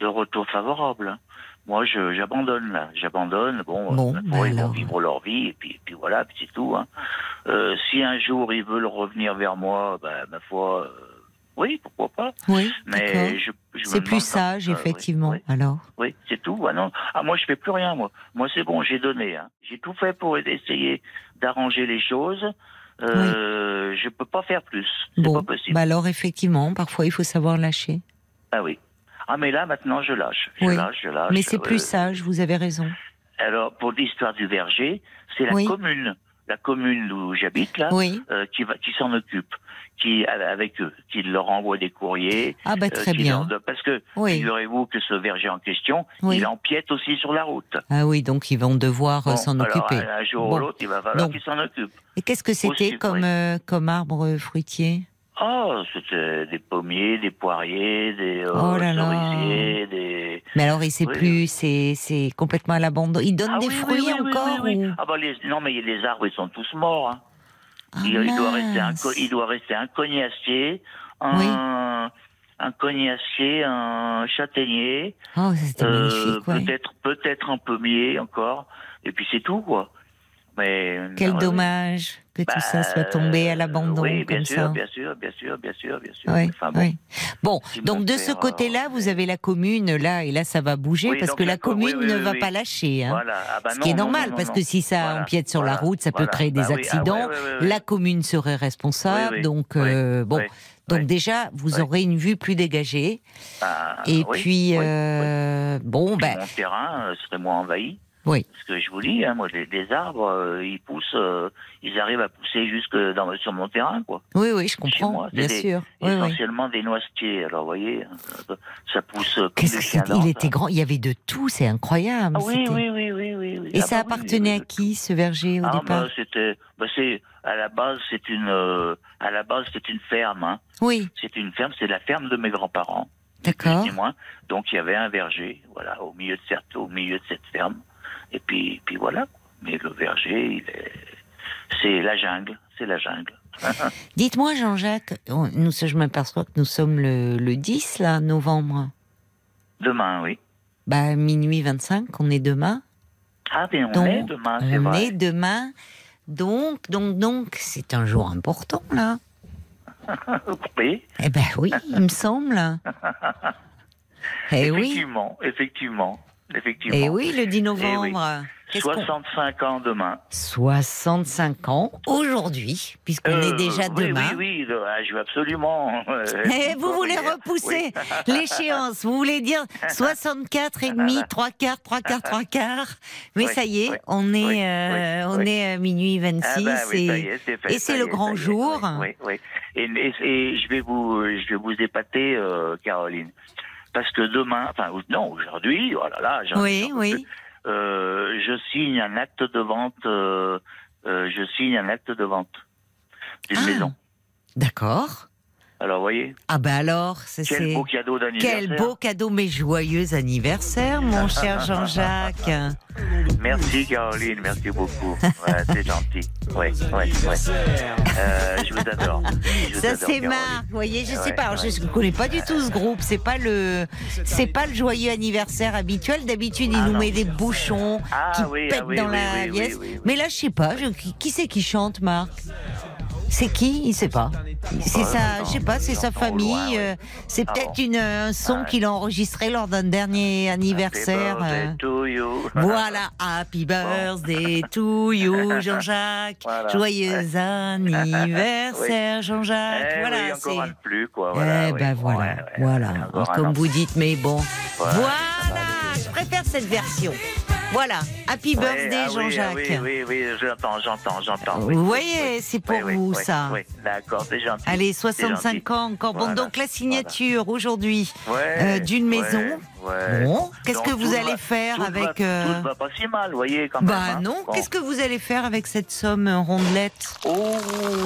de retour favorable. Moi, j'abandonne là. J'abandonne. Bon, Bon, euh, bon, ils vont vivre leur vie et puis, et puis voilà, c'est tout. Hein. Euh, si un jour ils veulent revenir vers moi, ben ma foi, euh, oui, pourquoi pas. Oui, Mais je, je C'est plus sage, oui, effectivement. oui. Alors. Oui, c'est tout. Ah non, ah moi je fais plus rien moi. Moi c'est bon, j'ai donné. Hein. J'ai tout fait pour essayer d'arranger les choses. Euh, Je peux pas faire plus. Bon, pas possible. bah alors effectivement, parfois il faut savoir lâcher. Ah oui. Ah mais là maintenant je lâche. Je Oui. lâche, je lâche. Mais c'est Euh, plus sage, vous avez raison. Alors pour l'histoire du verger, c'est la Oui. commune, la commune où j'habite là, Oui. euh, qui va, qui s'en occupe, qui avec eux, qui leur envoie des courriers. Ah bah euh, très bien. leur parce que figurez-vous que ce verger en question, il empiète aussi sur la route. Ah oui, donc ils vont devoir euh, Bon, s'en occuper. Un jour Bon. ou l'autre, il va falloir Donc, qu'il s'en occupe. Et qu'est-ce que c'était comme, comme arbre fruitier? Oh, c'était des pommiers, des poiriers, des euh, Oh là là. cerisiers, des. Mais alors il sait Oui. plus, c'est c'est complètement à l'abandon. Il donne Ah des oui, fruits oui, oui, encore ou- Ah bah les, non mais les arbres ils sont tous morts. hein. Ah, il, il doit rester un, il doit rester un cognacier, un, un cognacier, un châtaignier, Oh, euh, magnifique, ouais. peut-être peut-être un pommier encore, et puis c'est tout quoi. Mais Quel dommage que tout ça Bah, soit tombé à l'abandon oui, bien comme sûr, ça. bien sûr, bien sûr, bien sûr, bien sûr. Oui, Enfin bon. oui. Bon, Qui donc de ce côté-là, vous avez la commune là, et là ça va bouger parce que la commune ne va pas lâcher. Hein. Voilà. Ah bah Ce qui est normal, non, parce que si ça Voilà, empiète sur la route, ça peut créer des Bah ah accidents. La commune serait responsable, donc euh, bon. Donc déjà, vous aurez une vue plus dégagée. Ah, Et puis, euh, bon, ben, mon terrain euh, serait moins envahi. Oui. Parce que je vous dis, hein, moi, les, les arbres, euh, ils poussent, euh, ils arrivent à pousser jusque dans, sur mon terrain, quoi. Oui, oui, je comprends, moi, bien des- sûr. Oui, oui. essentiellement des noisetiers. Alors, vous voyez, euh, ça pousse euh, comme Qu'est-ce que c'était? Il était grand, il y avait de tout, c'est incroyable. Ah oui, oui, oui, oui, oui. Et Ah ça bah appartenait à qui ce verger au Ah, départ? bah, c'était, bah, c'est, à la base, c'est une, euh, à la base, c'est une ferme, hein. Oui, C'est une ferme, c'est la ferme de mes grands-parents. d'accord. Donc il y avait un verger, voilà, au milieu de cette, au milieu de cette ferme. Et puis, puis voilà. Mais le verger, est, c'est la jungle, c'est la jungle. Dites-moi, Jean-Jacques, on- nous, je m'aperçois que nous sommes le, le 10, là, novembre. Demain, oui. Bah, minuit 25, on est demain. Ah, mais on Donc, est demain, c'est on vrai. est demain. Donc, donc, donc, c'est un jour important, là. Oui, Eh ben oui, il me semble. Eh oui, effectivement, effectivement, effectivement. eh oui, le 10 novembre. Qu'est-ce qu'on- 65 ans demain. 65 ans aujourd'hui, puisqu'on Euh, est déjà oui, demain. Oui, oui, je veux absolument. euh, Eh, vous voulez revenir. repousser Oui. l'échéance, vous voulez dire 64 et demi, 3 quarts, 3 quarts, 3 quarts. Mais Oui, ça y est, on est, euh, on est à minuit 26 Ah bah y et, et c'est le grand jour. Oui, oui. oui. Et, et- et je vais vous, je vais vous épater, euh, Caroline, parce que demain, enfin non, aujourd'hui, oh là là, Oui, oui. euh, je signe un acte de vente, euh, euh, je signe un acte de vente d'une Ah. maison. D'accord. Alors, vous voyez, Ah ben alors, c'est quel beau cadeau d'anniversaire. quel beau cadeau, mais joyeux anniversaire, mon cher Jean-Jacques. Merci Caroline, merci beaucoup. Ouais, c'est gentil. Ouais, ouais, ouais. Euh, je vous adore. Je vous Ça adore, c'est Caroline. marre, vous voyez, je sais pas, alors, je ne connais pas du tout ce groupe, c'est pas le c'est pas le joyeux anniversaire habituel, d'habitude il Ah, nous non. met des bouchons Ah, qui oui, ah, pètent oui, dans oui, la oui, pièce. oui, oui, oui. Mais là je sais pas, je- qui c'est qui chante Marc? C'est qui? Il sait pas. C'est sa, je sais pas, c'est sa famille. euh, C'est Ah peut-être bon. une un son qu'il a enregistré lors d'un dernier anniversaire. Euh. Voilà, happy birthday to you, Jean-Jacques. Voilà. Joyeux anniversaire, Jean-Jacques. Eh voilà, encore c'est. un de plus, quoi. Eh ben voilà, Ouais, ouais, voilà. encore un Comme an. vous dites, mais bon. Voilà, je préfère cette version. Voilà, happy Ouais, birthday, ah oui, ah Jean-Jacques. Oui, oui, oui, j'entends, j'entends, j'entends. oui. Vous voyez, c'est pour Oui, oui, vous oui, ça. Oui, d'accord, c'est gentil. Allez, C'est 65 gentil. ans encore. Bon, Voilà, donc la signature aujourd'hui euh, d'une maison Ouais. Bon, qu'est-ce que vous allez va- faire tout avec... Va, euh, Tout va pas si mal, vous voyez, quand même. Bah hein. non, Bon. qu'est-ce que vous allez faire avec cette somme euh, rondelette Oh,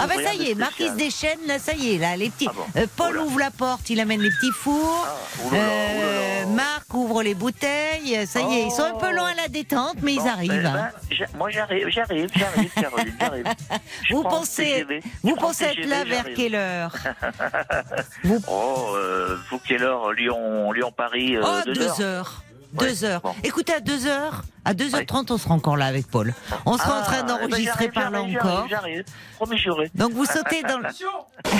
Ah bah ça y est, Marquis spécial. se déchaîne, là ça y est, là les petits. Ah bon Euh, Paul Oh ouvre la porte, il amène les petits fours. Ah, oulala, Euh, oulala. Marc ouvre les bouteilles. Ça y est, ils sont un peu Oh. loin à la détente, mais Bon, ils arrivent. eh hein. ben, moi j'arrive, j'arrive, j'arrive, Caroline, j'arrive. Vous pensez, vous pensez être là vers quelle heure Oh, euh, vous quelle heure Lyon, Lyon, Paris, euh, Oh, deux, deux heures. heures. Ouais, Deux heures. bon. Écoutez, à deux heures, à 2h30, on sera encore là avec Paul. On sera en Ah, train eh ben, d'enregistrer par là encore. J'arrive, promis. Donc vous sautez dans le...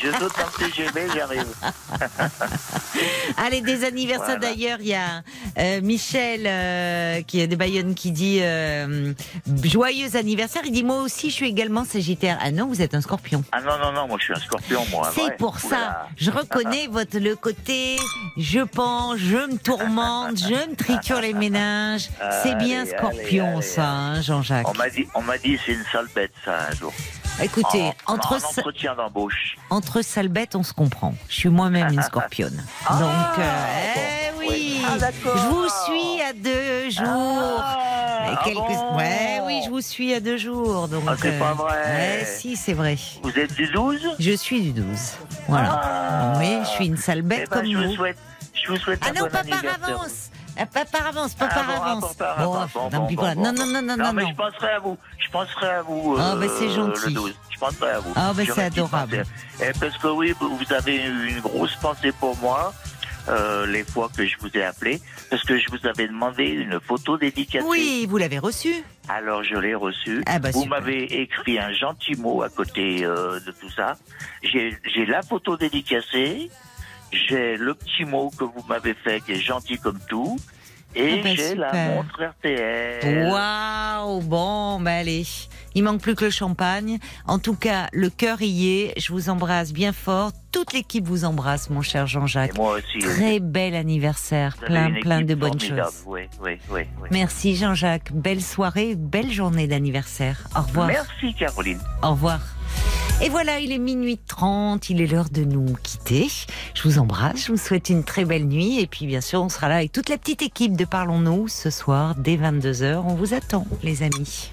Je saute dans le TGV, j'arrive. Allez, des anniversaires Voilà. d'ailleurs, il y a euh, Michel euh, qui est de Bayonne qui dit euh, joyeux anniversaire. Il dit moi aussi je suis également Sagittaire. Ah non, vous êtes un Scorpion. Ah non, non, non, moi je suis un scorpion, moi. C'est pour ça. Je reconnais votre le côté. Je pense, je me tourmente, je me triture les méninges. C'est bien Allez, Scorpion, allez, ça, hein, Jean-Jacques. On m'a dit, on m'a dit, c'est une sale bête, ça, un jour. Écoutez, En- entre en entretien d'embauche. entre sales bêtes, on se comprend. Je suis moi-même une Scorpionne. Donc, euh, eh oui. Ah, je vous suis à deux jours. Ah, Et quelques- ah bon Ouais, oui, je vous suis à deux jours. Donc, Ah, c'est euh, pas vrai. ouais, si, c'est vrai. Vous êtes du 12 Je suis du 12. Voilà. Ah. oui, je suis une sale bête Eh ben, comme je vous. vous souhaite, je vous souhaite Ah un non, bon pas par avance. Ah, Pas par avance, pas Ah par avance. Non, non, non, non, non, mais je penserai à vous. Je penserai à vous. Ah, euh, bah, c'est gentil. Le 12. Je penserai à vous. Ah, J'aurais c'est adorable. Eh, parce que oui, vous avez eu une grosse pensée pour moi. euh, les fois que je vous ai appelé, parce que je vous avais demandé une photo dédicacée. Oui, vous l'avez reçu. Alors je l'ai reçu. Ah bah, vous m'avez écrit un gentil mot à côté euh, de tout ça. J'ai j'ai la photo dédicacée. J'ai le petit mot que vous m'avez fait qui est gentil comme tout. Et Ah bah, j'ai la montre RTL. Waouh, bon, bah allez. Il manque plus que le champagne. En tout cas, le cœur y est. Je vous embrasse bien fort. Toute l'équipe vous embrasse, mon cher Jean-Jacques. moi aussi. Très bel anniversaire. Plein, plein de bonnes formidable. choses. Oui, oui, oui. Merci Jean-Jacques. Belle soirée, belle journée d'anniversaire. Au revoir. Merci Caroline. Au revoir. Et voilà, il est minuit 30, il est l'heure de nous quitter. Je vous embrasse, je vous souhaite une très belle nuit. Et puis bien sûr, on sera là avec toute la petite équipe de Parlons-nous ce soir dès 22h. On vous attend, les amis.